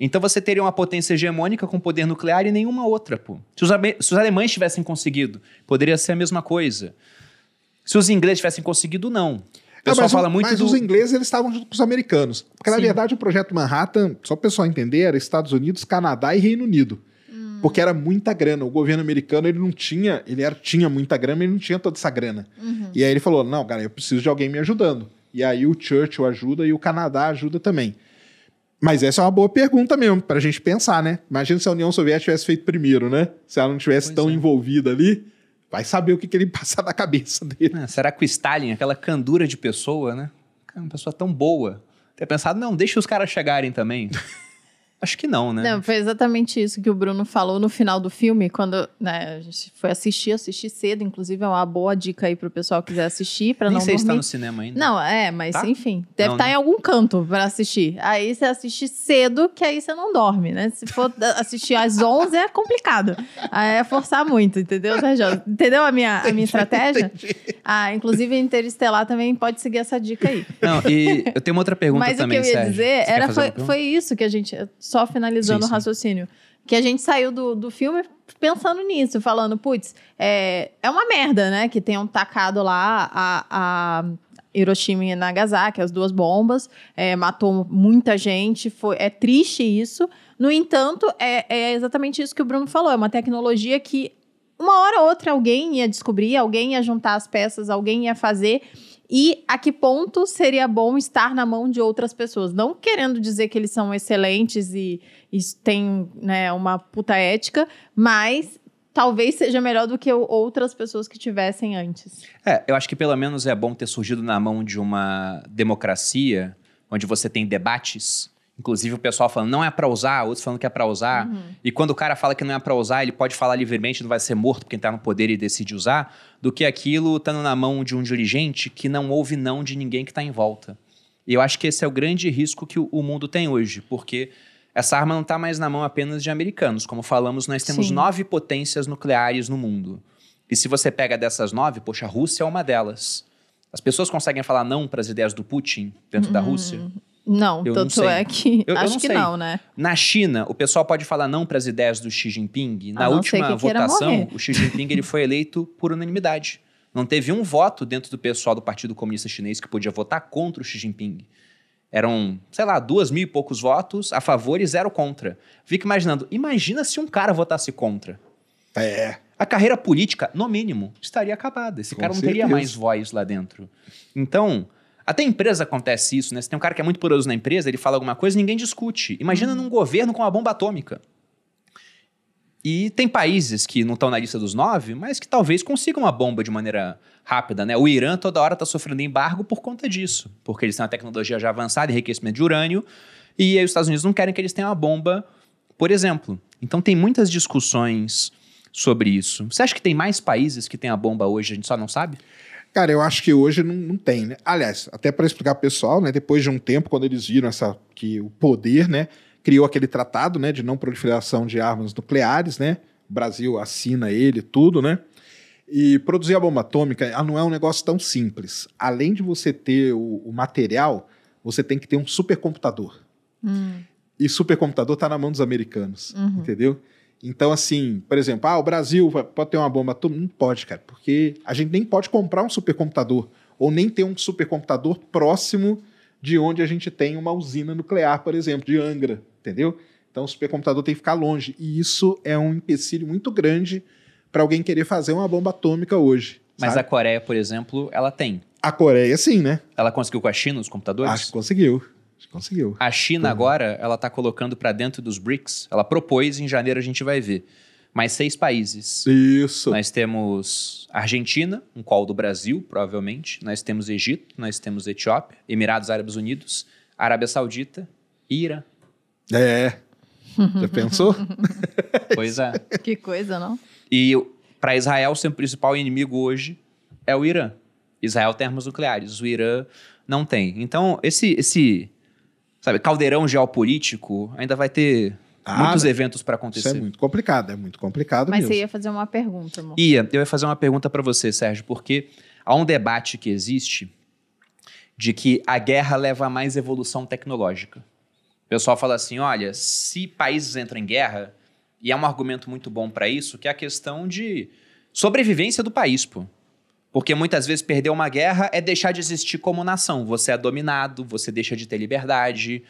[SPEAKER 1] Então você teria uma potência hegemônica com poder nuclear e nenhuma outra, pô. Se os, se os alemães tivessem conseguido, poderia ser a mesma coisa. Se os ingleses tivessem conseguido, não. O
[SPEAKER 3] Ah,
[SPEAKER 1] pessoal
[SPEAKER 3] mas
[SPEAKER 1] fala
[SPEAKER 3] o-
[SPEAKER 1] muito
[SPEAKER 3] mas
[SPEAKER 1] do...
[SPEAKER 3] os ingleses eles estavam junto com os americanos. Porque, na
[SPEAKER 2] Sim.
[SPEAKER 3] verdade, o projeto Manhattan, só para o pessoal entender, era Estados Unidos, Canadá e Reino Unido. Porque era muita grana. O governo americano ele não tinha, ele era, tinha muita grana, mas ele não tinha toda essa grana.
[SPEAKER 2] Uhum.
[SPEAKER 3] E aí ele falou: não, cara, eu preciso de alguém me ajudando. E aí o Churchill ajuda e o Canadá ajuda também. Mas essa é uma boa pergunta mesmo, pra gente pensar, né? Imagina se a União Soviética tivesse feito primeiro, né? Se ela não tivesse
[SPEAKER 1] Pois
[SPEAKER 3] tão
[SPEAKER 1] é.
[SPEAKER 3] envolvida ali, vai saber o que, que ele passar na cabeça dele.
[SPEAKER 1] Ah, será que o Stalin, aquela candura de pessoa, né? Uma pessoa tão boa. Ter pensado, não, deixa os caras chegarem também. Acho que não, né?
[SPEAKER 2] Não, foi exatamente isso que o Bruno falou no final do filme, quando né, a gente foi assistir, assistir cedo, inclusive é uma boa dica aí pro pessoal que quiser assistir,
[SPEAKER 1] Nem
[SPEAKER 2] não
[SPEAKER 1] sei se tá
[SPEAKER 2] dormir.
[SPEAKER 1] no cinema ainda.
[SPEAKER 2] Não, é, mas
[SPEAKER 1] Tá?
[SPEAKER 2] enfim, deve
[SPEAKER 1] Não,
[SPEAKER 2] estar
[SPEAKER 1] né?
[SPEAKER 2] em algum canto pra assistir. Aí você assiste cedo, que aí você não dorme, né? Se for assistir às 11 é complicado. Aí é forçar muito, entendeu, Sérgio? Entendeu a minha, a minha estratégia? Ah, inclusive Interestelar também pode seguir essa dica aí.
[SPEAKER 1] Não, e eu tenho uma outra pergunta
[SPEAKER 2] Mas
[SPEAKER 1] também,
[SPEAKER 2] o que eu ia
[SPEAKER 1] Sérgio.
[SPEAKER 2] dizer
[SPEAKER 1] Você
[SPEAKER 2] era foi, foi isso que a gente, só finalizando
[SPEAKER 1] Sim,
[SPEAKER 2] o
[SPEAKER 1] sim.
[SPEAKER 2] raciocínio, que a gente saiu do, do filme pensando nisso, falando, putz, é, é uma merda, né? Que tenham tacado lá a, a Hiroshima e Nagasaki, as duas bombas, é, matou muita gente, foi, é triste isso. No entanto, é, é exatamente isso que o Bruno falou, é uma tecnologia que uma hora ou outra alguém ia descobrir, alguém ia juntar as peças, alguém ia fazer. E a que ponto seria bom estar na mão de outras pessoas? Não querendo dizer que eles são excelentes e, e têm né, uma puta ética, mas talvez seja melhor do que outras pessoas que tivessem antes.
[SPEAKER 1] É, eu acho que pelo menos é bom ter surgido na mão de uma democracia, onde você tem debates. Inclusive o pessoal falando não é pra usar, outros falando que é pra usar. E quando o cara fala que não é pra usar, ele pode falar livremente, não vai ser morto porque tá no poder e decide usar, do que aquilo estando na mão de um dirigente que não ouve não de ninguém que tá em volta. E eu acho que esse é o grande risco que o, mundo tem hoje, porque essa arma não tá mais na mão apenas de americanos. Como falamos, nós temos
[SPEAKER 2] Sim.
[SPEAKER 1] nove potências nucleares no mundo. E se você pega dessas nove, poxa, a Rússia é uma delas. As pessoas conseguem falar não para as ideias do Putin dentro da Rússia?
[SPEAKER 2] Não,
[SPEAKER 1] Eu não
[SPEAKER 2] tanto
[SPEAKER 1] sei.
[SPEAKER 2] é que.
[SPEAKER 1] Eu- eu
[SPEAKER 2] acho
[SPEAKER 1] não
[SPEAKER 2] que
[SPEAKER 1] sei.
[SPEAKER 2] não, né?
[SPEAKER 1] Na China, o pessoal pode falar não para as ideias do Xi Jinping. Na
[SPEAKER 2] não
[SPEAKER 1] última
[SPEAKER 2] que
[SPEAKER 1] votação, o Xi Jinping ele foi eleito por unanimidade. Não teve um voto dentro do pessoal do Partido Comunista Chinês que podia votar contra o Xi Jinping. Eram, sei lá, duas mil e poucos votos a favor e zero contra. Fico imaginando, imagina se um cara votasse contra.
[SPEAKER 3] É.
[SPEAKER 1] A carreira política, no mínimo, estaria acabada. Esse
[SPEAKER 3] Com
[SPEAKER 1] cara não teria
[SPEAKER 3] certeza.
[SPEAKER 1] mais voz lá dentro. Então, até em empresa acontece isso, né? Se tem um cara que é muito poderoso na empresa, ele fala alguma coisa e ninguém discute. Imagina num governo com uma bomba atômica. E tem países que não estão na lista dos nove, mas que talvez consigam uma bomba de maneira rápida, né? O Irã toda hora está sofrendo embargo por conta disso, porque eles têm uma tecnologia já avançada, enriquecimento de urânio, e aí os Estados Unidos não querem que eles tenham uma bomba, por exemplo. Então tem muitas discussões sobre isso. Você acha que tem mais países que têm a bomba hoje, a gente só não sabe?
[SPEAKER 3] Cara, eu acho que hoje não, não tem, né? Aliás, até para explicar pro pessoal, né? Depois de um tempo, quando eles viram essa que o poder, né, criou aquele tratado, né, de não proliferação de armas nucleares, né? O Brasil assina ele, tudo, né? E produzir a bomba atômica ela não é um negócio tão simples. Além de você ter o, o material, você tem que ter um supercomputador.
[SPEAKER 2] Hum,
[SPEAKER 3] E supercomputador está na mão dos americanos,
[SPEAKER 2] Uhum.
[SPEAKER 3] entendeu? Então, assim, por exemplo, ah, o Brasil pode ter uma bomba atômica? Não pode, cara, porque a gente nem pode comprar um supercomputador, ou nem ter um supercomputador próximo de onde a gente tem uma usina nuclear, por exemplo, de Angra, entendeu? Então, o supercomputador tem que ficar longe. E isso é um empecilho muito grande para alguém querer fazer uma bomba atômica hoje.
[SPEAKER 1] Mas a
[SPEAKER 3] sabe?
[SPEAKER 1] Coreia, por exemplo, ela tem.
[SPEAKER 3] a... Coreia, sim, né?
[SPEAKER 1] Ela conseguiu com a China os computadores?
[SPEAKER 3] Acho que conseguiu. Conseguiu.
[SPEAKER 1] A China agora, ela está colocando para dentro dos BRICS. Ela propôs, em janeiro a gente vai ver. Mais seis países.
[SPEAKER 3] Isso.
[SPEAKER 1] Nós temos Argentina, um colo do Brasil, provavelmente. Nós temos Egito, nós temos Etiópia, Emirados Árabes Unidos, Arábia Saudita, Ira.
[SPEAKER 3] É. Já pensou?
[SPEAKER 1] Pois é.
[SPEAKER 2] que coisa, não?
[SPEAKER 1] E para Israel, seu principal inimigo hoje é o Irã. Israel tem armas nucleares, o Irã não tem. Então, esse, esse sabe, caldeirão geopolítico ainda vai ter
[SPEAKER 3] Ah,
[SPEAKER 1] muitos
[SPEAKER 3] né?
[SPEAKER 1] eventos para
[SPEAKER 3] Isso
[SPEAKER 1] acontecer.
[SPEAKER 3] é muito complicado, é muito complicado
[SPEAKER 2] Mas
[SPEAKER 3] mesmo.
[SPEAKER 2] você ia fazer uma pergunta, amor.
[SPEAKER 1] Ia, eu ia fazer uma pergunta para você, Sérgio, porque há um debate que existe de que a guerra leva a mais evolução tecnológica. O pessoal fala assim: olha, se países entram em guerra, e é um argumento muito bom para isso, que é a questão de sobrevivência do país, pô. Porque muitas vezes perder uma guerra é deixar de existir como nação. Você é dominado, você deixa de ter liberdade.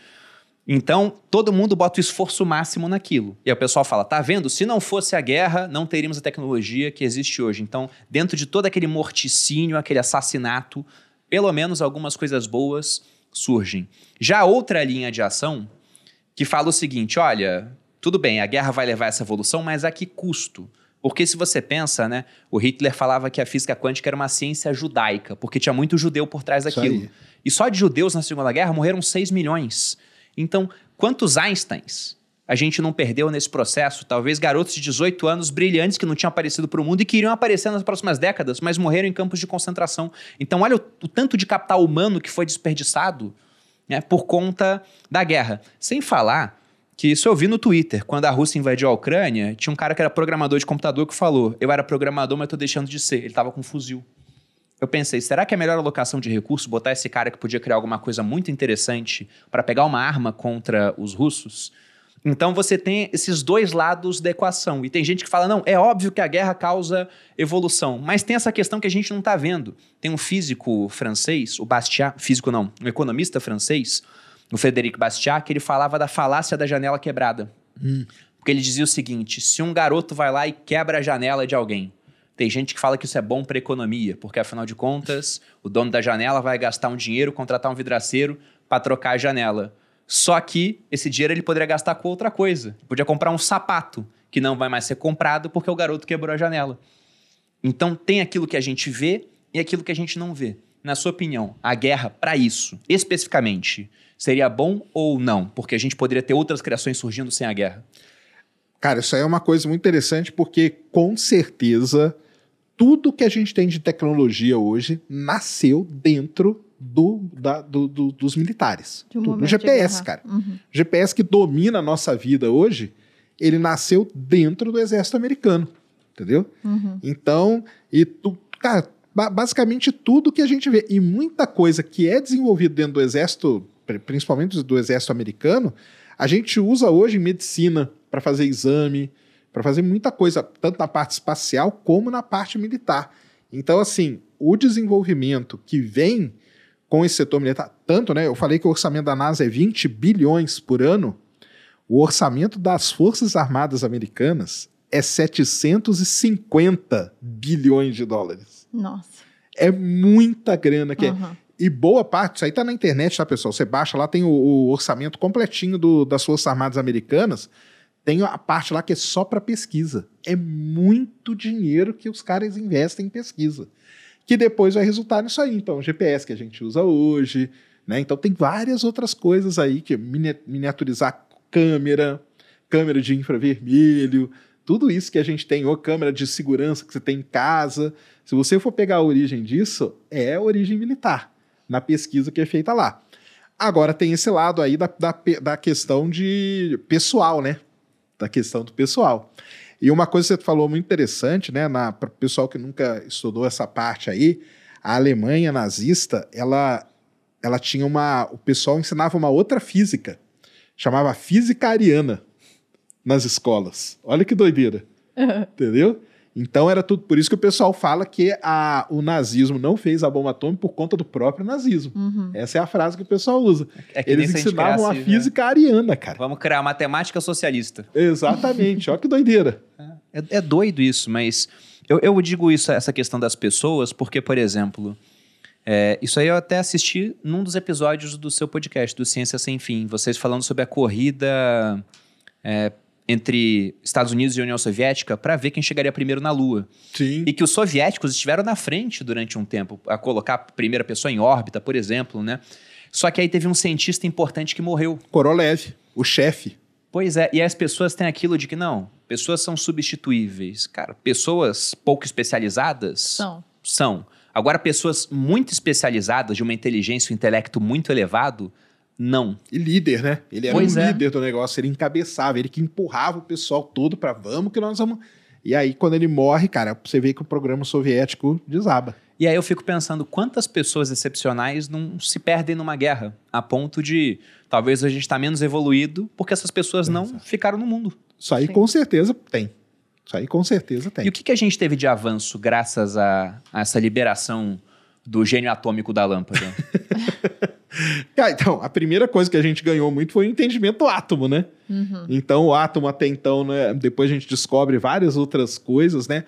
[SPEAKER 1] Então, todo mundo bota o esforço máximo naquilo. E aí o pessoal fala: tá vendo? Se não fosse a guerra, não teríamos a tecnologia que existe hoje. Então, dentro de todo aquele morticínio, aquele assassinato, pelo menos algumas coisas boas surgem. Já outra linha de ação que fala o seguinte: olha, tudo bem, a guerra vai levar essa evolução, mas a que custo? Porque se você pensa, né, o Hitler falava que a física quântica era uma ciência judaica, porque tinha muito judeu por trás daquilo. E só de judeus na Segunda Guerra morreram 6 milhões. Então, quantos Einsteins a gente não perdeu nesse processo? Talvez garotos de 18 anos brilhantes que não tinham aparecido para o mundo e que iriam aparecer nas próximas décadas, mas morreram em campos de concentração. Então, olha o, o tanto de capital humano que foi desperdiçado né, por conta da guerra. Sem falar que isso eu vi no Twitter. Quando a Rússia invadiu a Ucrânia, tinha um cara que era programador de computador que falou: Eu era programador, mas tô deixando de ser. Ele tava com um fuzil. Eu pensei, será que é a melhor alocação de recursos botar esse cara que podia criar alguma coisa muito interessante para pegar uma arma contra os russos? Então você tem esses dois lados da equação. E tem gente que fala: não, é óbvio que a guerra causa evolução. Mas tem essa questão que a gente não está vendo. Tem um físico francês, o Bastiat, físico não, um economista francês, o Frederic Bastiat, que ele falava da falácia da janela quebrada. Porque ele dizia o seguinte: se um garoto vai lá e quebra a janela de alguém, tem gente que fala que isso é bom para economia, porque afinal de contas, o dono da janela vai gastar um dinheiro, contratar um vidraceiro para trocar a janela. Só que esse dinheiro ele poderia gastar com outra coisa. Podia comprar um sapato, que não vai mais ser comprado porque o garoto quebrou a janela. Então tem aquilo que a gente vê e aquilo que a gente não vê. Na sua opinião, a guerra para isso, especificamente, seria bom ou não? Porque a gente poderia ter outras criações surgindo sem a guerra.
[SPEAKER 3] Cara, isso aí é uma coisa muito interessante porque, com certeza, tudo que a gente tem de tecnologia hoje nasceu dentro do, da- do- do- dos militares.
[SPEAKER 2] De um
[SPEAKER 3] Tudo. O
[SPEAKER 2] de
[SPEAKER 3] GPS, cara.
[SPEAKER 2] Uhum.
[SPEAKER 3] O GPS que domina a nossa vida hoje, ele nasceu dentro do exército americano. entendeu?
[SPEAKER 2] Uhum.
[SPEAKER 3] Então, e tu, cara, ba- basicamente tudo que a gente vê e muita coisa que é desenvolvido dentro do exército, principalmente do exército americano, a gente usa hoje em medicina para fazer exame, para fazer muita coisa, tanto na parte espacial como na parte militar. Então, assim, o desenvolvimento que vem com esse setor militar, tanto, né? Eu falei que o orçamento da NASA é 20 bilhões por ano. O orçamento das Forças Armadas Americanas é 750 bilhões de dólares.
[SPEAKER 2] Nossa.
[SPEAKER 3] É muita grana que é. E boa parte, isso aí tá na internet, tá, pessoal? Você baixa lá, tem o, o orçamento completinho do- das Forças Armadas Americanas. Tem a parte lá que é só para pesquisa. É muito dinheiro que os caras investem em pesquisa. Que depois vai resultar nisso aí. Então, GPS que a gente usa hoje, né? Então tem várias outras coisas aí que mini- miniaturizar câmera, câmera de infravermelho, tudo isso que a gente tem, ou câmera de segurança que você tem em casa. Se você for pegar a origem disso, é origem militar, na pesquisa que é feita lá. Agora tem esse lado aí da, da, da questão de pessoal, né? Da questão do pessoal. E uma coisa que você falou muito interessante, né? Para o pessoal que nunca estudou essa parte aí, a Alemanha nazista, ela, ela tinha uma. O pessoal ensinava uma outra física, chamava física ariana nas escolas. Olha que doideira. Entendeu? Então era tudo. Por isso que o pessoal fala que a, o nazismo não fez a bomba atômica por conta do próprio nazismo.
[SPEAKER 2] Uhum.
[SPEAKER 3] Essa é a frase que o pessoal usa.
[SPEAKER 1] É que
[SPEAKER 3] Eles
[SPEAKER 1] a
[SPEAKER 3] ensinavam a
[SPEAKER 1] criasse, né?
[SPEAKER 3] física ariana, cara.
[SPEAKER 1] Vamos criar matemática socialista.
[SPEAKER 3] Exatamente. Olha que doideira.
[SPEAKER 1] É, é doido isso, mas eu, eu digo isso, essa questão das pessoas, porque, por exemplo, é, isso aí eu até assisti num dos episódios do seu podcast, do Ciência Sem Fim, vocês falando sobre a corrida é, entre Estados Unidos e União Soviética para ver quem chegaria primeiro na Lua.
[SPEAKER 3] Sim.
[SPEAKER 1] E que os soviéticos estiveram na frente durante um tempo, a colocar a primeira pessoa em órbita, por exemplo, né? Só que aí teve um cientista importante que morreu.
[SPEAKER 3] Korolev, o chefe.
[SPEAKER 1] Pois é, e as pessoas têm aquilo de que não, pessoas são substituíveis. Cara, pessoas pouco especializadas
[SPEAKER 2] São.
[SPEAKER 1] são. Agora, pessoas muito especializadas, de uma inteligência e um intelecto muito elevado, não.
[SPEAKER 3] E líder, né? Ele era
[SPEAKER 1] Pois
[SPEAKER 3] o
[SPEAKER 1] é.
[SPEAKER 3] líder do negócio, ele encabeçava, ele que empurrava o pessoal todo pra vamos que nós vamos. E aí, quando ele morre, cara, você vê que o programa soviético desaba.
[SPEAKER 1] E aí eu fico pensando quantas pessoas excepcionais não se perdem numa guerra, a ponto de talvez a gente está menos evoluído porque essas pessoas não
[SPEAKER 3] Exato.
[SPEAKER 1] ficaram no mundo.
[SPEAKER 3] Isso aí
[SPEAKER 2] Sim.
[SPEAKER 3] com certeza tem. Isso aí com certeza tem.
[SPEAKER 1] E o que, que a gente teve de avanço graças a, a essa liberação do gênio atômico da lâmpada?
[SPEAKER 3] Ah, então, a primeira coisa que a gente ganhou muito foi o entendimento do átomo, né?
[SPEAKER 2] Uhum.
[SPEAKER 3] Então, o átomo até então, né, depois a gente descobre várias outras coisas, né?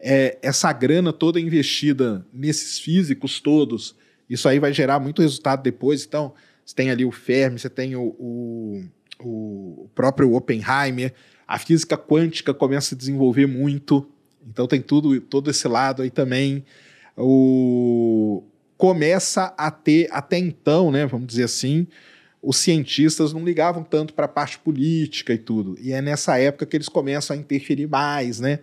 [SPEAKER 3] É, essa grana toda investida nesses físicos todos, isso aí vai gerar muito resultado depois. Então, você tem ali o Fermi, você tem o, o, o próprio Oppenheimer, a física quântica começa a desenvolver muito, então tem tudo, todo esse lado aí também. O, começa a ter, até então, né, vamos dizer assim, os cientistas não ligavam tanto para a parte política e tudo. E é nessa época que eles começam a interferir mais, né?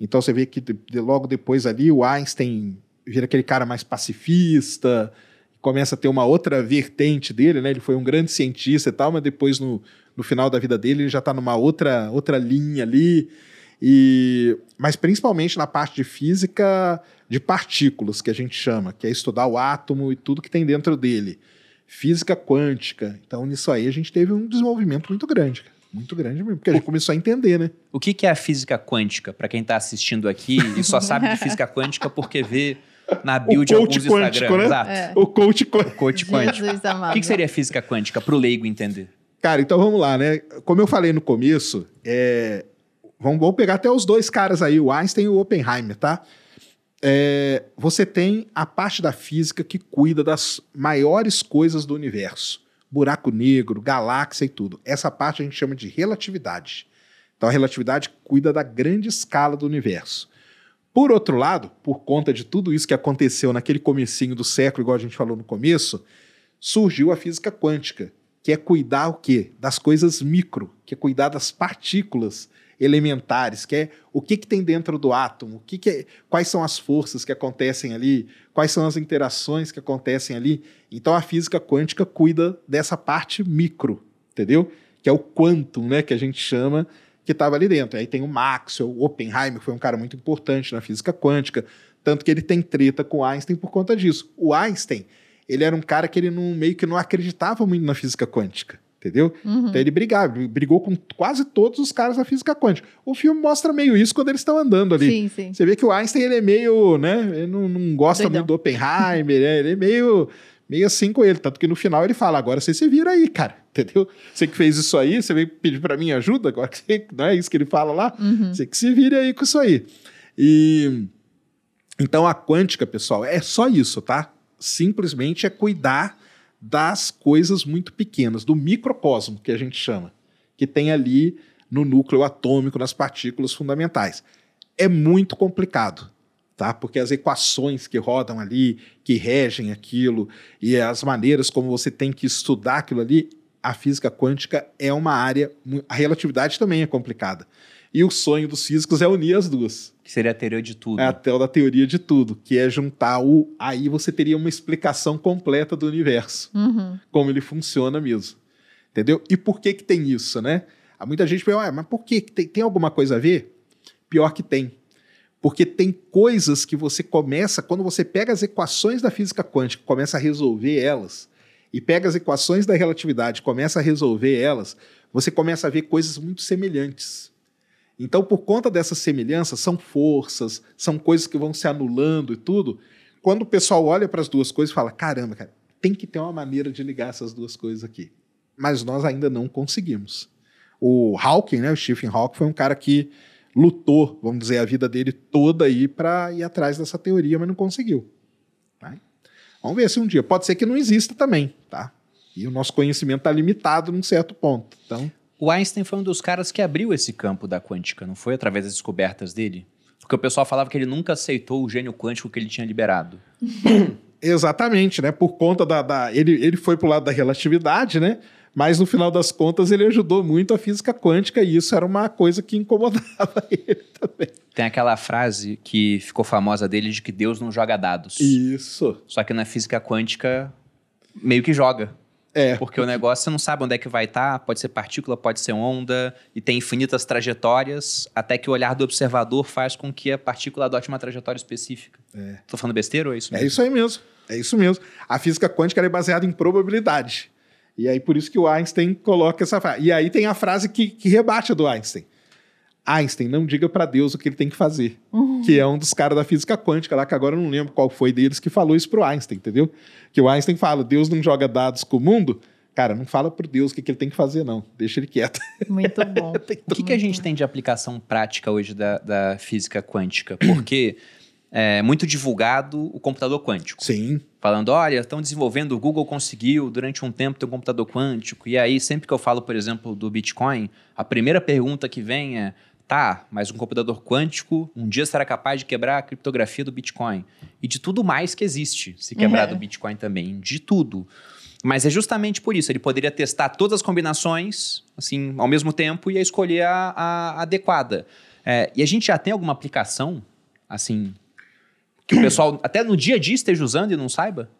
[SPEAKER 3] Então você vê que de- logo depois ali o Einstein vira aquele cara mais pacifista, começa a ter uma outra vertente dele, né? Ele foi um grande cientista e tal, mas depois no, no final da vida dele ele já está numa outra, outra linha ali. E, mas principalmente na parte de física de partículas, que a gente chama, que é estudar o átomo e tudo que tem dentro dele. Física quântica. Então, nisso aí, a gente teve um desenvolvimento muito grande. cara. Muito grande mesmo, porque a gente começou a entender, né?
[SPEAKER 1] o que, que é a física quântica, para quem está assistindo aqui e só sabe de física quântica porque vê na bio
[SPEAKER 3] O
[SPEAKER 1] de alguns
[SPEAKER 3] quântico,
[SPEAKER 1] Instagrams.
[SPEAKER 3] né?
[SPEAKER 1] Exato.
[SPEAKER 2] É.
[SPEAKER 3] O coach quântico.
[SPEAKER 1] Coach quântico. O que, que seria física quântica, para o leigo entender?
[SPEAKER 3] Cara, então vamos lá, né? Como eu falei no começo, é, vamos, vamos pegar até os dois caras aí, o Einstein e o Oppenheimer, tá? É, você tem a parte da física que cuida das maiores coisas do universo. Buraco negro, galáxia e tudo. Essa parte a gente chama de relatividade. Então a relatividade cuida da grande escala do universo. Por outro lado, por conta de tudo isso que aconteceu naquele comecinho do século, igual a gente falou no começo, surgiu a física quântica, que é cuidar o quê? Das coisas micro, que é cuidar das partículas elementares, que é o que, que tem dentro do átomo, o que que é- quais são as forças que acontecem ali, quais são as interações que acontecem ali. Então a física quântica cuida dessa parte micro, entendeu? Que é o quantum, né, que a gente chama, que estava ali dentro. Aí tem o Maxwell, o Oppenheimer, foi um cara muito importante na física quântica, tanto que ele tem treta com Einstein por conta disso. O Einstein, ele era um cara que ele não, meio que não acreditava muito na física quântica. Entendeu?
[SPEAKER 2] Uhum.
[SPEAKER 3] Então ele brigava, brigou com quase todos os caras da física quântica. O filme mostra meio isso quando eles estão andando ali.
[SPEAKER 2] Sim, sim.
[SPEAKER 3] Você vê que o Einstein ele é meio, né? Ele não, não gosta
[SPEAKER 2] Doidão.
[SPEAKER 3] muito do Oppenheimer, né? ele é meio, meio assim com ele. Tanto que no final ele fala: agora você se vira aí, cara. Entendeu? Você que fez isso aí, você veio pedir pra mim ajuda, agora que você, não é isso que ele fala lá?
[SPEAKER 2] Uhum.
[SPEAKER 3] Você que se vire aí com isso aí. E então a quântica, pessoal, é só isso, tá? Simplesmente é cuidar das coisas muito pequenas, do microcosmo que a gente chama, que tem ali no núcleo atômico, nas partículas fundamentais. É muito complicado, tá? Porque as equações que rodam ali, que regem aquilo, e as maneiras como você tem que estudar aquilo ali, a física quântica é uma área. A relatividade também é complicada. E o sonho dos físicos é unir as duas.
[SPEAKER 1] Que seria a teoria de tudo.
[SPEAKER 3] É a da teoria de tudo, que é juntar o. Aí você teria uma explicação completa do universo,
[SPEAKER 2] Uhum.
[SPEAKER 3] como ele funciona mesmo. Entendeu? E por que que tem isso, né? Há muita gente pergunta, "Ué, mas por que? que Tem, tem alguma coisa a ver? Pior que tem. Porque tem coisas que você começa, quando você pega as equações da física quântica, começa a resolver elas, e pega as equações da relatividade, começa a resolver elas, você começa a ver coisas muito semelhantes. Então, por conta dessas semelhanças, são forças, são coisas que vão se anulando e tudo. Quando o pessoal olha para as duas coisas e fala: caramba, cara, tem que ter uma maneira de ligar essas duas coisas aqui. Mas nós ainda não conseguimos. O Hawking, né, o Stephen Hawking, foi um cara que lutou, vamos dizer, a vida dele toda aí para ir atrás dessa teoria, mas não conseguiu. Tá? Vamos ver se um dia. Pode ser que não exista também, tá? E o nosso conhecimento está limitado num certo ponto. Então,
[SPEAKER 1] O Einstein foi um dos caras que abriu esse campo da quântica, não foi? Através das descobertas dele? Porque o pessoal falava que ele nunca aceitou o gênio quântico que ele tinha liberado.
[SPEAKER 3] Exatamente, né? Por conta da. da- ele, ele foi pro lado da relatividade, né? Mas no final das contas ele ajudou muito a física quântica e isso era uma coisa que incomodava ele também.
[SPEAKER 1] Tem aquela frase que ficou famosa dele de que Deus não joga dados.
[SPEAKER 3] Isso.
[SPEAKER 1] Só que na física quântica meio que joga.
[SPEAKER 3] É.
[SPEAKER 1] Porque o negócio você não sabe onde é que vai estar, pode ser partícula, pode ser onda, e tem infinitas trajetórias, até que o olhar do observador faz com que a partícula adote uma trajetória específica.
[SPEAKER 3] É.
[SPEAKER 1] Tô falando besteira ou é isso
[SPEAKER 3] É
[SPEAKER 1] mesmo?
[SPEAKER 3] isso aí mesmo. É isso mesmo. A física quântica é baseada em probabilidade. E aí por isso que o Einstein coloca essa frase. E aí tem a frase que, que rebate a do Einstein. Einstein, não diga para Deus o que ele tem que fazer. Que é um dos caras da física quântica lá, que agora eu não lembro qual foi deles que falou isso pro Einstein, entendeu? Que o Einstein fala, Deus não joga dados com o mundo. Cara, não fala pro Deus o que, que ele tem que fazer, não. Deixa ele quieto.
[SPEAKER 2] Muito bom.
[SPEAKER 1] O que, que a gente tem de aplicação prática hoje da, da física quântica? Porque é muito divulgado o computador quântico.
[SPEAKER 3] Sim.
[SPEAKER 1] Falando, olha, estão desenvolvendo, o Google conseguiu durante um tempo ter um computador quântico. E aí, sempre que eu falo, por exemplo, do Bitcoin, a primeira pergunta que vem é: tá, mas um computador quântico um dia será capaz de quebrar a criptografia do Bitcoin. E de tudo mais que existe, se quebrar
[SPEAKER 2] Uhum.
[SPEAKER 1] do Bitcoin também, de tudo. Mas é justamente por isso, ele poderia testar todas as combinações, assim, ao mesmo tempo e escolher a, a adequada. É, e a gente já tem alguma aplicação, assim, que o pessoal até no dia a dia esteja usando e não saiba?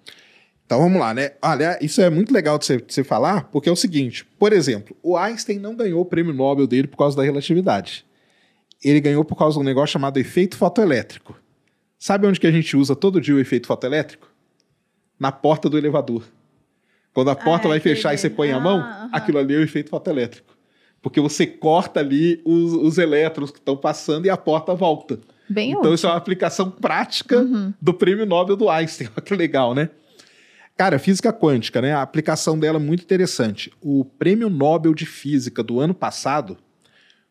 [SPEAKER 3] Então vamos lá, né? Olha, isso é muito legal de você, de você falar, porque é o seguinte: por exemplo, o Einstein não ganhou o prêmio Nobel dele por causa da relatividade. Ele ganhou por causa de um negócio chamado efeito fotoelétrico. Sabe onde que a gente usa todo dia o efeito fotoelétrico? Na porta do elevador. Quando a porta
[SPEAKER 2] é
[SPEAKER 3] vai fechar e você põe a mão,
[SPEAKER 2] Ah,
[SPEAKER 3] aquilo ali é o efeito fotoelétrico. Porque você corta ali os, os elétrons que estão passando e a porta volta.
[SPEAKER 2] Bem
[SPEAKER 3] Então,
[SPEAKER 2] útil.
[SPEAKER 3] isso é uma aplicação prática
[SPEAKER 2] Uhum.
[SPEAKER 3] do prêmio Nobel do Einstein. Olha que legal, né? Cara, física quântica, né? A aplicação dela é muito interessante. O prêmio Nobel de Física do ano passado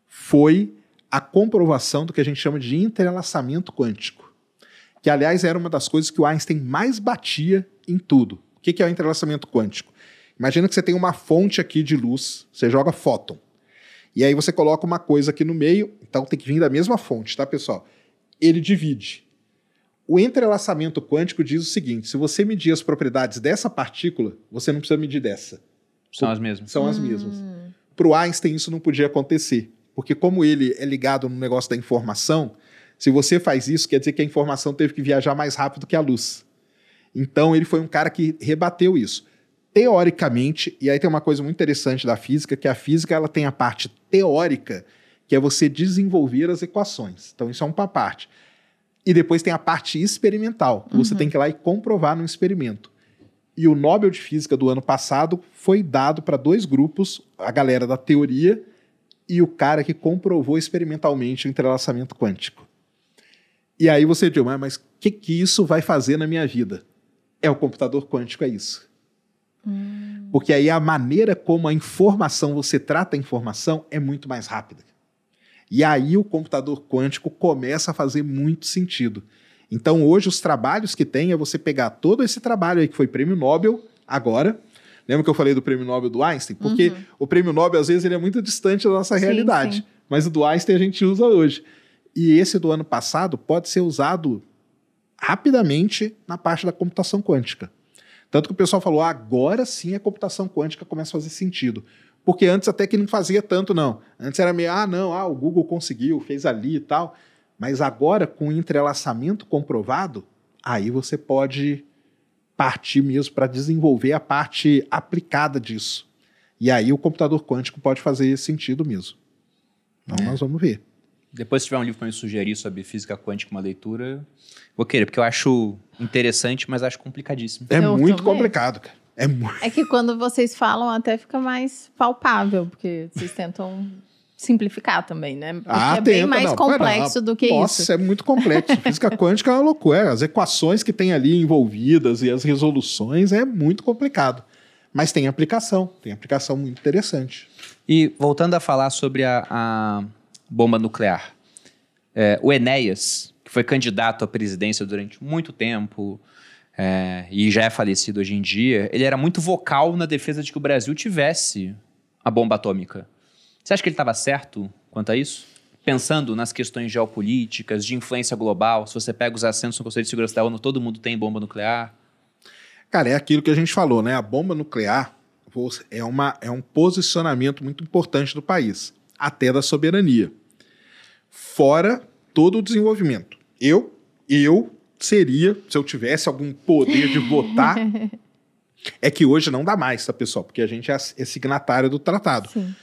[SPEAKER 3] foi a comprovação do que a gente chama de entrelaçamento quântico. Que, aliás, era uma das coisas que o Einstein mais batia em tudo. O que que é o entrelaçamento quântico? Imagina que você tem uma fonte aqui de luz, você joga fóton. E aí você coloca uma coisa aqui no meio, então tem que vir da mesma fonte, tá, pessoal? Ele divide. O entrelaçamento quântico diz o seguinte: se você medir as propriedades dessa partícula, você não precisa medir dessa.
[SPEAKER 1] São as mesmas.
[SPEAKER 3] São as mesmas. Para o Einstein, isso não podia acontecer. Porque, como ele é ligado no negócio da informação, se você faz isso, quer dizer que a informação teve que viajar mais rápido que a luz. Então, ele foi um cara que rebateu isso. Teoricamente, e aí tem uma coisa muito interessante da física, que a física ela tem a parte teórica, que é você desenvolver as equações. Então, isso é uma parte. E depois tem a parte experimental, que você
[SPEAKER 2] Uhum.
[SPEAKER 3] tem que ir lá e comprovar no experimento. E o Nobel de Física do ano passado foi dado para dois grupos, a galera da teoria e o cara que comprovou experimentalmente o entrelaçamento quântico. E aí você diz, "Mas- mas o que, que isso vai fazer na minha vida? É o computador quântico, é isso. Porque aí a maneira como a informação, você trata a informação, é muito mais rápida. E aí o computador quântico começa a fazer muito sentido. Então hoje os trabalhos que tem é você pegar todo esse trabalho aí que foi prêmio Nobel agora. Lembra que eu falei do prêmio Nobel do Einstein? Porque o prêmio Nobel às vezes ele é muito distante da nossa
[SPEAKER 2] Sim,
[SPEAKER 3] realidade,
[SPEAKER 2] sim.
[SPEAKER 3] mas o do Einstein a gente usa hoje. E esse do ano passado pode ser usado rapidamente na parte da computação quântica. Tanto que o pessoal falou, agora sim a computação quântica começa a fazer sentido. Porque antes até que não fazia tanto, não. Antes era meio, ah, não, ah, o Google conseguiu, fez ali e tal. Mas agora, com o entrelaçamento comprovado, aí você pode partir mesmo para desenvolver a parte aplicada disso. E aí o computador quântico pode fazer sentido mesmo. Então nós vamos ver.
[SPEAKER 1] Depois, se tiver um livro para me sugerir sobre física quântica, uma leitura, vou querer, porque eu acho interessante, mas acho complicadíssimo.
[SPEAKER 3] É
[SPEAKER 2] Eu
[SPEAKER 3] muito complicado, cara. É muito.
[SPEAKER 2] É que quando vocês falam até fica mais palpável, porque vocês tentam simplificar também, né? Porque
[SPEAKER 3] Ah,
[SPEAKER 2] é bem
[SPEAKER 3] tenta,
[SPEAKER 2] mais
[SPEAKER 3] não.
[SPEAKER 2] complexo do que
[SPEAKER 3] Nossa,
[SPEAKER 2] isso.
[SPEAKER 3] é muito complexo. Física quântica é uma loucura. As equações que tem ali envolvidas e as resoluções é muito complicado. Mas tem aplicação, tem aplicação muito interessante.
[SPEAKER 1] E voltando a falar sobre a, a bomba nuclear. É, o Enéas, que foi candidato à presidência durante muito tempo é, e já é falecido hoje em dia, ele era muito vocal na defesa de que o Brasil tivesse a bomba atômica. Você acha que ele estava certo quanto a isso? Pensando nas questões geopolíticas, de influência global, se você pega os assentos no Conselho de Segurança da ONU, todo mundo tem bomba nuclear.
[SPEAKER 3] Cara, é aquilo que a gente falou, né? A bomba nuclear é, uma, é um posicionamento muito importante do país, até da soberania. Fora todo o desenvolvimento. Eu, eu seria, se eu tivesse algum poder de votar, é que hoje não dá mais, tá, pessoal? Porque a gente é, é signatário do tratado.
[SPEAKER 2] Sim.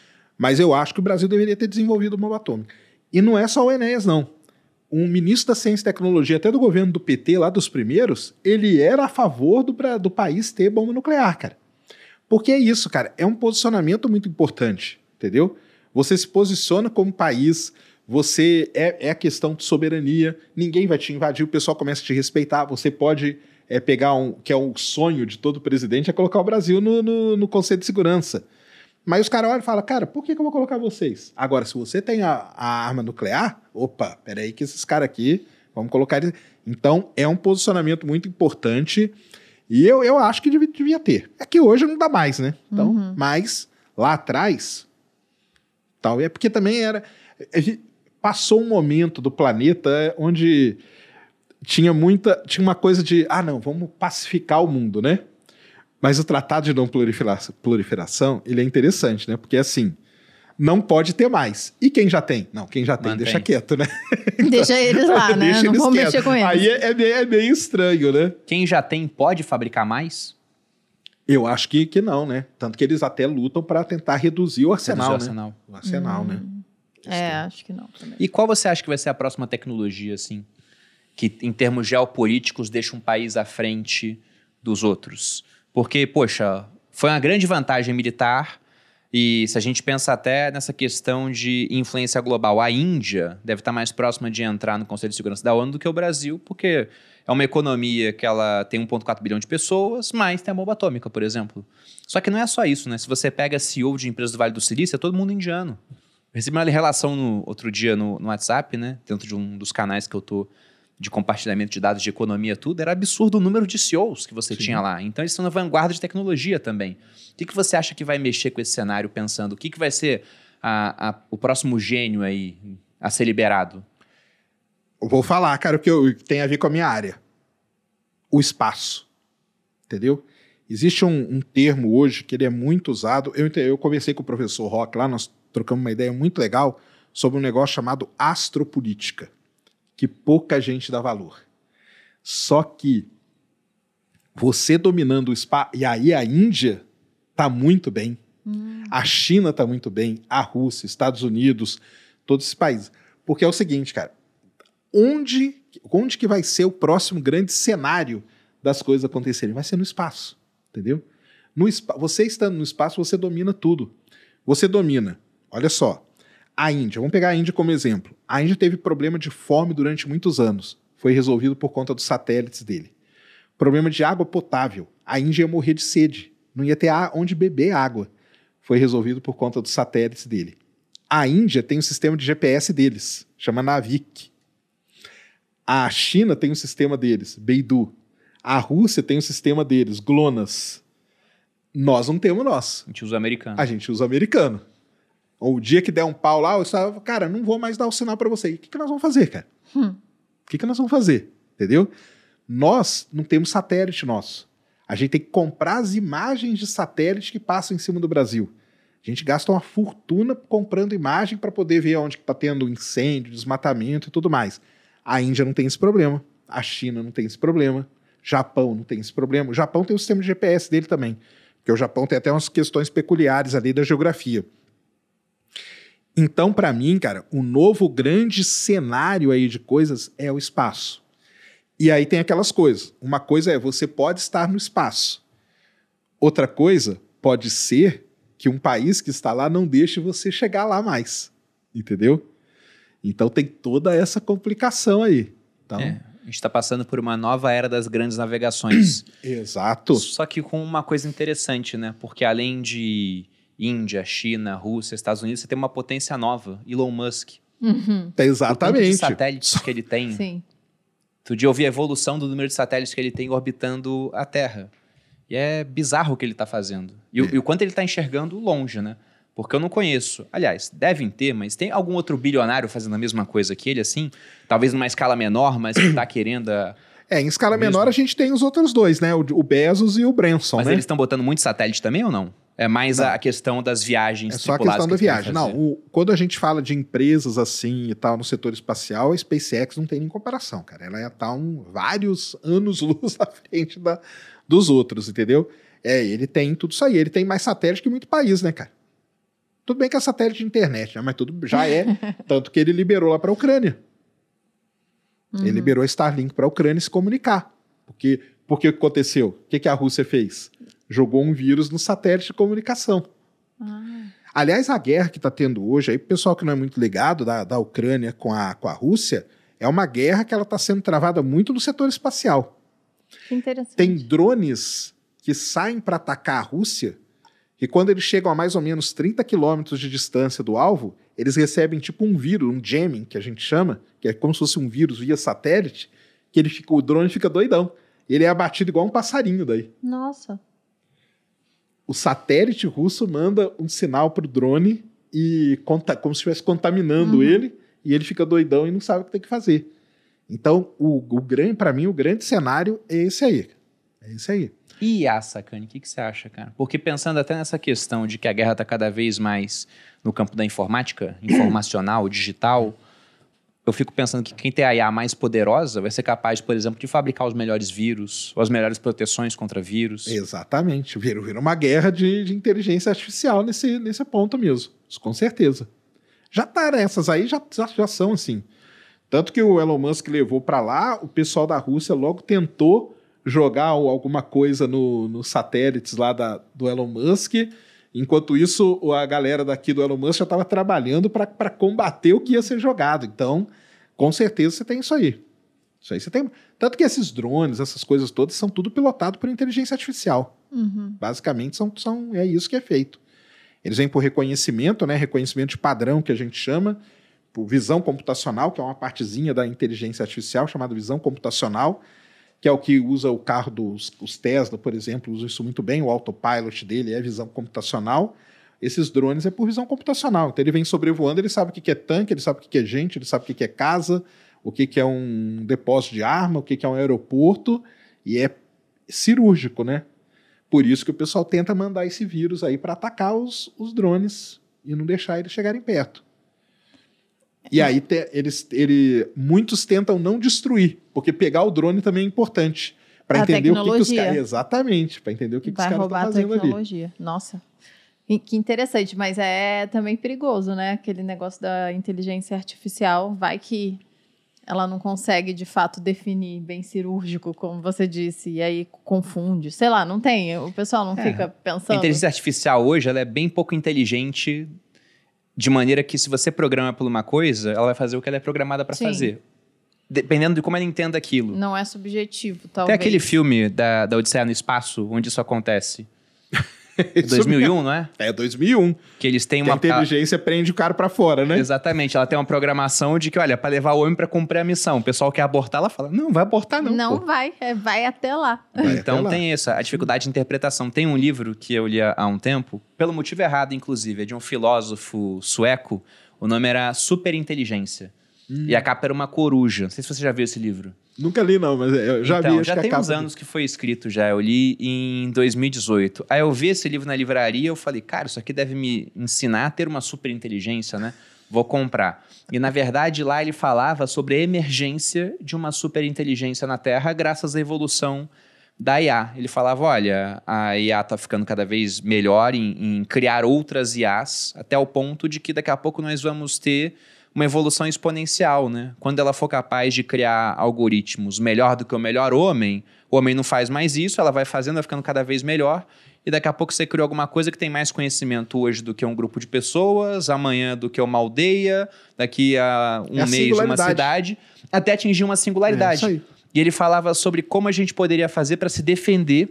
[SPEAKER 3] Mas eu acho que o Brasil deveria ter desenvolvido bomba atômica. E não é só o Enéas, não. Um ministro da Ciência e Tecnologia, até do governo do PT, lá dos primeiros, ele era a favor do, do país ter bomba nuclear, cara. Porque é isso, cara. É um posicionamento muito importante, entendeu? Você se posiciona como país, você é, é a questão de soberania, ninguém vai te invadir, o pessoal começa a te respeitar, você pode é, pegar um, que é um sonho de todo presidente, é colocar o Brasil no, no, no Conselho de Segurança. Mas os caras olham e falam, cara, por que, que eu vou colocar vocês? Agora, se você tem a, a arma nuclear, opa, peraí que esses caras aqui, vamos colocar eles. Então, é um posicionamento muito importante e eu, eu acho que devia, devia ter. É que hoje não dá mais, né? Então,
[SPEAKER 2] Uhum.
[SPEAKER 3] mas lá atrás, tal, é porque também era... Passou um momento do planeta onde tinha muita, tinha uma coisa de, ah, não, vamos pacificar o mundo, né? Mas o tratado de não proliferação, ele é interessante, né? Porque assim, não pode ter mais. E quem já tem? Não, quem já tem,
[SPEAKER 1] Mantém.
[SPEAKER 3] deixa quieto, né?
[SPEAKER 2] Deixa eles lá, né?
[SPEAKER 3] Deixa
[SPEAKER 2] Não
[SPEAKER 3] quietos.
[SPEAKER 2] mexer com eles.
[SPEAKER 3] Aí é, é meio, é meio estranho, né?
[SPEAKER 1] Quem já tem pode fabricar mais?
[SPEAKER 3] Eu acho que, que não, né? Tanto que eles até lutam para tentar reduzir o arsenal,
[SPEAKER 1] Reduzir o
[SPEAKER 3] né?
[SPEAKER 1] arsenal.
[SPEAKER 3] O arsenal, né?
[SPEAKER 2] É, acho que não também.
[SPEAKER 1] E qual você acha que vai ser a próxima tecnologia, assim, que em termos geopolíticos deixa um país à frente dos outros? Porque, poxa, foi uma grande vantagem militar e se a gente pensa até nessa questão de influência global, a Índia deve estar mais próxima de entrar no Conselho de Segurança da ONU do que o Brasil, porque é uma economia que ela tem 1,4 bilhão de pessoas, mas tem a bomba atômica, por exemplo. Só que não é só isso, né? Se você pega CEO de empresas do Vale do Silício, é todo mundo indiano. Eu recebi uma relação no, outro dia no, no WhatsApp, né? Dentro de um dos canais que eu tô de compartilhamento de dados de economia, tudo. Era absurdo o número de CEOs que você
[SPEAKER 3] Sim.
[SPEAKER 1] tinha lá. Então, eles estão na vanguarda de tecnologia também. O que, que você acha que vai mexer com esse cenário, pensando? O que, que vai ser a- a- o próximo gênio aí a ser liberado?
[SPEAKER 3] Eu vou falar, cara, o que eu- tem a ver com a minha área. O espaço. Entendeu? Existe um, um termo hoje que ele é muito usado. Eu, eu conversei com o professor Rock lá, nós trocamos uma ideia muito legal sobre um negócio chamado astropolítica, que pouca gente dá valor. Só que você dominando o espaço, e aí a Índia tá muito bem, a China tá muito bem, a Rússia, Estados Unidos, todos esses países. Porque é o seguinte, cara, onde, onde que vai ser o próximo grande cenário das coisas acontecerem? Vai ser no espaço, entendeu? No você estando no espaço, você domina tudo. Você domina, olha só, a Índia, vamos pegar a Índia como exemplo. A Índia teve problema de fome durante muitos anos. Foi resolvido por conta dos satélites dele. Problema de água potável. A Índia ia morrer de sede. Não ia ter onde beber água. Foi resolvido por conta dos satélites dele. A Índia tem um sistema de GPS deles, chama Navik. A China tem um sistema deles, Beidou. A Rússia tem um sistema deles, GLONASS. Nós não temos nós.
[SPEAKER 1] A gente usa americano.
[SPEAKER 3] A gente usa americano. Ou o dia que der um pau lá, eu estava, cara, não vou mais dar o sinal para você. O que, que nós vamos fazer, cara? Hum. O que, que nós vamos fazer? Entendeu? Nós não temos satélite nosso. A gente tem que comprar as imagens de satélite que passam em cima do Brasil. A gente gasta uma fortuna comprando imagem para poder ver onde está tendo incêndio, desmatamento e tudo mais. A Índia não tem esse problema. A China não tem esse problema. Japão não tem esse problema. O Japão tem o sistema de GPS dele também. Porque o Japão tem até umas questões peculiares ali da geografia. Então, para mim, cara, o novo grande cenário aí de coisas é o espaço. E aí tem aquelas coisas. Uma coisa é você pode estar no espaço. Outra coisa pode ser que um país que está lá não deixe você chegar lá mais. Entendeu? Então tem toda essa complicação aí. Então,
[SPEAKER 1] é, a gente está passando por uma nova era das grandes navegações.
[SPEAKER 3] Exato.
[SPEAKER 1] Só que com uma coisa interessante, né? Porque além de Índia, China, Rússia, Estados Unidos, você tem uma potência nova, Elon Musk.
[SPEAKER 2] Uhum.
[SPEAKER 3] Exatamente.
[SPEAKER 1] O de satélites que ele tem.
[SPEAKER 2] Sim.
[SPEAKER 1] Outro dia eu vi a evolução do número de satélites que ele tem orbitando a Terra. E é bizarro o que ele está fazendo. E, é. e, o quanto ele está enxergando longe, né? Porque eu não conheço. Aliás, devem ter, mas tem algum outro bilionário fazendo a mesma coisa que ele, assim? Talvez numa escala menor, mas que está querendo a,
[SPEAKER 3] é, em escala menor a gente tem os outros dois, né? O, o Bezos e o Branson,
[SPEAKER 1] Mas
[SPEAKER 3] né?
[SPEAKER 1] eles estão botando muito satélite também ou não? É mais a questão das viagens.
[SPEAKER 3] É só a questão da viagem. Não, o, quando a gente fala de empresas assim e tal no setor espacial, a SpaceX não tem nem comparação, cara. Ela ia estar tá um, vários anos-luz à frente da, dos outros, entendeu? É, ele tem tudo isso aí. Ele tem mais satélite que muito país, né, cara? Tudo bem que é satélite de internet, né? mas tudo já é. tanto que ele liberou lá para a Ucrânia. Uhum. Ele liberou a Starlink para a Ucrânia se comunicar. Porque, porque o que aconteceu? O que, que a Rússia fez? Jogou um vírus no satélite de comunicação. Ah. Aliás, a guerra que está tendo hoje, aí o pessoal que não é muito ligado da, da Ucrânia com a, com a Rússia, é uma guerra que ela está sendo travada muito no setor espacial.
[SPEAKER 2] Que interessante.
[SPEAKER 3] Tem drones que saem para atacar a Rússia, e quando eles chegam a mais ou menos 30 quilômetros de distância do alvo, eles recebem tipo um vírus, um jamming, que a gente chama, que é como se fosse um vírus via satélite, que ele fica, o drone fica doidão. Ele é abatido igual um passarinho daí.
[SPEAKER 2] Nossa
[SPEAKER 3] o satélite russo manda um sinal para o drone e conta, como se estivesse contaminando uhum. ele e ele fica doidão e não sabe o que tem que fazer. Então, o, o grande, para mim, o grande cenário é esse aí. É esse aí.
[SPEAKER 1] E a Sakane, o que, que você acha, cara? Porque pensando até nessa questão de que a guerra está cada vez mais no campo da informática, informacional, digital, eu fico pensando que quem tem a IA mais poderosa vai ser capaz, por exemplo, de fabricar os melhores vírus, as melhores proteções contra vírus.
[SPEAKER 3] Exatamente. Vira uma guerra de, de inteligência artificial nesse, nesse ponto mesmo. Isso, com certeza. Já tá nessas aí, já, já, já são assim. Tanto que o Elon Musk levou para lá, o pessoal da Rússia logo tentou jogar alguma coisa nos no satélites lá da, do Elon Musk Enquanto isso, a galera daqui do Elon Musk já estava trabalhando para combater o que ia ser jogado. Então, com certeza você tem isso aí. Isso aí você tem. Tanto que esses drones, essas coisas todas, são tudo pilotado por inteligência artificial.
[SPEAKER 2] Uhum.
[SPEAKER 3] Basicamente, são, são, é isso que é feito. Eles vêm por reconhecimento, né? Reconhecimento de padrão, que a gente chama, por visão computacional, que é uma partezinha da inteligência artificial, chamada visão computacional que é o que usa o carro dos os Tesla, por exemplo, usa isso muito bem, o autopilot dele é visão computacional. Esses drones é por visão computacional. Então ele vem sobrevoando, ele sabe o que é tanque, ele sabe o que é gente, ele sabe o que é casa, o que é um depósito de arma, o que é um aeroporto, e é cirúrgico, né? Por isso que o pessoal tenta mandar esse vírus aí para atacar os, os drones e não deixar eles chegarem perto. E aí te, eles, ele, muitos tentam não destruir, porque pegar o drone também é importante. Para entender o que, que os caras. Exatamente, para entender o que, que os caras estão fazendo ali.
[SPEAKER 2] Nossa. E Que interessante, mas é também perigoso, né? Aquele negócio da inteligência artificial. Vai que ela não consegue de fato definir bem cirúrgico, como você disse, e aí confunde. Sei lá, não tem. O pessoal não
[SPEAKER 1] É.
[SPEAKER 2] fica
[SPEAKER 1] A
[SPEAKER 2] pensando.
[SPEAKER 1] inteligência artificial hoje ela é bem pouco inteligente, de maneira que se você programa por uma coisa, ela vai fazer o que ela é programada para fazer. Dependendo de como ela entenda aquilo.
[SPEAKER 2] Não é subjetivo,
[SPEAKER 1] Tem
[SPEAKER 2] talvez.
[SPEAKER 1] aquele filme da, da Odisseia no Espaço, onde isso acontece.
[SPEAKER 3] Isso
[SPEAKER 1] 2001, não é?
[SPEAKER 3] É 2001.
[SPEAKER 1] Que eles têm
[SPEAKER 3] Que a
[SPEAKER 1] uma.
[SPEAKER 3] inteligência prende o cara pra fora, né?
[SPEAKER 1] Exatamente, ela tem uma programação de que, olha, para levar o homem para cumprir a missão. O pessoal quer abortar, ela fala: não, vai abortar, não.
[SPEAKER 2] Não
[SPEAKER 1] pô."
[SPEAKER 2] vai, é, vai até lá.
[SPEAKER 3] Vai
[SPEAKER 1] Então
[SPEAKER 3] até lá.
[SPEAKER 1] tem essa, a dificuldade de interpretação. Tem um livro que eu li há um tempo, pelo motivo errado, inclusive, é de um filósofo sueco. O nome era Superinteligência.
[SPEAKER 3] Hum.
[SPEAKER 1] E a capa era uma coruja. Não sei se você já viu esse livro.
[SPEAKER 3] Nunca li, não, mas eu já
[SPEAKER 1] então,
[SPEAKER 3] vi.
[SPEAKER 1] já tem uns anos que foi escrito já. Eu li em 2018. Aí eu vi esse livro na livraria eu falei, cara, isso aqui deve me ensinar a ter uma superinteligência, né? Vou comprar. E na verdade lá ele falava sobre a emergência de uma superinteligência na Terra graças à evolução da IA. Ele falava, olha, a IA está ficando cada vez melhor em, em criar outras IAs, até o ponto de que daqui a pouco nós vamos ter uma evolução exponencial, né? Quando ela for capaz de criar algoritmos melhor do que o melhor homem, o homem não faz mais isso, ela vai fazendo, vai ficando cada vez melhor, e daqui a pouco você criou alguma coisa que tem mais conhecimento hoje do que um grupo de pessoas, amanhã do que uma aldeia, daqui a um
[SPEAKER 3] É a
[SPEAKER 1] mês uma cidade, até atingir uma
[SPEAKER 3] É
[SPEAKER 1] singularidade.
[SPEAKER 3] aí.
[SPEAKER 1] E ele falava sobre como a gente poderia fazer para se defender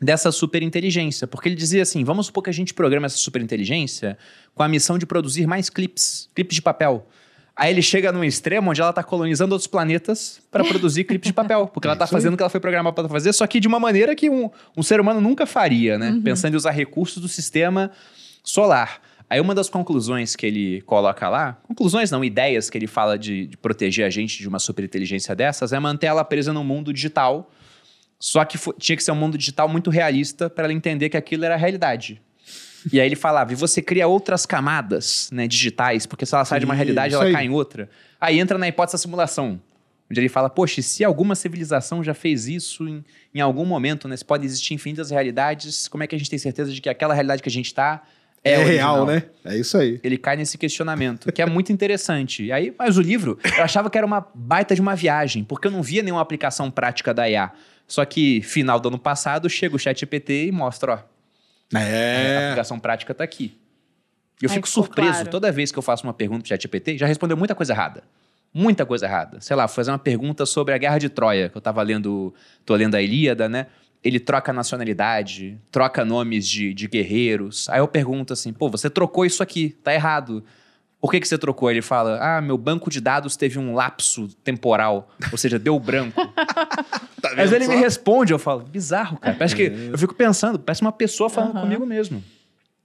[SPEAKER 1] dessa superinteligência. Porque ele dizia assim: vamos supor que a gente programa essa superinteligência com a missão de produzir mais clipes, clipes de papel. Aí ele chega num extremo onde ela está colonizando outros planetas para produzir clipes de papel. Porque ela
[SPEAKER 3] É
[SPEAKER 1] está
[SPEAKER 3] aí.
[SPEAKER 1] fazendo o que ela foi programada para fazer, só que de uma maneira que um, um ser humano nunca faria, né? Pensando em usar recursos do sistema solar. Aí uma das conclusões que ele coloca lá, conclusões não, ideias que ele fala de, de proteger a gente de uma superinteligência dessas, é manter ela presa no mundo digital, só que tinha que ser um mundo digital muito realista para ela entender que aquilo era a realidade. E aí ele falava, e você cria outras camadas né, digitais, porque se ela sai de uma realidade, ela
[SPEAKER 3] aí.
[SPEAKER 1] cai em outra. Aí entra na hipótese da simulação, onde ele fala, poxa, e se alguma civilização já fez isso em, em algum momento, né? Se pode existir infinitas realidades, como é que a gente tem certeza de que aquela realidade que a gente está é,
[SPEAKER 3] É, real, né? É isso aí.
[SPEAKER 1] ele cai nesse questionamento, que é muito interessante. E aí, mas o livro, eu achava que era uma baita de uma viagem, porque eu não via nenhuma aplicação prática da IA. Só que, final do ano passado, chega o chat GPT e mostra, ó, a
[SPEAKER 3] É.
[SPEAKER 1] aplicação prática tá aqui. E eu
[SPEAKER 2] Aí
[SPEAKER 1] fico surpreso,
[SPEAKER 2] claro.
[SPEAKER 1] toda vez que eu faço uma pergunta pro chat GPT, já respondeu muita coisa errada. Muita coisa errada. Sei lá, fazer uma pergunta sobre a Guerra de Troia, que eu tava lendo, tô lendo a Ilíada, né? Ele troca nacionalidade, troca nomes de, de guerreiros. Aí eu pergunto assim, pô, você trocou isso aqui, tá errado. Por que, que você trocou? Ele fala, ah, meu banco de dados teve um lapso temporal, ou seja, deu branco.
[SPEAKER 3] Tá
[SPEAKER 1] Mas ele me
[SPEAKER 3] só?
[SPEAKER 1] responde, eu falo, bizarro, cara. Parece que eu fico pensando, parece uma pessoa falando
[SPEAKER 2] Aham.
[SPEAKER 1] comigo mesmo.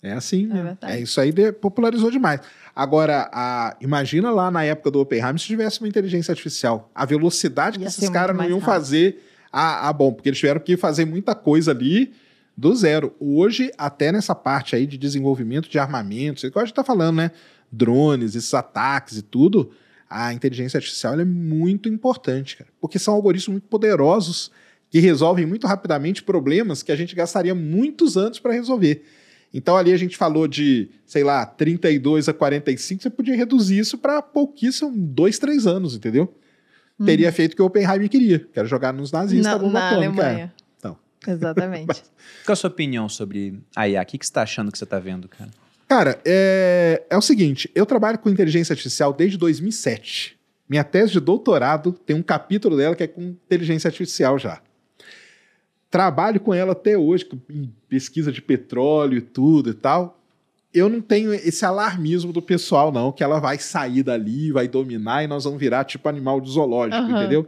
[SPEAKER 3] É assim, né? É isso aí de- popularizou demais. Agora, a- imagina lá na época do Oppenheimer se tivesse uma inteligência artificial. A velocidade que
[SPEAKER 2] Ia
[SPEAKER 3] esses
[SPEAKER 2] ser
[SPEAKER 3] caras não iam
[SPEAKER 2] rápido.
[SPEAKER 3] fazer a, a bom, porque eles tiveram que fazer muita coisa ali do zero. Hoje, até nessa parte aí de desenvolvimento de armamentos, é igual a gente tá falando, né? Drones, esses ataques e tudo, a inteligência artificial ela é muito importante, cara, porque são algoritmos muito poderosos que resolvem muito rapidamente problemas que a gente gastaria muitos anos para resolver. Então ali a gente falou de, sei lá, 32 a 45, você podia reduzir isso para pouquíssimo, dois, três anos, entendeu? Teria feito o que o Oppenheimer queria, que era jogar nos nazistas
[SPEAKER 2] na,
[SPEAKER 3] bomba
[SPEAKER 2] na
[SPEAKER 3] atômica.
[SPEAKER 2] Alemanha.
[SPEAKER 3] Então.
[SPEAKER 2] Exatamente.
[SPEAKER 1] Qual a sua opinião sobre a IA? O que, que você tá achando que você tá vendo, cara?
[SPEAKER 3] Cara, é, é o seguinte, eu trabalho com inteligência artificial desde 2007. Minha tese de doutorado tem um capítulo dela que é com inteligência artificial já. Trabalho com ela até hoje, com- em pesquisa de petróleo e tudo e tal. Eu não tenho esse alarmismo do pessoal, não, que ela vai sair dali, vai dominar e nós vamos virar tipo animal de zoológico,
[SPEAKER 2] Aham.
[SPEAKER 3] entendeu?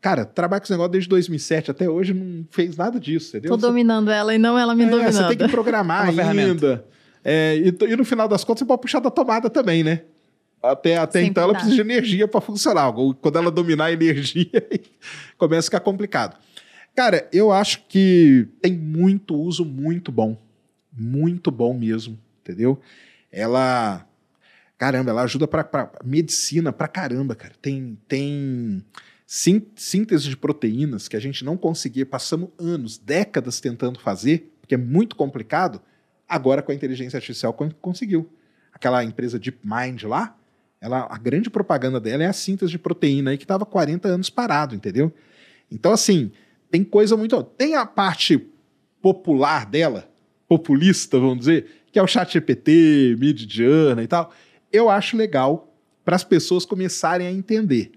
[SPEAKER 3] Cara, trabalho com esse negócio desde 2007 até hoje não fez nada disso, entendeu?
[SPEAKER 2] Tô
[SPEAKER 3] Você
[SPEAKER 2] dominando ela e não ela me
[SPEAKER 3] é,
[SPEAKER 2] dominando.
[SPEAKER 3] Você tem que programar
[SPEAKER 1] É uma ferramenta.
[SPEAKER 3] É, e, e no final das contas, você pode puxar da tomada também, né? Até, até
[SPEAKER 2] Sempre
[SPEAKER 3] então ela
[SPEAKER 2] dá.
[SPEAKER 3] precisa de energia para funcionar. Quando ela dominar a energia, começa a ficar complicado. Cara, eu acho que tem muito uso muito bom. Muito bom mesmo, entendeu? Ela. Caramba, ela ajuda para medicina pra caramba, cara. Tem, tem sín- síntese de proteínas que a gente não conseguia, passamos anos, décadas tentando fazer, porque é muito complicado. Agora, com a inteligência artificial, con- conseguiu. Aquela empresa DeepMind lá, ela, a grande propaganda dela é a síntese de proteína aí que estava 40 anos parado, entendeu? Então, assim, tem coisa muito. Tem a parte popular dela, populista, vamos dizer, que é o chat GPT, Midjourney e tal. Eu acho legal para as pessoas começarem a entender.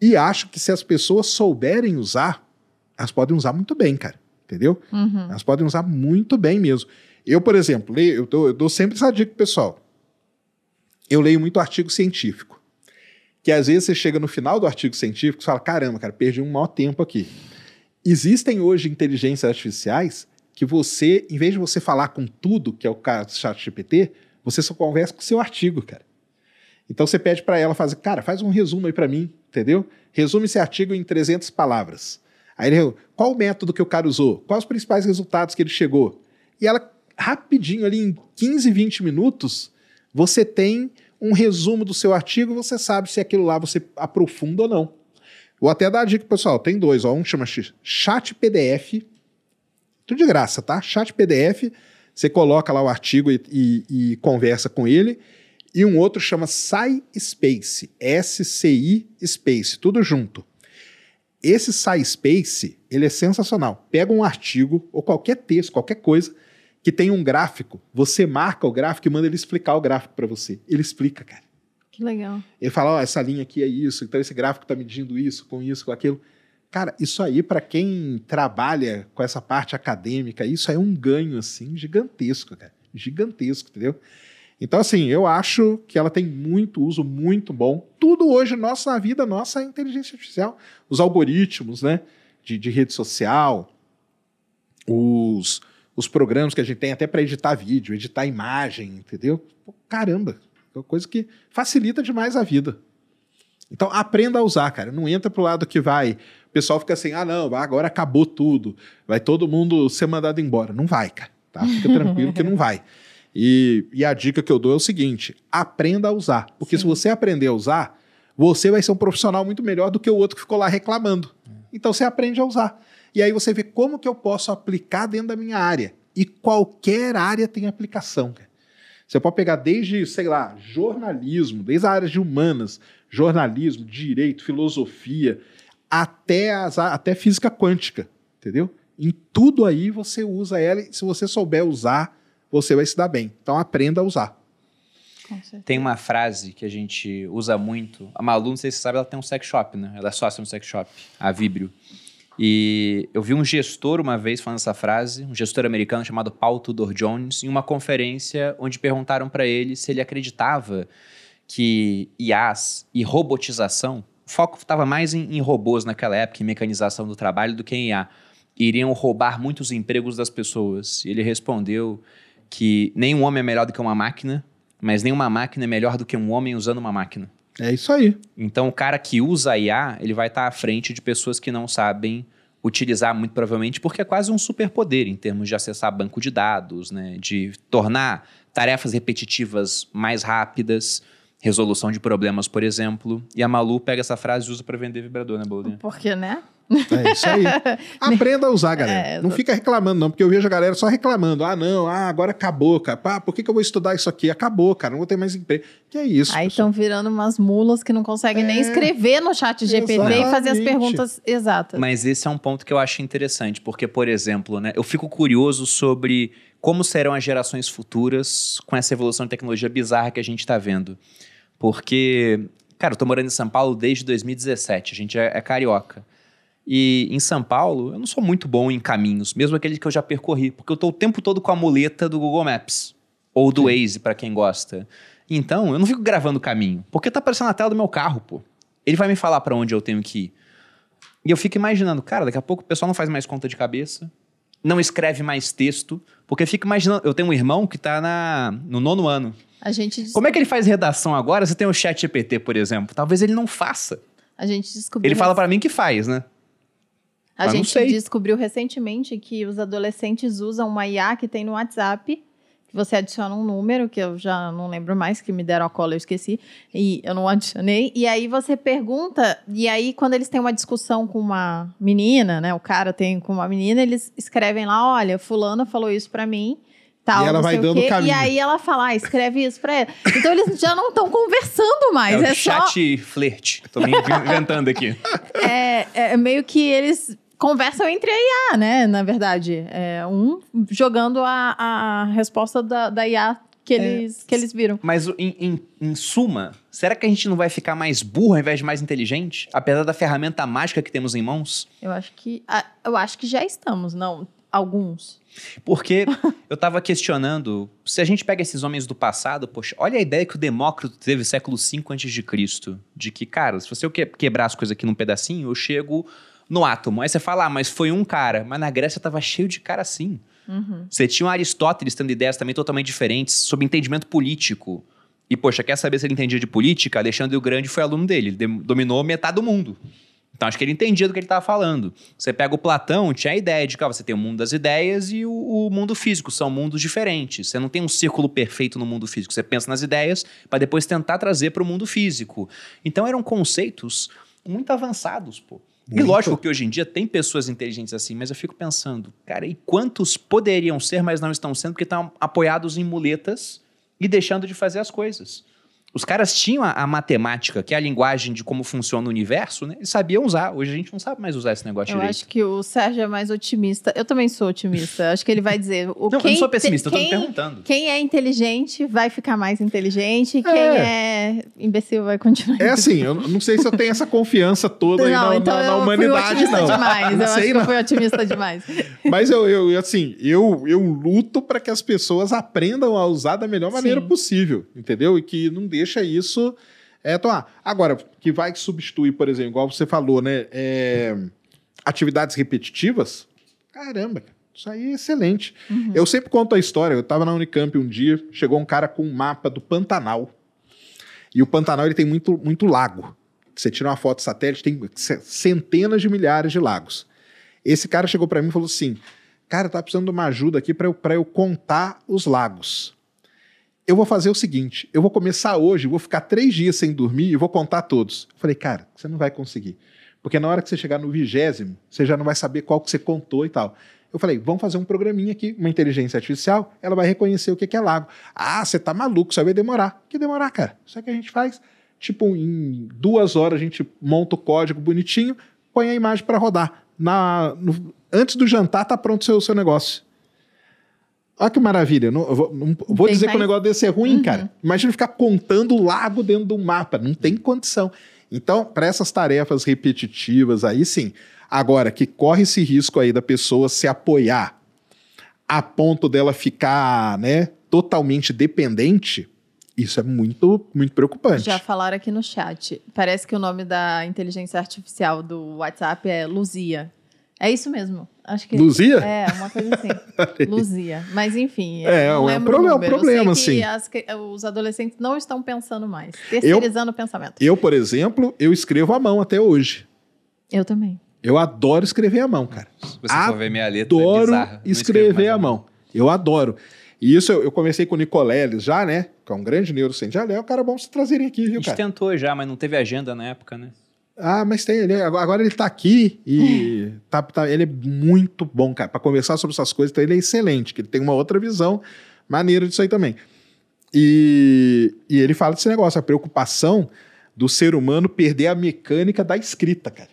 [SPEAKER 3] E acho que se as pessoas souberem usar, elas podem usar muito bem, cara. Entendeu?
[SPEAKER 2] Uhum.
[SPEAKER 3] Elas podem usar muito bem mesmo. Eu, por exemplo, leio, eu, dou, eu dou sempre essa dica pessoal. Eu leio muito artigo científico. Que às vezes você chega no final do artigo científico e fala: caramba, cara, perdi um maior tempo aqui. Existem hoje inteligências artificiais que você, em vez de você falar com tudo, que é o caso do chat GPT, você só conversa com o seu artigo, cara. Então você pede para ela fazer, cara, faz um resumo aí para mim, entendeu? Resume esse artigo em 300 palavras. Aí ele, qual o método que o cara usou? Quais os principais resultados que ele chegou? E ela, rapidinho ali, em 15, 20 minutos, você tem um resumo do seu artigo, você sabe se aquilo lá você aprofunda ou não. Vou até dar a dica, pessoal. Tem dois, ó. Um chama Chat PDF. Tudo de graça, tá? Chat PDF. Você coloca lá o artigo e, e, e conversa com ele. E um outro chama SciSpace. S-C-I Space. Tudo junto. Esse SciSpace, ele é sensacional. Pega um artigo ou qualquer texto, qualquer coisa que tem um gráfico, você marca o gráfico e manda ele explicar o gráfico para você. Ele explica, cara.
[SPEAKER 2] Que legal.
[SPEAKER 3] Ele fala, ó, essa linha aqui é isso, então esse gráfico está medindo isso, com isso, com aquilo. Cara, isso aí, para quem trabalha com essa parte acadêmica, isso aí é um ganho, assim, gigantesco, cara. Gigantesco, entendeu? Então, assim, eu acho que ela tem muito uso, muito bom. Tudo hoje, nossa na vida, nossa é inteligência artificial. Os algoritmos, né, de, de rede social, os, os programas que a gente tem até para editar vídeo, editar imagem, entendeu? Caramba, é uma coisa que facilita demais a vida. Então, aprenda a usar, cara. Não entra pro lado que vai. O pessoal fica assim: ah, não, agora acabou tudo. Vai todo mundo ser mandado embora. Não vai, cara. Tá? Fica tranquilo que não vai. E, e a dica que eu dou é o seguinte: aprenda a usar. Porque
[SPEAKER 2] Sim.
[SPEAKER 3] se você aprender a usar, você vai ser um profissional muito melhor do que o outro que ficou lá reclamando. Então você aprende a usar. E aí você vê como que eu posso aplicar dentro da minha área. E qualquer área tem aplicação, cara. Você pode pegar desde, sei lá, jornalismo, desde a área de humanas, jornalismo, direito, filosofia, até, as, até física quântica, entendeu? Em tudo aí você usa ela e se você souber usar, você vai se dar bem. Então aprenda a usar.
[SPEAKER 1] Tem uma frase que a gente usa muito. A Malu, não sei se você sabe, ela tem um sex shop, né? Ela é sócia no sex shop, a Vibrio. E eu vi um gestor uma vez falando essa frase, um gestor americano chamado Paul Tudor Jones, em uma conferência onde perguntaram para ele se ele acreditava que IAs e robotização, o foco estava mais em, em robôs naquela época, em mecanização do trabalho, do que em IA, iriam roubar muitos empregos das pessoas. E ele respondeu que nenhum homem é melhor do que uma máquina, mas nenhuma máquina é melhor do que um homem usando uma máquina.
[SPEAKER 3] É isso aí.
[SPEAKER 1] Então, o cara que usa a IA, ele vai estar à frente de pessoas que não sabem utilizar muito provavelmente, porque é quase um superpoder em termos de acessar banco de dados, né? de tornar tarefas repetitivas mais rápidas, resolução de problemas, por exemplo. E a Malu pega essa frase e usa para vender vibrador, né, Boldinha?
[SPEAKER 2] Porque, né?
[SPEAKER 3] É isso aí. Aprenda a usar, galera.
[SPEAKER 2] É,
[SPEAKER 3] não fica reclamando, não, porque eu vejo a galera só reclamando. Ah, não, ah, agora acabou, cara. Pá, por que, que eu vou estudar isso aqui? Acabou, cara, não vou ter mais emprego. Que é isso?
[SPEAKER 2] Aí estão virando umas mulas que não conseguem nem
[SPEAKER 3] É.
[SPEAKER 2] escrever no chat GPT e fazer as perguntas exatas.
[SPEAKER 1] Mas esse é um ponto que eu acho interessante, porque, por exemplo, né, eu fico curioso sobre como serão as gerações futuras com essa evolução de tecnologia bizarra que a gente está vendo. Porque, cara, eu tô morando em São Paulo desde 2017, a gente é, é carioca. E em São Paulo, eu não sou muito bom em caminhos, mesmo aqueles que eu já percorri, porque eu tô o tempo todo com a muleta do Google Maps, ou do Waze, para quem gosta. Então, eu não fico gravando o caminho, porque tá aparecendo na tela do meu carro, pô. Ele vai me falar para onde eu tenho que ir. E eu fico imaginando, cara, daqui a pouco o pessoal não faz mais conta de cabeça, não escreve mais texto, porque eu fico imaginando, eu tenho um irmão que tá na, no nono ano.
[SPEAKER 2] A gente, des-
[SPEAKER 1] Como é que ele faz redação agora? Você tem o chat GPT, por exemplo. Talvez ele não faça.
[SPEAKER 2] a gente descobriu.
[SPEAKER 1] Ele fala para mim que faz, né?
[SPEAKER 2] A
[SPEAKER 1] Mas
[SPEAKER 2] gente descobriu recentemente que os adolescentes usam uma IA que tem no WhatsApp, que você adiciona um número, que eu já não lembro mais, que me deram a cola, eu esqueci, e eu não adicionei. E aí você pergunta, e aí quando eles têm uma discussão com uma menina, né, o cara tem com uma menina, eles escrevem lá, olha, fulano falou isso pra mim, tal.
[SPEAKER 3] E ela
[SPEAKER 2] não
[SPEAKER 3] vai
[SPEAKER 2] sei o
[SPEAKER 3] dando
[SPEAKER 2] quê. E
[SPEAKER 3] caminho.
[SPEAKER 2] aí ela fala, ah, escreve isso pra ela. Então eles já não estão conversando mais.
[SPEAKER 1] é
[SPEAKER 2] É,
[SPEAKER 1] o
[SPEAKER 2] só.
[SPEAKER 1] chat flerte. Tô me inventando aqui.
[SPEAKER 2] É, é meio que eles conversam entre a IA, né? Na verdade. É um jogando a, a resposta da, da IA que eles, que eles viram.
[SPEAKER 1] Mas em, em, em suma, será que a gente não vai ficar mais burro ao invés de mais inteligente? Apesar da ferramenta mágica que temos em mãos?
[SPEAKER 2] Eu acho que. Eu acho que já estamos, não. Alguns.
[SPEAKER 1] Porque eu tava questionando, se a gente pega esses homens do passado, poxa, olha a ideia que o Demócrito teve século V antes de Cristo, de que, cara, se você quebrar as coisas aqui num pedacinho, eu chego no átomo. Aí você fala, ah, mas foi um cara, mas na Grécia tava cheio de cara assim.
[SPEAKER 2] Uhum.
[SPEAKER 1] Você tinha um Aristóteles tendo ideias também totalmente diferentes sobre entendimento político. E, poxa, quer saber se ele entendia de política? Alexandre o Grande foi aluno dele, ele dominou metade do mundo. Então, acho que ele entendia do que ele estava falando. Você pega o Platão, tinha a ideia de que ó, você tem o mundo das ideias e o, o mundo físico, são mundos diferentes. Você não tem um círculo perfeito no mundo físico. Você pensa nas ideias para depois tentar trazer para o mundo físico. Então, eram conceitos muito avançados, pô. E
[SPEAKER 3] Muito.
[SPEAKER 1] lógico que hoje em dia tem pessoas inteligentes assim, mas eu fico pensando, cara, e quantos poderiam ser, mas não estão sendo, porque estão apoiados em muletas e deixando de fazer as coisas. Os caras tinham a, a matemática, que é a linguagem de como funciona o universo, né? Eles sabiam usar. Hoje a gente não sabe mais usar esse negócio
[SPEAKER 2] Eu
[SPEAKER 1] direito.
[SPEAKER 2] acho que o Sérgio é mais otimista. Eu também sou otimista. Acho que ele vai dizer. O
[SPEAKER 1] Não,
[SPEAKER 2] quem
[SPEAKER 1] eu não sou
[SPEAKER 2] te-
[SPEAKER 1] pessimista, eu tô me
[SPEAKER 2] quem-
[SPEAKER 1] perguntando.
[SPEAKER 2] Quem é inteligente vai ficar mais inteligente. Quem é, imbecil vai continuar.
[SPEAKER 3] É assim, eu não sei se eu tenho essa confiança toda aí
[SPEAKER 2] não,
[SPEAKER 3] na,
[SPEAKER 2] então
[SPEAKER 3] na- na humanidade, não.
[SPEAKER 2] demais.
[SPEAKER 3] Não
[SPEAKER 2] eu acho
[SPEAKER 3] sei,
[SPEAKER 2] que
[SPEAKER 3] não.
[SPEAKER 2] eu fui otimista demais.
[SPEAKER 3] Mas eu, eu assim, eu, eu luto para que as pessoas aprendam a usar da melhor maneira
[SPEAKER 2] Sim.
[SPEAKER 3] possível, entendeu? E que não deixa isso é, tomar. Agora, que vai substituir, por exemplo, igual você falou, né? é, atividades repetitivas, caramba, cara, isso aí é excelente.
[SPEAKER 2] Uhum.
[SPEAKER 3] Eu sempre conto a história. Eu estava na Unicamp um dia, chegou um cara com um mapa do Pantanal. E o Pantanal ele tem muito, muito lago. Você tira uma foto satélite, tem centenas de milhares de lagos. Esse cara chegou para mim e falou assim: Cara, tá precisando de uma ajuda aqui para eu, pra eu contar os lagos. Eu vou fazer o seguinte: eu vou começar hoje, vou ficar três dias sem dormir e vou contar todos. Eu falei, cara, você não vai conseguir. Porque na hora que você chegar no vigésimo, você já não vai saber qual que você contou e tal. Eu falei, vamos fazer um programinha aqui, uma inteligência artificial, ela vai reconhecer o que é lago. Ah, você tá maluco, isso aí vai demorar. Que demorar, cara? Isso é que a gente faz. Tipo, em duas horas a gente monta o código bonitinho, põe a imagem para rodar. Na, no- antes do jantar tá pronto o seu, seu negócio. Olha que maravilha. Não, vou, não vou dizer que o
[SPEAKER 2] mais-
[SPEAKER 3] negócio desse é ruim,
[SPEAKER 2] Uhum.
[SPEAKER 3] cara. Imagina ficar contando o lago dentro de um mapa. Não tem condição. Então, para essas tarefas repetitivas aí, sim. Agora, que corre esse risco aí da pessoa se apoiar a ponto dela ficar, né, totalmente dependente, isso é muito, muito preocupante.
[SPEAKER 2] Já falaram aqui no chat. Parece que o nome da inteligência artificial do WhatsApp é Luzia. É isso mesmo. Acho que
[SPEAKER 3] Luzia?
[SPEAKER 2] É, uma coisa assim. Luzia. Mas enfim.
[SPEAKER 3] É,
[SPEAKER 2] eu não
[SPEAKER 3] é um
[SPEAKER 2] lembro
[SPEAKER 3] problema-
[SPEAKER 2] número. Eu
[SPEAKER 3] problema,
[SPEAKER 2] sei que
[SPEAKER 3] sim.
[SPEAKER 2] as os adolescentes não estão pensando mais. Terceirizando o pensamento.
[SPEAKER 3] Eu, por exemplo, eu escrevo à mão até hoje.
[SPEAKER 2] Eu também.
[SPEAKER 3] Eu adoro escrever à mão, cara.
[SPEAKER 1] Se você for ver minha letra, é
[SPEAKER 3] adoro
[SPEAKER 1] bizarra. Escrevo
[SPEAKER 3] escrever à mão. Eu adoro. E isso eu, eu conversei com o Nicoleles já, né? Que é um grande neurocientista. Já é um cara bom vocês trazerem aqui,
[SPEAKER 1] A
[SPEAKER 3] viu,
[SPEAKER 1] gente
[SPEAKER 3] cara?
[SPEAKER 1] tentou já, mas não teve agenda na época, né?
[SPEAKER 3] Ah, mas tem ele. Agora ele tá aqui e tá, tá- ele é muito bom, cara. Pra conversar sobre essas coisas, então ele é excelente, que ele tem uma outra visão maneira disso aí também. E, e ele fala desse negócio, a preocupação do ser humano perder a mecânica da escrita, cara.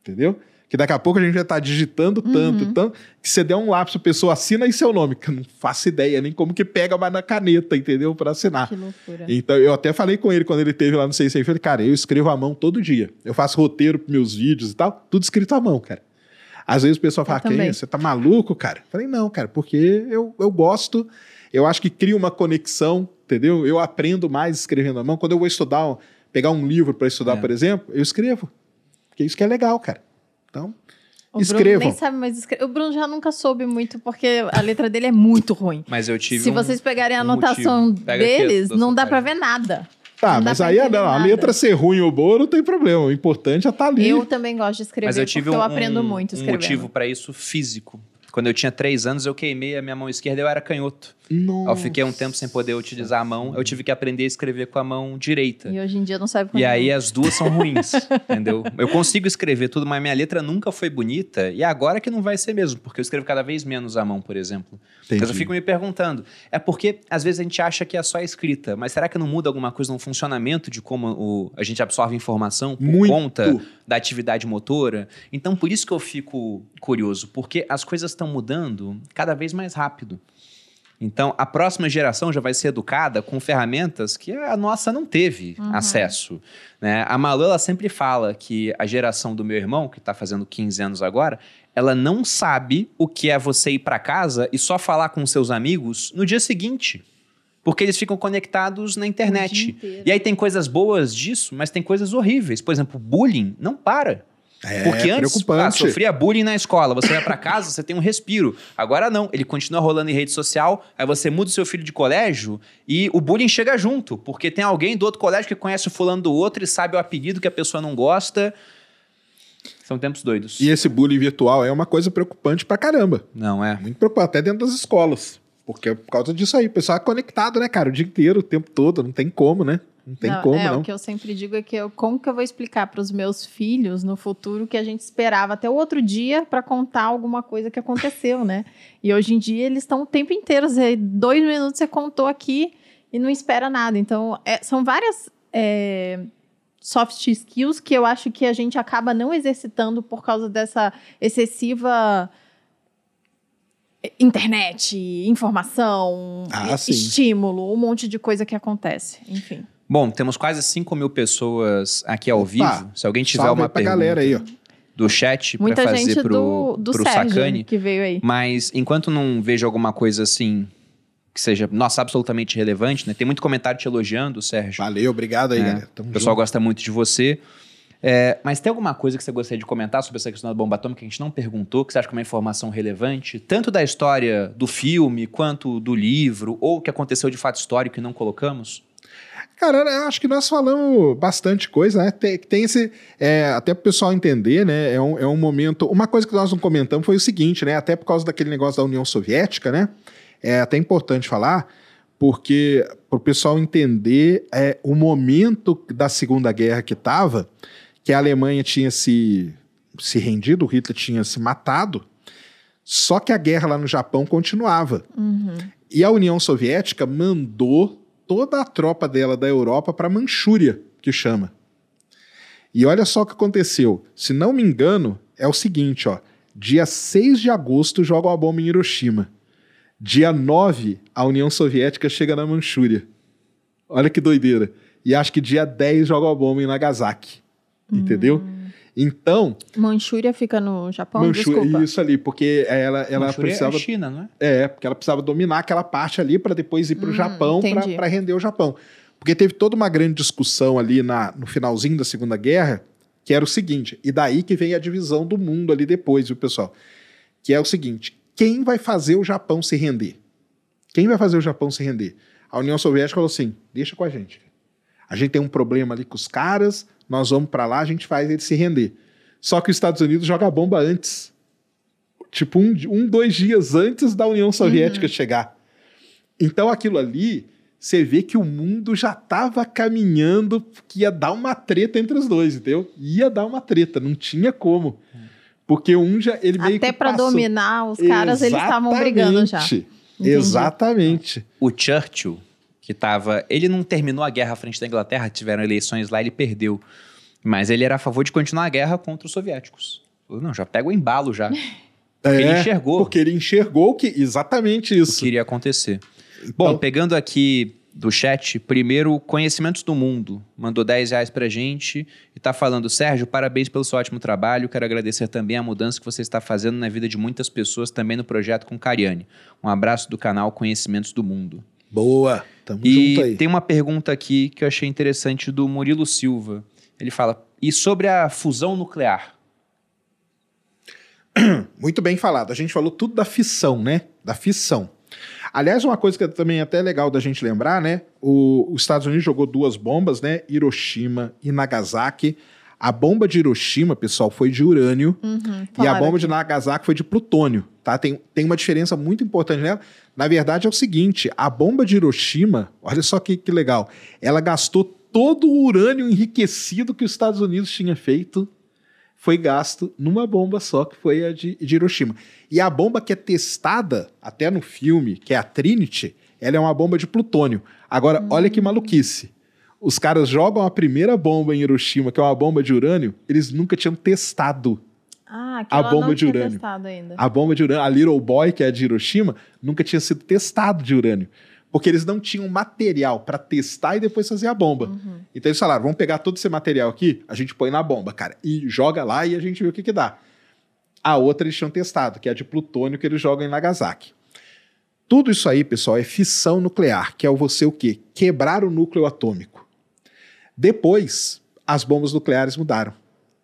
[SPEAKER 3] Entendeu? Que daqui a pouco a gente já está digitando tanto, tanto, que você der um lápis, a pessoa assina aí seu nome, que eu não faço ideia nem como que pega mais na caneta, entendeu? Para assinar.
[SPEAKER 2] Que loucura.
[SPEAKER 3] Então, eu até falei com ele quando ele teve lá no CC, eu falei, cara, eu escrevo à mão todo dia. Eu faço roteiro pros meus vídeos e tal, tudo escrito à mão, cara. Às vezes o pessoal fala,
[SPEAKER 2] também.
[SPEAKER 3] que você tá maluco, cara? Eu falei, não, cara, porque eu, eu gosto, eu acho que cria uma conexão, entendeu? Eu aprendo mais escrevendo à mão. Quando eu vou estudar, pegar um livro para estudar,
[SPEAKER 1] É.
[SPEAKER 3] por exemplo, eu escrevo. Porque isso que é legal, cara. Então,
[SPEAKER 2] O Bruno
[SPEAKER 3] escrevam.
[SPEAKER 2] nem sabe mais escrever. O Bruno já nunca soube muito, porque a letra dele é muito ruim.
[SPEAKER 1] Mas eu tive
[SPEAKER 2] Se
[SPEAKER 1] um-
[SPEAKER 2] vocês pegarem a
[SPEAKER 1] um
[SPEAKER 2] anotação deles, não dá pra
[SPEAKER 1] página.
[SPEAKER 2] ver nada.
[SPEAKER 3] Tá,
[SPEAKER 2] Não
[SPEAKER 3] mas aí a,
[SPEAKER 2] entender
[SPEAKER 3] a letra ser ruim ou boa não tem problema. O importante é estar ali.
[SPEAKER 2] Eu também gosto de escrever,
[SPEAKER 1] Mas eu tive
[SPEAKER 2] porque
[SPEAKER 1] um,
[SPEAKER 2] eu aprendo
[SPEAKER 1] um-
[SPEAKER 2] muito
[SPEAKER 1] um
[SPEAKER 2] escrevendo.
[SPEAKER 1] motivo para isso físico. Quando eu tinha três anos, eu queimei a minha mão esquerda e eu era canhoto.
[SPEAKER 3] Nossa.
[SPEAKER 1] Eu fiquei um tempo sem poder utilizar a mão, eu tive que aprender a escrever com a mão direita.
[SPEAKER 2] E hoje em dia não sabe
[SPEAKER 1] E aí as duas são ruins, entendeu? Eu consigo escrever tudo, mas minha letra nunca foi bonita. E agora que não vai ser mesmo, porque eu escrevo cada vez menos à mão, por exemplo.
[SPEAKER 3] Entendi.
[SPEAKER 1] Mas eu fico me perguntando, é porque às vezes a gente acha que é só a escrita, mas será que não muda alguma coisa no funcionamento de como o- a gente absorve informação por
[SPEAKER 3] Muito.
[SPEAKER 1] conta da atividade motora? Então por isso que eu fico curioso, porque as coisas estão mudando cada vez mais rápido. Então, a próxima geração já vai ser educada com ferramentas que a nossa não teve acesso. né? A Malu, ela sempre fala que a geração do meu irmão, que está fazendo 15 anos agora, ela não sabe o que é você ir para casa e só falar com seus amigos no dia seguinte. Porque eles ficam conectados na internet. E aí tem coisas boas disso, mas tem coisas horríveis. Por exemplo, bullying não para.
[SPEAKER 3] É,
[SPEAKER 1] Porque antes, ah, sofria bullying na escola, você vai pra casa, você tem um respiro. Agora não, ele continua rolando em rede social, aí você muda o seu filho de colégio e o bullying chega junto, porque tem alguém do outro colégio que conhece o fulano do outro e sabe o apelido que a pessoa não gosta. São tempos doidos.
[SPEAKER 3] E esse bullying virtual é uma coisa preocupante pra caramba.
[SPEAKER 1] Não é?
[SPEAKER 3] Muito preocupante, até dentro das escolas. Porque é por causa disso aí. O pessoal é conectado, né, cara? O dia inteiro, o tempo todo. Não tem como, né? Não tem
[SPEAKER 2] não,
[SPEAKER 3] como,
[SPEAKER 2] é,
[SPEAKER 3] não.
[SPEAKER 2] o que eu sempre digo é que eu, como que eu vou explicar para os meus filhos no futuro que a gente esperava até o outro dia para contar alguma coisa que aconteceu, né? E hoje em dia eles estão o tempo inteiro, você, dois minutos você contou aqui e não espera nada. Então, é, são várias é, soft skills que eu acho que a gente acaba não exercitando por causa dessa excessiva internet, informação,
[SPEAKER 3] Ah,
[SPEAKER 2] estímulo, um monte de coisa que acontece. Enfim.
[SPEAKER 1] Bom, temos quase 5 mil pessoas aqui ao
[SPEAKER 3] Opa,
[SPEAKER 1] vivo. Se alguém tiver uma pergunta
[SPEAKER 3] galera aí, ó.
[SPEAKER 1] do chat para
[SPEAKER 2] Muita
[SPEAKER 1] fazer
[SPEAKER 2] gente
[SPEAKER 1] pro,
[SPEAKER 2] do, do
[SPEAKER 1] pro
[SPEAKER 2] Sérgio
[SPEAKER 1] Sacani,
[SPEAKER 2] que veio aí.
[SPEAKER 1] Mas enquanto não vejo alguma coisa assim que seja, nossa, absolutamente relevante, né? Tem muito comentário te elogiando, Sérgio.
[SPEAKER 3] Valeu, obrigado aí,
[SPEAKER 1] É,
[SPEAKER 3] galera. Tamo
[SPEAKER 1] O pessoal
[SPEAKER 3] junto.
[SPEAKER 1] gosta muito de você. É, mas tem alguma coisa que você gostaria de comentar sobre essa questão da bomba atômica que a gente não perguntou, que você acha que é uma informação relevante, tanto da história do filme, quanto do livro, ou o que aconteceu de fato histórico e não colocamos?
[SPEAKER 3] Cara, eu acho que nós falamos bastante coisa, né? Tem, tem esse. é, até pro pessoal entender, né? É um, é um momento. Uma coisa que nós não comentamos foi o seguinte, né? Até por causa daquele negócio da União Soviética, né? É até importante falar, porque para o pessoal entender é, o momento da Segunda Guerra que estava, que a Alemanha tinha se, se rendido, o Hitler tinha se matado, só que a guerra lá no Japão continuava.
[SPEAKER 2] Uhum.
[SPEAKER 3] E a União Soviética mandou toda a tropa dela da Europa para Manchúria, que chama. E olha só o que aconteceu. Se não me engano, é o seguinte, ó. Dia 6 de agosto jogam a bomba em Hiroshima. Dia 9, a União Soviética chega na Manchúria. Olha que doideira. E acho que dia 10 joga a bomba em Nagasaki. Entendeu? Então,
[SPEAKER 2] Manchúria fica no Japão?
[SPEAKER 3] Manchúria,
[SPEAKER 2] Desculpa.
[SPEAKER 3] isso ali, porque ela, ela
[SPEAKER 1] Manchúria
[SPEAKER 3] precisava
[SPEAKER 1] é China, não é?
[SPEAKER 3] é, porque ela precisava dominar aquela parte ali para depois ir para o
[SPEAKER 2] Hum,
[SPEAKER 3] Japão para render o Japão. Porque teve toda uma grande discussão ali na, no finalzinho da Segunda Guerra, que era o seguinte, e daí que vem a divisão do mundo ali depois, viu, pessoal? Que é o seguinte: quem vai fazer o Japão se render? Quem vai fazer o Japão se render? A União Soviética falou assim: deixa com a gente. A gente tem um problema ali com os caras, nós vamos para lá, a gente faz ele se render. Só que os Estados Unidos joga a bomba antes. Tipo, um, um dois dias antes da União Soviética chegar. Então, aquilo ali, você vê que o mundo já estava caminhando que ia dar uma treta entre os dois, entendeu? Ia dar uma treta, não tinha como. Porque um já. Ele meio
[SPEAKER 2] Até para dominar os caras, eles estavam brigando já.
[SPEAKER 3] Exatamente.
[SPEAKER 2] Entendi.
[SPEAKER 3] Exatamente.
[SPEAKER 1] O Churchill, que tava. Ele não terminou a guerra à frente da Inglaterra, tiveram eleições lá, ele perdeu. Mas ele era a favor de continuar a guerra contra os soviéticos. Falou, não, já pega o embalo já.
[SPEAKER 3] É,
[SPEAKER 1] ele enxergou.
[SPEAKER 3] Porque ele enxergou que exatamente
[SPEAKER 1] o
[SPEAKER 3] isso.
[SPEAKER 1] que iria acontecer.
[SPEAKER 3] Então-
[SPEAKER 1] Bom, pegando aqui do chat, primeiro, Conhecimentos do Mundo. Mandou 10 reais pra gente e tá falando, Sérgio, parabéns pelo seu ótimo trabalho. Quero agradecer também a mudança que você está fazendo na vida de muitas pessoas, também no projeto com Cariane. Um abraço do canal Conhecimentos do Mundo.
[SPEAKER 3] Boa. Tamo
[SPEAKER 1] E
[SPEAKER 3] junto aí.
[SPEAKER 1] tem uma pergunta aqui que eu achei interessante do Murilo Silva. Ele fala: e sobre a fusão nuclear?
[SPEAKER 3] Muito bem falado. A gente falou tudo da fissão, né? Da fissão. Aliás, uma coisa que é também até legal da gente lembrar, né? O, os Estados Unidos jogou duas bombas, né? Hiroshima e Nagasaki. A bomba de Hiroshima, pessoal, foi de urânio
[SPEAKER 2] Uhum,
[SPEAKER 3] e a bomba de
[SPEAKER 2] aqui.
[SPEAKER 3] Nagasaki foi de plutônio, tá? Tem, tem uma diferença muito importante nela. Na verdade, é o seguinte: a bomba de Hiroshima, olha só que, que legal, ela gastou todo o urânio enriquecido que os Estados Unidos tinha feito, foi gasto numa bomba só, que foi a de, de Hiroshima. E a bomba que é testada, até no filme, que é a Trinity, ela é uma bomba de plutônio. Agora, olha que maluquice. Os caras jogam a primeira bomba em Hiroshima, que é uma bomba de urânio, eles nunca tinham testado
[SPEAKER 2] Ah,
[SPEAKER 3] a bomba
[SPEAKER 2] não
[SPEAKER 3] de urânio. a bomba de urânio, a Little Boy, que é de Hiroshima, nunca tinha sido testado de urânio. Porque eles não tinham material para testar e depois fazer a bomba.
[SPEAKER 2] Uhum.
[SPEAKER 3] Então eles falaram: vamos pegar todo esse material aqui, a gente põe na bomba, cara, e joga lá e a gente vê o que, que dá. A outra eles tinham testado, que é a de plutônio que eles jogam em Nagasaki. Tudo isso aí, pessoal, é fissão nuclear, que é o você o quê? Quebrar o núcleo atômico. Depois, as bombas nucleares mudaram.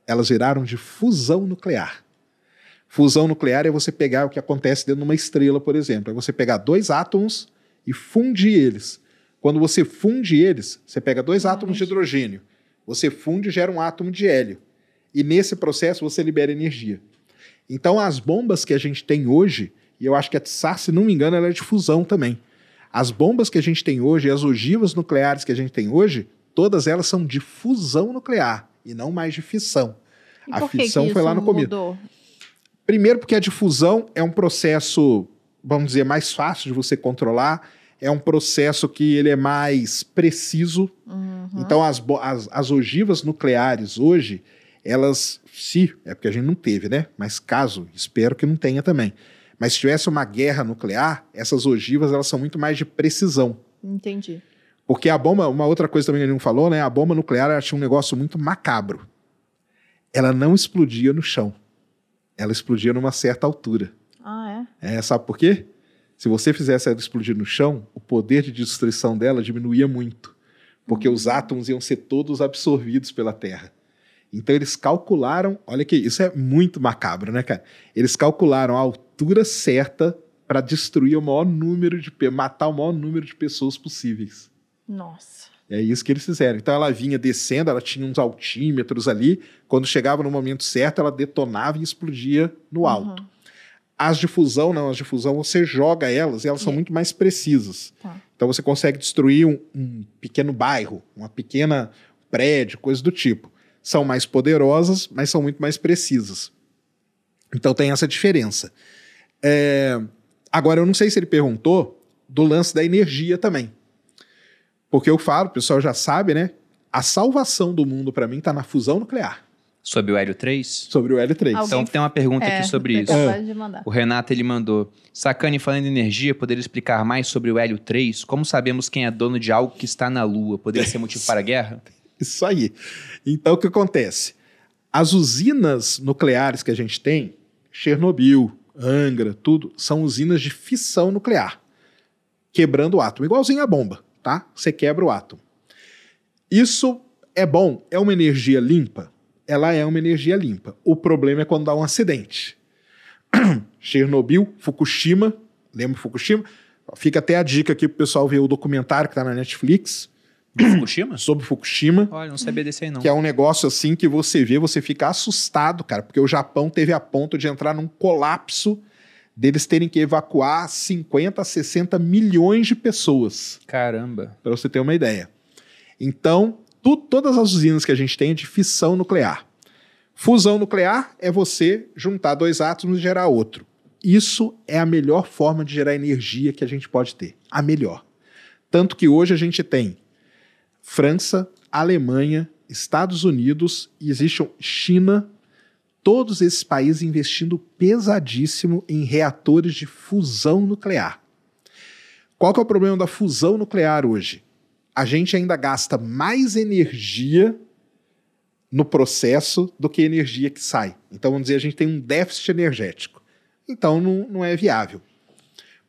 [SPEAKER 3] Elas viraram de fusão nuclear. Fusão nuclear é você pegar o que acontece dentro de uma estrela, por exemplo. É você pegar dois átomos e fundir eles. Quando você funde eles, você pega dois átomos de hidrogênio. Você funde e gera um átomo de hélio. E nesse processo você libera energia. Então as bombas que a gente tem hoje, e eu acho que a Tsar, se não me engano, ela é de fusão também. As bombas que a gente tem hoje, e as ogivas nucleares que a gente tem hoje, todas elas são de fusão nuclear e não mais de fissão.
[SPEAKER 2] E
[SPEAKER 3] a fissão foi lá no começo. Primeiro, porque a difusão é um processo, vamos dizer, mais fácil de você controlar. É um processo que ele é mais preciso.
[SPEAKER 2] Uhum.
[SPEAKER 3] Então, as, as, as ogivas nucleares hoje, elas, se, é porque a gente não teve, né? Mas caso, espero que não tenha também. Mas se tivesse uma guerra nuclear, essas ogivas elas são muito mais de precisão.
[SPEAKER 2] Entendi.
[SPEAKER 3] Porque a bomba, uma outra coisa também que ele não falou, né? A bomba nuclear ela tinha um negócio muito macabro. Ela não explodia no chão. Ela explodia numa certa altura.
[SPEAKER 2] Ah, é?
[SPEAKER 3] É, sabe por quê? Se você fizesse ela explodir no chão, o poder de destruição dela diminuía muito. Porque os átomos iam ser todos absorvidos pela Terra. Então eles calcularam, olha que isso é muito macabro, né, cara? Eles calcularam a altura certa para destruir o maior número de matar o maior número de pessoas possíveis.
[SPEAKER 2] Nossa.
[SPEAKER 3] É isso que eles fizeram. Então ela vinha descendo, ela tinha uns altímetros ali. Quando chegava no momento certo, ela detonava e explodia no alto.
[SPEAKER 2] Uhum.
[SPEAKER 3] As de fusão, não, as de fusão você joga elas e elas são
[SPEAKER 2] É.
[SPEAKER 3] muito mais precisas.
[SPEAKER 2] Tá.
[SPEAKER 3] Então você consegue destruir um, um pequeno bairro, uma pequena prédio, coisa do tipo. São mais poderosas, mas são muito mais precisas. Então tem essa diferença. É, Agora, eu não sei se ele perguntou do lance da energia também. Porque eu falo, o pessoal já sabe, né? A salvação do mundo, para mim, está na fusão nuclear,
[SPEAKER 1] Sobre o Hélio 3?
[SPEAKER 3] sobre o L3.
[SPEAKER 2] Alguém-
[SPEAKER 1] Então tem uma pergunta
[SPEAKER 2] É,
[SPEAKER 1] aqui sobre isso.
[SPEAKER 2] mandar.
[SPEAKER 1] O Renato ele mandou: Sacane, falando em energia, poderia explicar mais sobre o Hélio 3? Como sabemos quem é dono de algo que está na Lua? Poderia ser motivo para a guerra?
[SPEAKER 3] Isso aí. Então, o que acontece? As usinas nucleares que a gente tem, Chernobyl, Angra, tudo, são usinas de fissão nuclear, quebrando o átomo, igualzinho a bomba, tá? Você quebra o átomo. Isso é bom, é uma energia limpa? Ela é uma energia limpa. O problema é quando dá um acidente. Chernobyl, Fukushima, lembra Fukushima? Fica até a dica aqui pro pessoal ver o documentário que tá na Netflix
[SPEAKER 1] Do Fukushima?
[SPEAKER 3] sobre Fukushima.
[SPEAKER 1] Olha, não sabia desse aí não.
[SPEAKER 3] Que é um negócio assim que você vê, você fica assustado, cara, porque o Japão teve a ponto de entrar num colapso deles terem que evacuar 50 a 60 milhões de pessoas,
[SPEAKER 1] Caramba.
[SPEAKER 3] para você ter uma ideia. Então, tu- todas as usinas que a gente tem é de fissão nuclear. Fusão nuclear é você juntar dois átomos e gerar outro. Isso é a melhor forma de gerar energia que a gente pode ter. A melhor. Tanto que hoje a gente tem França, Alemanha, Estados Unidos e existe China, todos esses países investindo pesadíssimo em reatores de fusão nuclear. Qual que é o problema da fusão nuclear hoje? A gente ainda gasta mais energia no processo do que energia que sai. Então, vamos dizer, a gente tem um déficit energético. Então, não, não é viável.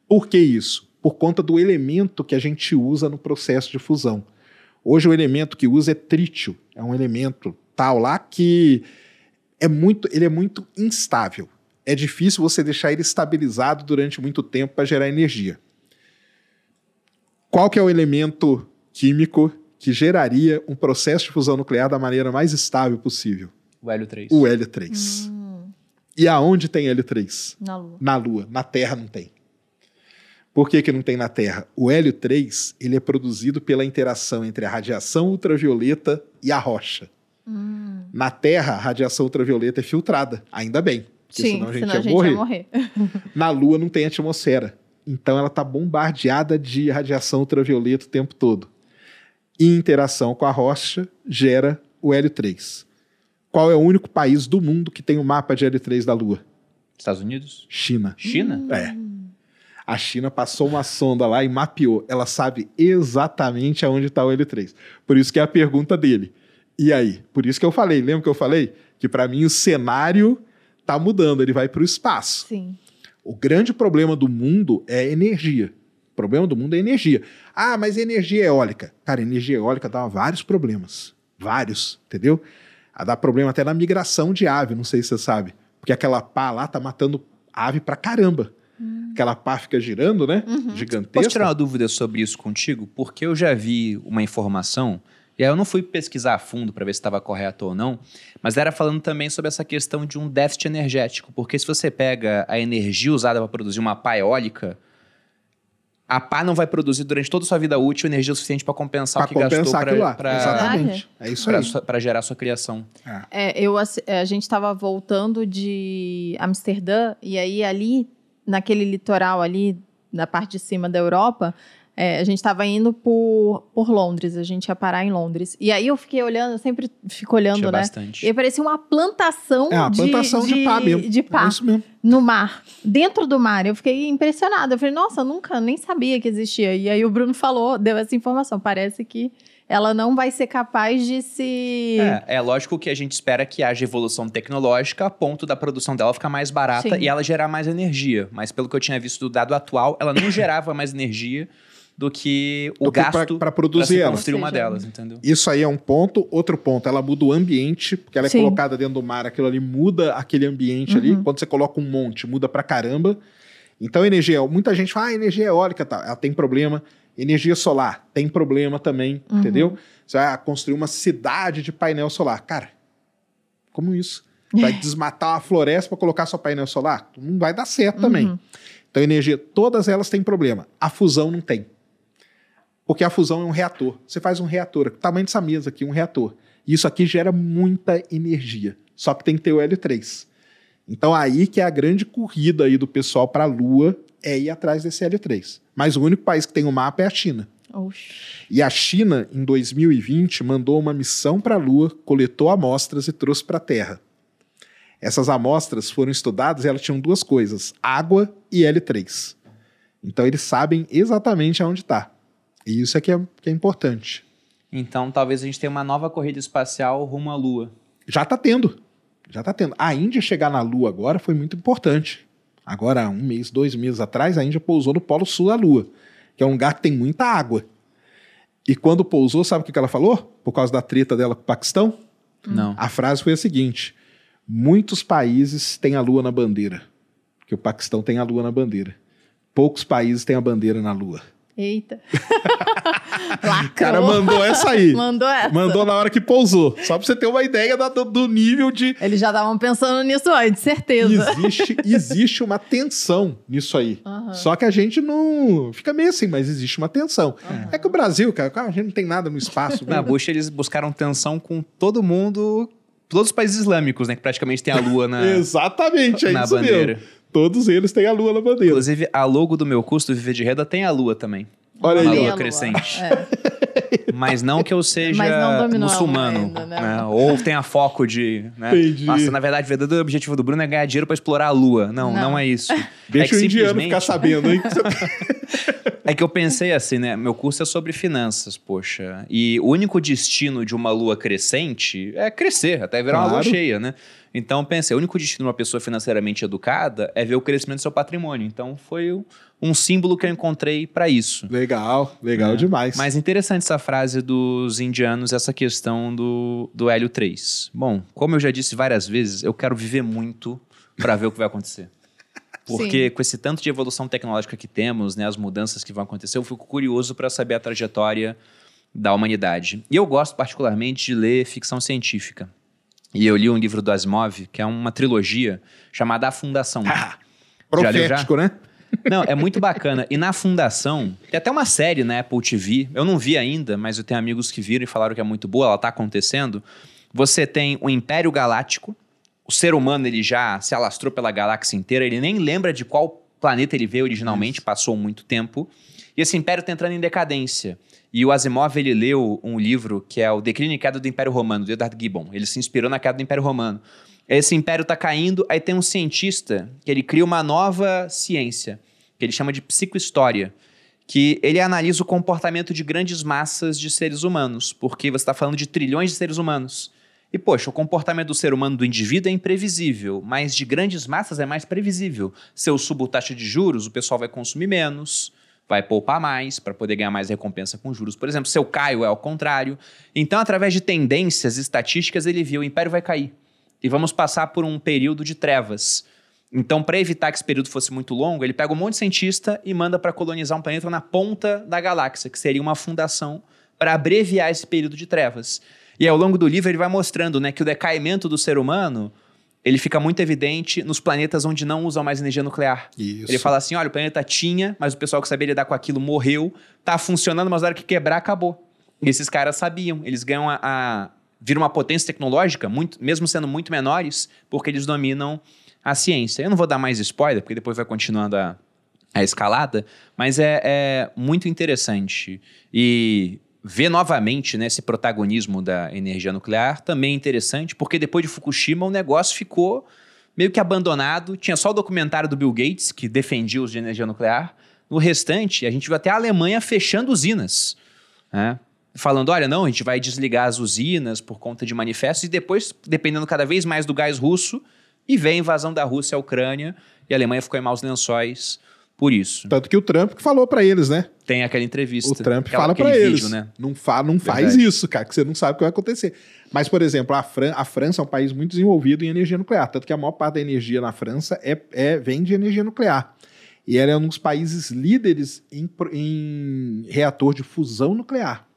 [SPEAKER 3] Por que isso? Por conta do elemento que a gente usa no processo de fusão. Hoje, o elemento que usa é trítio. É um elemento tal lá que é muito, ele é muito instável. É difícil você deixar ele estabilizado durante muito tempo para gerar energia. Qual que é o elemento químico que geraria um processo de fusão nuclear da maneira mais estável possível?
[SPEAKER 1] O hélio 3.
[SPEAKER 3] O hélio 3.
[SPEAKER 2] Hum,
[SPEAKER 3] E aonde tem hélio 3?
[SPEAKER 2] na lua.
[SPEAKER 3] Na Lua. Na Terra não tem. Por que, que não tem na Terra? O hélio 3 ele é produzido pela interação entre a radiação ultravioleta e a rocha.
[SPEAKER 2] Hum.
[SPEAKER 3] Na Terra, a radiação ultravioleta é filtrada. Ainda bem. Porque
[SPEAKER 2] Sim,
[SPEAKER 3] senão a gente,
[SPEAKER 2] senão
[SPEAKER 3] ia,
[SPEAKER 2] a gente
[SPEAKER 3] morrer.
[SPEAKER 2] ia morrer.
[SPEAKER 3] Na Lua não tem atmosfera. Então ela está bombardeada de radiação ultravioleta o tempo todo. E interação com a rocha gera o hélio 3. Qual é o único país do mundo que tem o mapa de hélio 3 da Lua?
[SPEAKER 1] Estados Unidos?
[SPEAKER 3] China.
[SPEAKER 1] China?
[SPEAKER 3] É. A China passou uma sonda lá e mapeou. Ela sabe exatamente aonde está o L3. Por isso que é a pergunta dele. E aí? Por isso que eu falei, lembra que eu falei? Que para mim o cenário tá mudando, ele vai para o espaço.
[SPEAKER 2] Sim.
[SPEAKER 3] O grande problema do mundo é energia. O problema do mundo é energia. Ah, mas energia eólica. Cara, energia eólica dá vários problemas. Vários, entendeu? Ah, Dá problema até na migração de ave, não sei se você sabe. Porque aquela pá lá tá matando ave pra caramba. Aquela pá fica girando, né? Gigantesca.
[SPEAKER 1] Posso tirar uma dúvida sobre isso contigo? Porque eu já vi uma informação, e aí eu não fui pesquisar a fundo para ver se estava correto ou não, mas era falando também sobre essa questão de um déficit energético. Porque se você pega a energia usada para produzir uma pá eólica, a pá não vai produzir durante toda a sua vida útil energia suficiente para compensar
[SPEAKER 3] Pra
[SPEAKER 1] o que gastou
[SPEAKER 3] compensar lá.
[SPEAKER 1] para
[SPEAKER 3] Exatamente. É isso aí.
[SPEAKER 1] gerar a sua criação.
[SPEAKER 2] É, eu, assi- é, a gente estava voltando de Amsterdã e aí ali, naquele litoral ali, na parte de cima da Europa, é, a gente estava indo por, por Londres, a gente ia parar em Londres. E aí eu fiquei olhando, eu sempre fico olhando,
[SPEAKER 1] Tinha
[SPEAKER 2] né?
[SPEAKER 1] bastante.
[SPEAKER 2] E parecia uma plantação,
[SPEAKER 3] É, uma plantação de, pá mesmo.
[SPEAKER 2] de pá
[SPEAKER 3] É isso mesmo.
[SPEAKER 2] no mar, dentro do mar. Eu fiquei impressionada. Eu falei, nossa, nunca nem sabia que existia. E aí o Bruno falou, deu essa informação. Parece que ela não vai ser capaz de se.
[SPEAKER 1] É, é lógico que a gente espera que haja evolução tecnológica a ponto da produção dela ficar mais barata
[SPEAKER 2] Sim.
[SPEAKER 1] e ela gerar mais energia. Mas pelo que eu tinha visto do dado atual, ela não gerava mais energia do que o
[SPEAKER 3] Do
[SPEAKER 1] gasto para
[SPEAKER 3] produzir
[SPEAKER 1] se
[SPEAKER 3] ela.
[SPEAKER 1] construir uma delas, entendeu?
[SPEAKER 3] Isso aí é um ponto. Outro ponto, ela muda o ambiente, porque ela é
[SPEAKER 2] Sim.
[SPEAKER 3] colocada dentro do mar, aquilo ali muda aquele ambiente ali.
[SPEAKER 2] Uhum.
[SPEAKER 3] Quando você coloca um monte, muda pra caramba. Então, energia, muita gente fala, ah, energia eólica, tá, ela tem problema. Energia solar tem problema também,
[SPEAKER 2] Uhum.
[SPEAKER 3] entendeu? Você vai construir uma cidade de painel solar. Cara, como isso? Vai desmatar uma floresta para colocar só painel solar? Não vai dar certo também.
[SPEAKER 2] Uhum.
[SPEAKER 3] Então, energia, todas elas têm problema. A fusão não tem. Porque a fusão é um reator. Você faz um reator, o tamanho dessa mesa aqui, um reator. E isso aqui gera muita energia. Só que tem que ter o hélio 3. Então aí que é a grande corrida aí do pessoal para a Lua é ir atrás desse hélio 3. Mas o único país que tem o mapa é a China.
[SPEAKER 2] Oxi.
[SPEAKER 3] E a China, em 2020, mandou uma missão para a Lua, coletou amostras e trouxe para a Terra. Essas amostras foram estudadas e elas tinham duas coisas: água e L3. Então eles sabem exatamente aonde está. E isso é que é, que é importante.
[SPEAKER 1] Então talvez a gente tenha uma nova corrida espacial rumo à Lua.
[SPEAKER 3] Já está tendo. Já está tendo. A Índia chegar na Lua agora foi muito importante. Agora, um mês, dois meses atrás, a Índia pousou no Polo Sul da Lua, que é um lugar que tem muita água. E quando pousou, sabe o que que ela falou? Por causa da treta dela com o Paquistão?
[SPEAKER 1] Não.
[SPEAKER 3] A frase foi a seguinte: muitos países têm a lua na bandeira. Porque o Paquistão tem a lua na bandeira. Poucos países têm a bandeira na lua.
[SPEAKER 2] Eita.
[SPEAKER 3] O cara mandou essa aí.
[SPEAKER 2] Mandou essa.
[SPEAKER 3] Mandou na hora que pousou. Só pra você ter uma ideia do, do nível de.
[SPEAKER 2] Eles já estavam pensando nisso antes, certeza.
[SPEAKER 3] Existe, existe uma tensão nisso aí.
[SPEAKER 2] Aham.
[SPEAKER 3] Só que a gente não. Fica meio assim, mas existe uma tensão. É que o Brasil, cara, a gente não tem nada no espaço.
[SPEAKER 1] Na Bush eles buscaram tensão com todo mundo, todos os países islâmicos, né? Que praticamente tem a Lua na,
[SPEAKER 3] Exatamente, é
[SPEAKER 1] na
[SPEAKER 3] isso
[SPEAKER 1] bandeira.
[SPEAKER 3] mesmo. Todos eles têm a lua na bandeira.
[SPEAKER 1] Inclusive, a logo do meu curso, do Viver de Renda, tem a Lua também.
[SPEAKER 3] Olha aí,
[SPEAKER 1] lua
[SPEAKER 2] a
[SPEAKER 1] crescente.
[SPEAKER 2] É.
[SPEAKER 1] Mas não que eu seja
[SPEAKER 2] lua
[SPEAKER 1] muçulmano.
[SPEAKER 2] ainda, né?
[SPEAKER 1] né? Ou tenha foco de. Né?
[SPEAKER 3] Entendi.
[SPEAKER 1] Nossa, na verdade, o verdadeiro objetivo do Bruno é ganhar dinheiro pra explorar a lua. Não, não,
[SPEAKER 2] Não.
[SPEAKER 1] é isso.
[SPEAKER 3] Deixa
[SPEAKER 1] é
[SPEAKER 3] o
[SPEAKER 1] que
[SPEAKER 3] indiano
[SPEAKER 1] simplesmente-
[SPEAKER 3] ficar sabendo, hein?
[SPEAKER 1] É que eu pensei assim, né? Meu curso é sobre finanças, poxa. E o único destino de uma lua crescente é crescer, até virar uma lua
[SPEAKER 3] Claro.
[SPEAKER 1] cheia, né? Então eu pensei, o único destino de uma pessoa financeiramente educada é ver o crescimento do seu patrimônio. Então foi um- símbolo que eu encontrei para isso.
[SPEAKER 3] legal, legal
[SPEAKER 1] É.
[SPEAKER 3] demais.
[SPEAKER 1] Mas interessante essa frase dos indianos, essa questão do, do hélio 3. Bom, como eu já disse várias vezes, eu quero viver muito para ver o que vai acontecer. Porque com esse tanto de evolução tecnológica que temos, né, as mudanças que vão acontecer, eu fico curioso para saber a trajetória da humanidade. E eu gosto particularmente de ler ficção científica. E eu li um livro do Asimov, que é uma trilogia chamada A Fundação.
[SPEAKER 3] Ah,
[SPEAKER 1] Já leu já?
[SPEAKER 3] profético, né?
[SPEAKER 1] Não, é muito bacana. E na Fundação, tem até uma série na Apple TV. Eu não vi ainda, mas eu tenho amigos que viram e falaram que é muito boa, ela tá acontecendo. Você tem o Império Galáctico. O ser humano, ele já se alastrou pela galáxia inteira, ele nem lembra de qual planeta ele veio originalmente, passou muito tempo. E esse império tá entrando em decadência. E o Asimov, ele leu um livro que é o Declínio e Queda do Império Romano, do Edward Gibbon. Ele se inspirou na queda do Império Romano. Esse império tá caindo, aí tem um cientista que ele cria uma nova ciência, que ele chama de psicohistória, que ele analisa o comportamento de grandes massas de seres humanos, porque você está falando de trilhões de seres humanos. E, poxa, o comportamento do ser humano, do indivíduo, é imprevisível, mas de grandes massas é mais previsível. Se eu subo taxa de juros, o pessoal vai consumir menos, vai poupar mais para poder ganhar mais recompensa com juros. Por exemplo, se eu caio, é ao contrário. Então, através de tendências estatísticas, ele viu o império vai cair. E vamos passar por um período de trevas. Então, para evitar que esse período fosse muito longo, ele pega um monte de cientista e manda para colonizar um planeta na ponta da galáxia, que seria uma fundação para abreviar esse período de trevas. E ao longo do livro ele vai mostrando né, que o decaimento do ser humano ele fica muito evidente nos planetas onde não usam mais energia nuclear.
[SPEAKER 3] Isso.
[SPEAKER 1] Ele fala assim: olha, o planeta tinha, mas o pessoal que sabia lidar com aquilo morreu, tá funcionando, mas na hora que quebrar, acabou. E esses caras sabiam, eles ganham a. a viram uma potência tecnológica, muito, mesmo sendo muito menores, porque eles dominam a ciência. Eu não vou dar mais spoiler, porque depois vai continuando a, a escalada, mas é, é muito interessante. E ver novamente né, esse protagonismo da energia nuclear também é interessante, porque depois de Fukushima o negócio ficou meio que abandonado. Tinha só o documentário do Bill Gates, que defendia os de energia nuclear. No restante, a gente viu até a Alemanha fechando usinas. Né? Falando, olha, não, a gente vai desligar as usinas por conta de manifestos, e depois, dependendo cada vez mais do gás russo, e vem a invasão da Rússia à Ucrânia, e a Alemanha ficou em maus lençóis por isso.
[SPEAKER 3] Tanto que o Trump que falou pra eles, né?
[SPEAKER 1] Tem aquela entrevista.
[SPEAKER 3] O Trump
[SPEAKER 1] aquela-
[SPEAKER 3] fala
[SPEAKER 1] aquele
[SPEAKER 3] eles.
[SPEAKER 1] vídeo, né?
[SPEAKER 3] Não, fa não faz isso, cara, que você não sabe o que vai acontecer. Mas, por exemplo, a, Fran a França é um país muito desenvolvido em energia nuclear. Tanto que a maior parte da energia na França é, é- vem de energia nuclear. E ela é um dos países líderes em, em reator de fusão nuclear.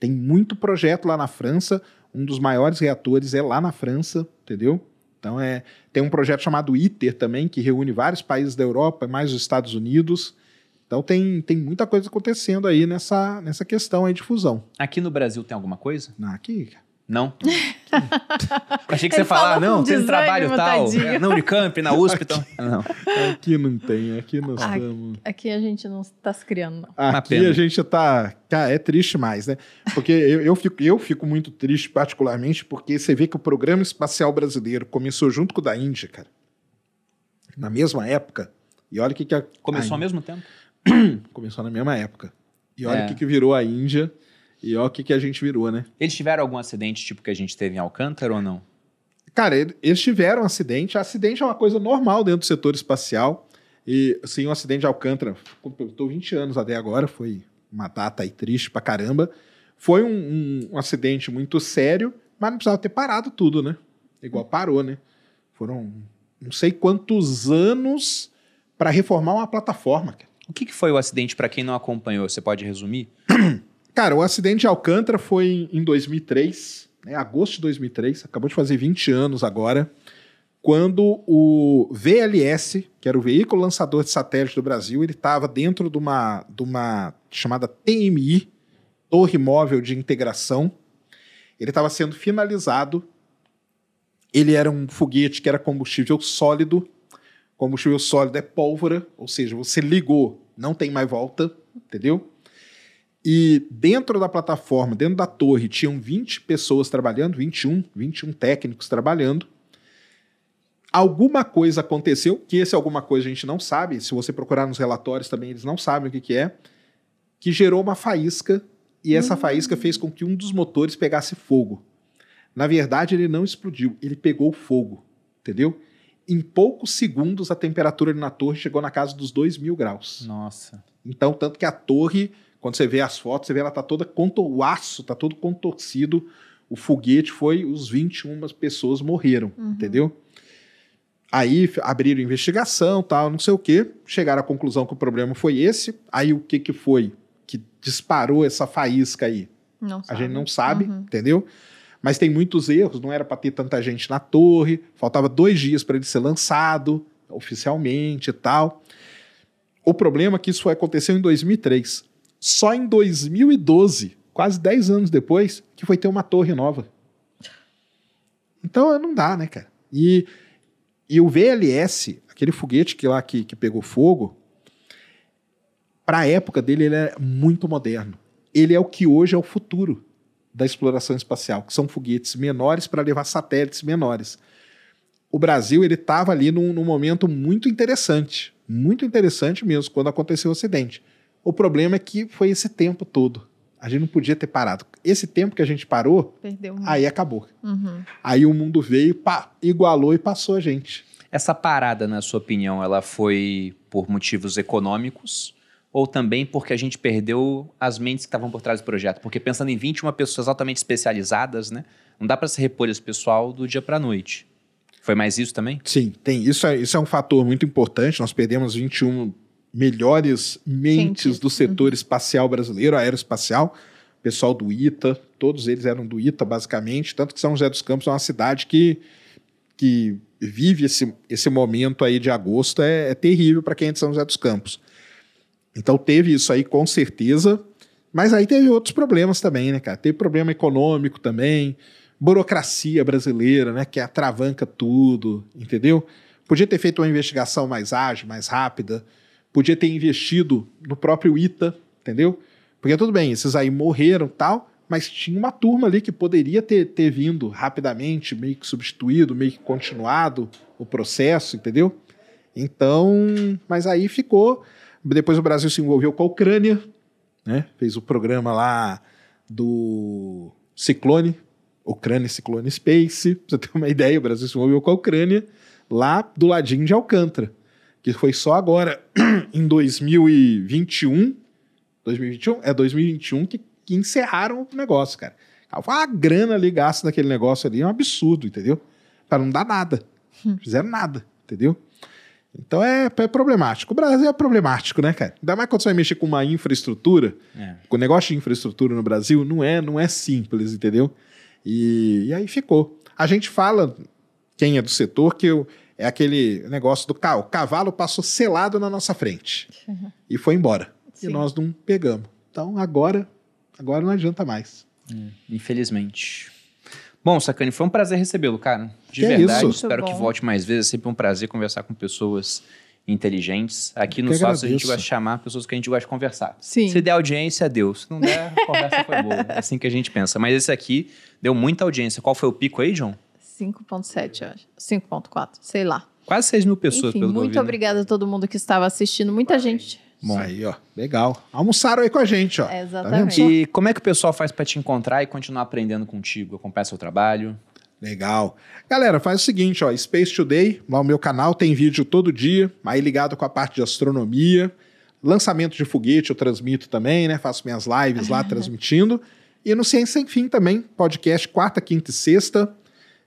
[SPEAKER 3] Tem muito projeto lá na França. Um dos maiores reatores é lá na França, entendeu? Então é, tem um projeto chamado ITER também, que reúne vários países da Europa, mais os Estados Unidos. Então tem, tem muita coisa acontecendo aí nessa, nessa questão aí de fusão.
[SPEAKER 1] Aqui no Brasil tem alguma coisa?
[SPEAKER 3] Aqui,
[SPEAKER 1] Não? Achei que
[SPEAKER 2] Ele
[SPEAKER 1] você falar, não, tem trabalho tal.
[SPEAKER 2] tadinho.
[SPEAKER 1] É, Na Unicamp, na USP, então. Não.
[SPEAKER 3] aqui não tem, aqui nós
[SPEAKER 2] Ah,
[SPEAKER 3] estamos...
[SPEAKER 2] Aqui a gente não tá se criando, não.
[SPEAKER 3] Aqui a gente tá. Cara, é triste mais, né? Porque eu, eu, fico, eu fico muito triste, particularmente, porque você vê que o programa espacial brasileiro começou junto com o da Índia, cara. Na mesma época. E olha o que, que a.
[SPEAKER 1] Começou
[SPEAKER 3] a
[SPEAKER 1] ao mesmo tempo?
[SPEAKER 3] Começou na mesma época. E olha
[SPEAKER 1] É.
[SPEAKER 3] o que, que virou a Índia. E olha o que, que a gente virou, né?
[SPEAKER 1] Eles tiveram algum acidente tipo que a gente teve em Alcântara ou não?
[SPEAKER 3] Cara, ele- eles tiveram um acidente. Acidente é uma coisa normal dentro do setor espacial. E, assim, um acidente de Alcântara, tô 20 anos até agora, foi uma data aí triste pra caramba. Foi um, um- um acidente muito sério, mas não precisava ter parado tudo, né? Igual parou, né? Foram não sei quantos anos pra reformar uma plataforma, cara.
[SPEAKER 1] O que, que foi o acidente para quem não acompanhou? Você pode resumir?
[SPEAKER 3] Cara, o acidente de Alcântara foi em 2003, né, agosto de 2003, acabou de fazer 20 anos agora, quando o VLS, que era o veículo lançador de satélite do Brasil, ele estava dentro de uma, de uma chamada TMI, Torre Móvel de Integração. Ele estava sendo finalizado. Ele era um foguete que era combustível sólido. Combustível sólido é pólvora, ou seja, você ligou, não tem mais volta, entendeu? E dentro da plataforma, dentro da torre, tinham 20 pessoas trabalhando, 21, 21 técnicos trabalhando. Alguma coisa aconteceu, que esse alguma coisa a gente não sabe, se você procurar nos relatórios também eles não sabem o que, que é, que gerou uma faísca e essa faísca fez com que um dos motores pegasse fogo. Na verdade, ele não explodiu, ele pegou fogo, entendeu? Em poucos segundos, a temperatura na torre chegou na casa dos 2 mil graus.
[SPEAKER 1] Nossa.
[SPEAKER 3] Então, tanto que a torre, quando você vê as fotos, você vê ela tá toda contor... o aço tá todo contorcido. O foguete foi, os 21 pessoas morreram, entendeu? Aí abriram investigação, tal, não sei o quê, chegaram à conclusão que o problema foi esse. Aí o que que foi que disparou essa faísca aí?
[SPEAKER 2] Não
[SPEAKER 3] A
[SPEAKER 2] sabe.
[SPEAKER 3] gente não sabe,
[SPEAKER 2] Uhum.
[SPEAKER 3] entendeu? Mas tem muitos erros, não era para ter tanta gente na torre, faltava dois dias para ele ser lançado oficialmente e tal. O problema é que isso aconteceu em 2003. Só em 2012, quase 10 anos depois, que foi ter uma torre nova. Então não dá, né, cara? E, e o VLS, aquele foguete que lá que, que pegou fogo, para a época dele, ele é muito moderno. Ele é o que hoje é o futuro da exploração espacial, que são foguetes menores para levar satélites menores. O Brasil ele estava ali num, num momento muito interessante, muito interessante mesmo, quando aconteceu o acidente. O problema é que foi esse tempo todo. A gente não podia ter parado. Esse tempo que a gente parou,
[SPEAKER 2] Perdeu muito.
[SPEAKER 3] aí acabou.
[SPEAKER 2] Uhum.
[SPEAKER 3] Aí o mundo veio, pá, igualou e passou a gente.
[SPEAKER 1] Essa parada, na sua opinião, ela foi por motivos econômicos ou também porque a gente perdeu as mentes que estavam por trás do projeto? Porque pensando em 21 pessoas altamente especializadas, né? Não dá para se repor esse pessoal do dia para noite. Foi mais isso também?
[SPEAKER 3] Sim, tem. Isso é, isso é um fator muito importante. Nós perdemos 21 melhores mentes do setor espacial brasileiro, aeroespacial. Pessoal do ITA, todos eles eram do ITA, basicamente. Tanto que São José dos Campos é uma cidade que, que vive esse, esse momento aí de agosto. É, é terrível para quem é de São José dos Campos. Então teve isso aí com certeza. Mas aí teve outros problemas também, né, cara? Teve problema econômico também, burocracia brasileira, né, que atravanca tudo, entendeu? Podia ter feito uma investigação mais ágil, mais rápida, podia ter investido no próprio ITA, entendeu? Porque tudo bem, esses aí morreram tal, mas tinha uma turma ali que poderia ter, ter vindo rapidamente, meio que substituído, meio que continuado o processo, entendeu? Então, mas aí ficou. Depois o Brasil se envolveu com a Ucrânia, né? Fez o programa lá do Ciclone, Ucrânia Ciclone Space. Pra você ter uma ideia, o Brasil se envolveu com a Ucrânia lá do ladinho de Alcântara, que foi só agora em 2021, 2021 é 2021 que, que encerraram o negócio, cara. Foi uma grana ali gasta naquele negócio ali, é um absurdo, entendeu? Para não dar nada. Fizeram nada, entendeu? Então é, é problemático. O Brasil é problemático, né, cara? Ainda mais quando você vai mexer com uma infraestrutura.
[SPEAKER 1] É.
[SPEAKER 3] O negócio de infraestrutura no Brasil não é, não é simples, entendeu? E, e aí ficou. A gente fala, quem é do setor, que o- é aquele negócio do carro. O cavalo passou selado na nossa frente e foi embora.
[SPEAKER 2] Sim.
[SPEAKER 3] E nós não pegamos. Então agora, agora não adianta mais.
[SPEAKER 1] Infelizmente. Bom, Sacani, foi um prazer recebê-lo, cara. De
[SPEAKER 3] Que é
[SPEAKER 1] verdade.
[SPEAKER 3] isso.
[SPEAKER 1] Espero que volte mais vezes. É sempre um prazer conversar com pessoas inteligentes. Aqui no
[SPEAKER 3] Que
[SPEAKER 1] Sócio a gente gosta de chamar pessoas que a gente gosta de conversar.
[SPEAKER 2] Sim.
[SPEAKER 1] Se der audiência, deu. Se não der, a conversa foi boa. É assim que a gente pensa. Mas esse aqui deu muita audiência. Qual foi o pico aí, John?
[SPEAKER 2] 5.7, eu acho. 5.4, sei lá.
[SPEAKER 1] Quase 6 mil pessoas,
[SPEAKER 2] Enfim,
[SPEAKER 1] pelo
[SPEAKER 2] muito obrigada a todo mundo que estava assistindo. Muita gente.
[SPEAKER 1] Bom.
[SPEAKER 3] Aí, ó. Legal. Almoçaram aí com a gente, ó.
[SPEAKER 2] É,
[SPEAKER 3] Tá
[SPEAKER 2] exatamente.
[SPEAKER 3] só?
[SPEAKER 1] E como é que o pessoal faz pra te encontrar e continuar aprendendo contigo? Acompanhar seu trabalho?
[SPEAKER 3] Legal. Galera, faz o seguinte, ó, Space Today, lá no meu canal, tem vídeo todo dia, aí ligado com a parte de astronomia, lançamento de foguete eu transmito também, né? Faço minhas lives lá transmitindo. E no Ciência Sem Fim também, podcast quarta, quinta e sexta.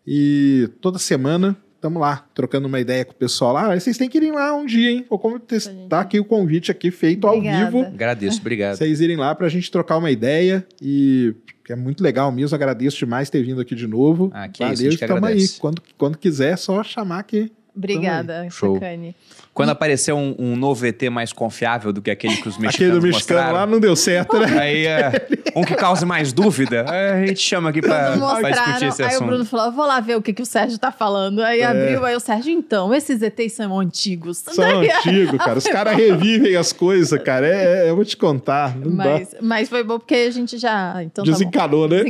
[SPEAKER 3] E toda semana estamos lá, trocando uma ideia com o pessoal lá. Ah, Vocês têm que ir lá um dia, hein? Vou
[SPEAKER 2] gente.
[SPEAKER 3] tá aqui o convite aqui feito
[SPEAKER 2] Obrigada.
[SPEAKER 3] ao vivo.
[SPEAKER 1] Agradeço, obrigado.
[SPEAKER 3] Vocês irem lá pra gente trocar uma ideia e que é muito legal mesmo. Agradeço demais ter vindo aqui de novo.
[SPEAKER 1] Ah, que isso, a gente que
[SPEAKER 3] tamo aí. Quando, quando quiser, é só chamar aqui.
[SPEAKER 2] Obrigada,
[SPEAKER 1] Show.
[SPEAKER 2] Sacane.
[SPEAKER 1] Quando aparecer um, um novo ET mais confiável do que aquele que os mexicanos
[SPEAKER 3] Aquele do mexicano
[SPEAKER 1] mostraram,
[SPEAKER 3] lá não deu certo, né?
[SPEAKER 1] Aí, é, um que cause mais dúvida, é, a gente chama aqui pra, pra
[SPEAKER 2] mostraram,
[SPEAKER 1] discutir esse
[SPEAKER 2] aí o
[SPEAKER 1] assunto.
[SPEAKER 2] Bruno falou: "Eu vou lá ver o que, que o Sérgio tá falando. Aí
[SPEAKER 3] É.
[SPEAKER 2] abriu, aí o Sérgio, então, esses ETs são antigos.
[SPEAKER 3] São antigos, cara. Os caras revivem as coisas, cara. É, é, eu vou te contar. Não
[SPEAKER 2] Mas, mas foi bom porque a gente já. Então tá bom.
[SPEAKER 3] Desencanou, né?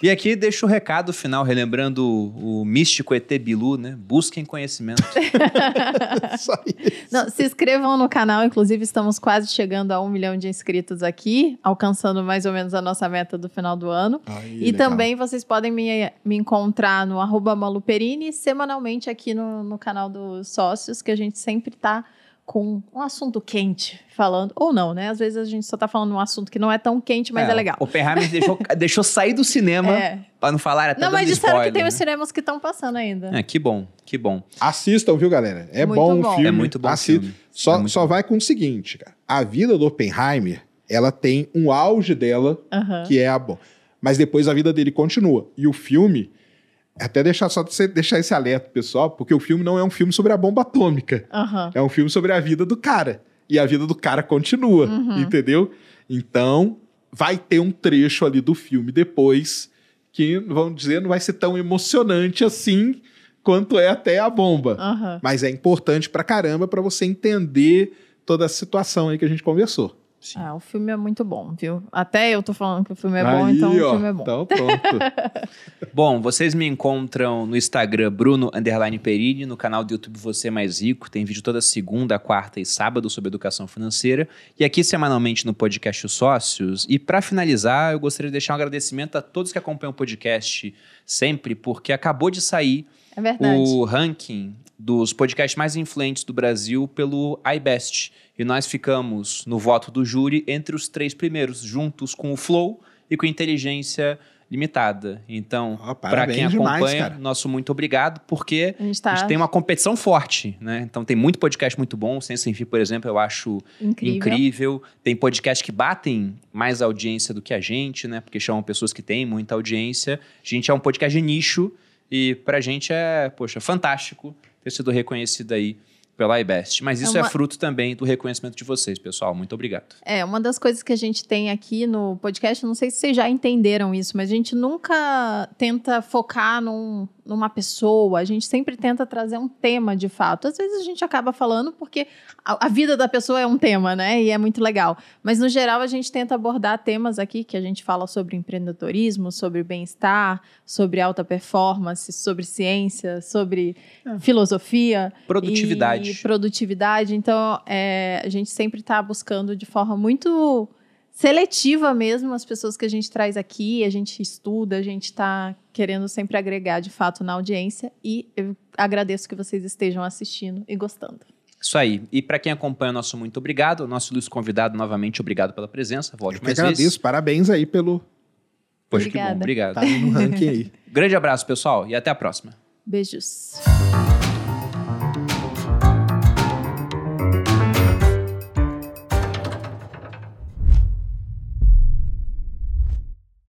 [SPEAKER 1] E aqui deixa o recado final, relembrando o, o místico ET Bilu, né? Busquem conhecimento.
[SPEAKER 2] Não, se inscrevam no canal, inclusive estamos quase chegando a um milhão de inscritos aqui, alcançando mais ou menos a nossa meta do final do ano.
[SPEAKER 3] Aí,
[SPEAKER 2] E
[SPEAKER 3] legal.
[SPEAKER 2] também vocês podem me, me encontrar no arroba maluperini semanalmente aqui no, no canal dos sócios, que a gente sempre tá com um assunto quente falando, ou não, né? Às vezes a gente só tá falando um assunto que não é tão quente, mas é, legal.
[SPEAKER 1] Oppenheimer deixou, deixou sair do cinema
[SPEAKER 2] É.
[SPEAKER 1] pra não falar até
[SPEAKER 2] Não, mas disseram
[SPEAKER 1] spoiler,
[SPEAKER 2] que tem
[SPEAKER 1] né?
[SPEAKER 2] os cinemas que estão passando ainda.
[SPEAKER 1] É, que bom, que bom.
[SPEAKER 3] Assistam, viu, galera? É
[SPEAKER 2] Muito
[SPEAKER 3] bom o
[SPEAKER 2] bom.
[SPEAKER 3] filme.
[SPEAKER 1] É muito bom o
[SPEAKER 3] Assi-
[SPEAKER 1] filme.
[SPEAKER 3] Só,
[SPEAKER 1] É muito
[SPEAKER 3] só
[SPEAKER 1] bom.
[SPEAKER 3] vai com o seguinte, cara. A vida do Oppenheimer ela tem um auge dela,
[SPEAKER 2] Aham.
[SPEAKER 3] que é a bom. Mas depois a vida dele continua. E o filme, até deixar só você deixar esse alerta, pessoal, porque o filme não é um filme sobre a bomba atômica.
[SPEAKER 2] Aham.
[SPEAKER 3] É um filme sobre a vida do cara. E a vida do cara continua,
[SPEAKER 2] Uhum.
[SPEAKER 3] entendeu? Então, vai ter um trecho ali do filme depois que, vamos dizer, não vai ser tão emocionante assim quanto é até a bomba.
[SPEAKER 2] Aham.
[SPEAKER 3] Mas é importante pra caramba pra você entender toda a situação aí que a gente conversou.
[SPEAKER 1] Sim.
[SPEAKER 2] Ah, o filme é muito bom, viu? Até eu tô falando que o filme é bom,
[SPEAKER 3] Aí,
[SPEAKER 2] então o
[SPEAKER 3] ó,
[SPEAKER 2] filme é bom.
[SPEAKER 3] Então, pronto.
[SPEAKER 1] Bom, vocês me encontram no Instagram Bruno Underline Perini, no canal do YouTube Você Mais Rico. Tem vídeo toda segunda, quarta e sábado sobre educação financeira. E aqui semanalmente no podcast Os Sócios. E para finalizar, eu gostaria de deixar um agradecimento a todos que acompanham o podcast sempre, porque acabou de sair
[SPEAKER 2] É
[SPEAKER 1] o ranking dos podcasts mais influentes do Brasil pelo iBest. E nós ficamos no voto do júri entre os três primeiros, juntos com o Flow e com a Inteligência Limitada. Então,
[SPEAKER 3] Ó,
[SPEAKER 1] para quem
[SPEAKER 3] demais,
[SPEAKER 1] acompanha,
[SPEAKER 3] cara.
[SPEAKER 1] nosso muito obrigado, porque
[SPEAKER 2] A gente
[SPEAKER 1] a
[SPEAKER 2] tá
[SPEAKER 1] gente tem uma competição forte, né? Então tem muito podcast muito bom. Sem Sem Fim, por exemplo, eu acho
[SPEAKER 2] incrível.
[SPEAKER 1] incrível. Tem podcasts que batem mais audiência do que a gente, né? Porque chamam pessoas que têm muita audiência. A gente é um podcast de nicho e pra gente é, poxa, fantástico ter sido reconhecido aí pela iBest. Mas
[SPEAKER 2] É
[SPEAKER 1] isso é,
[SPEAKER 2] uma-
[SPEAKER 1] fruto também do reconhecimento de vocês, pessoal. Muito obrigado.
[SPEAKER 2] É, uma das coisas que a gente tem aqui no podcast, não sei se vocês já entenderam isso, mas a gente nunca tenta focar num- numa pessoa, a gente sempre tenta trazer um tema de fato. Às vezes a gente acaba falando porque a, a vida da pessoa é um tema, né? E é muito legal. Mas no geral a gente tenta abordar temas aqui que a gente fala sobre empreendedorismo, sobre bem-estar, sobre alta performance, sobre ciência, sobre filosofia.
[SPEAKER 1] Produtividade.
[SPEAKER 2] E produtividade. Então, é, a gente sempre está buscando de forma muito seletiva mesmo as pessoas que a gente traz aqui, a gente estuda, a gente está querendo sempre agregar de fato na audiência e eu agradeço que vocês estejam assistindo e gostando.
[SPEAKER 1] Isso aí. E para quem acompanha, nosso muito obrigado. O nosso ilustre convidado, novamente, obrigado pela presença. Volte
[SPEAKER 3] Eu
[SPEAKER 1] mais
[SPEAKER 3] agradeço.
[SPEAKER 1] vezes.
[SPEAKER 3] Parabéns aí pelo
[SPEAKER 1] Poxa, que bom.
[SPEAKER 2] Obrigada.
[SPEAKER 1] Obrigado.
[SPEAKER 3] tá no ranking aí.
[SPEAKER 1] Grande abraço, pessoal, e até a próxima.
[SPEAKER 2] Beijos.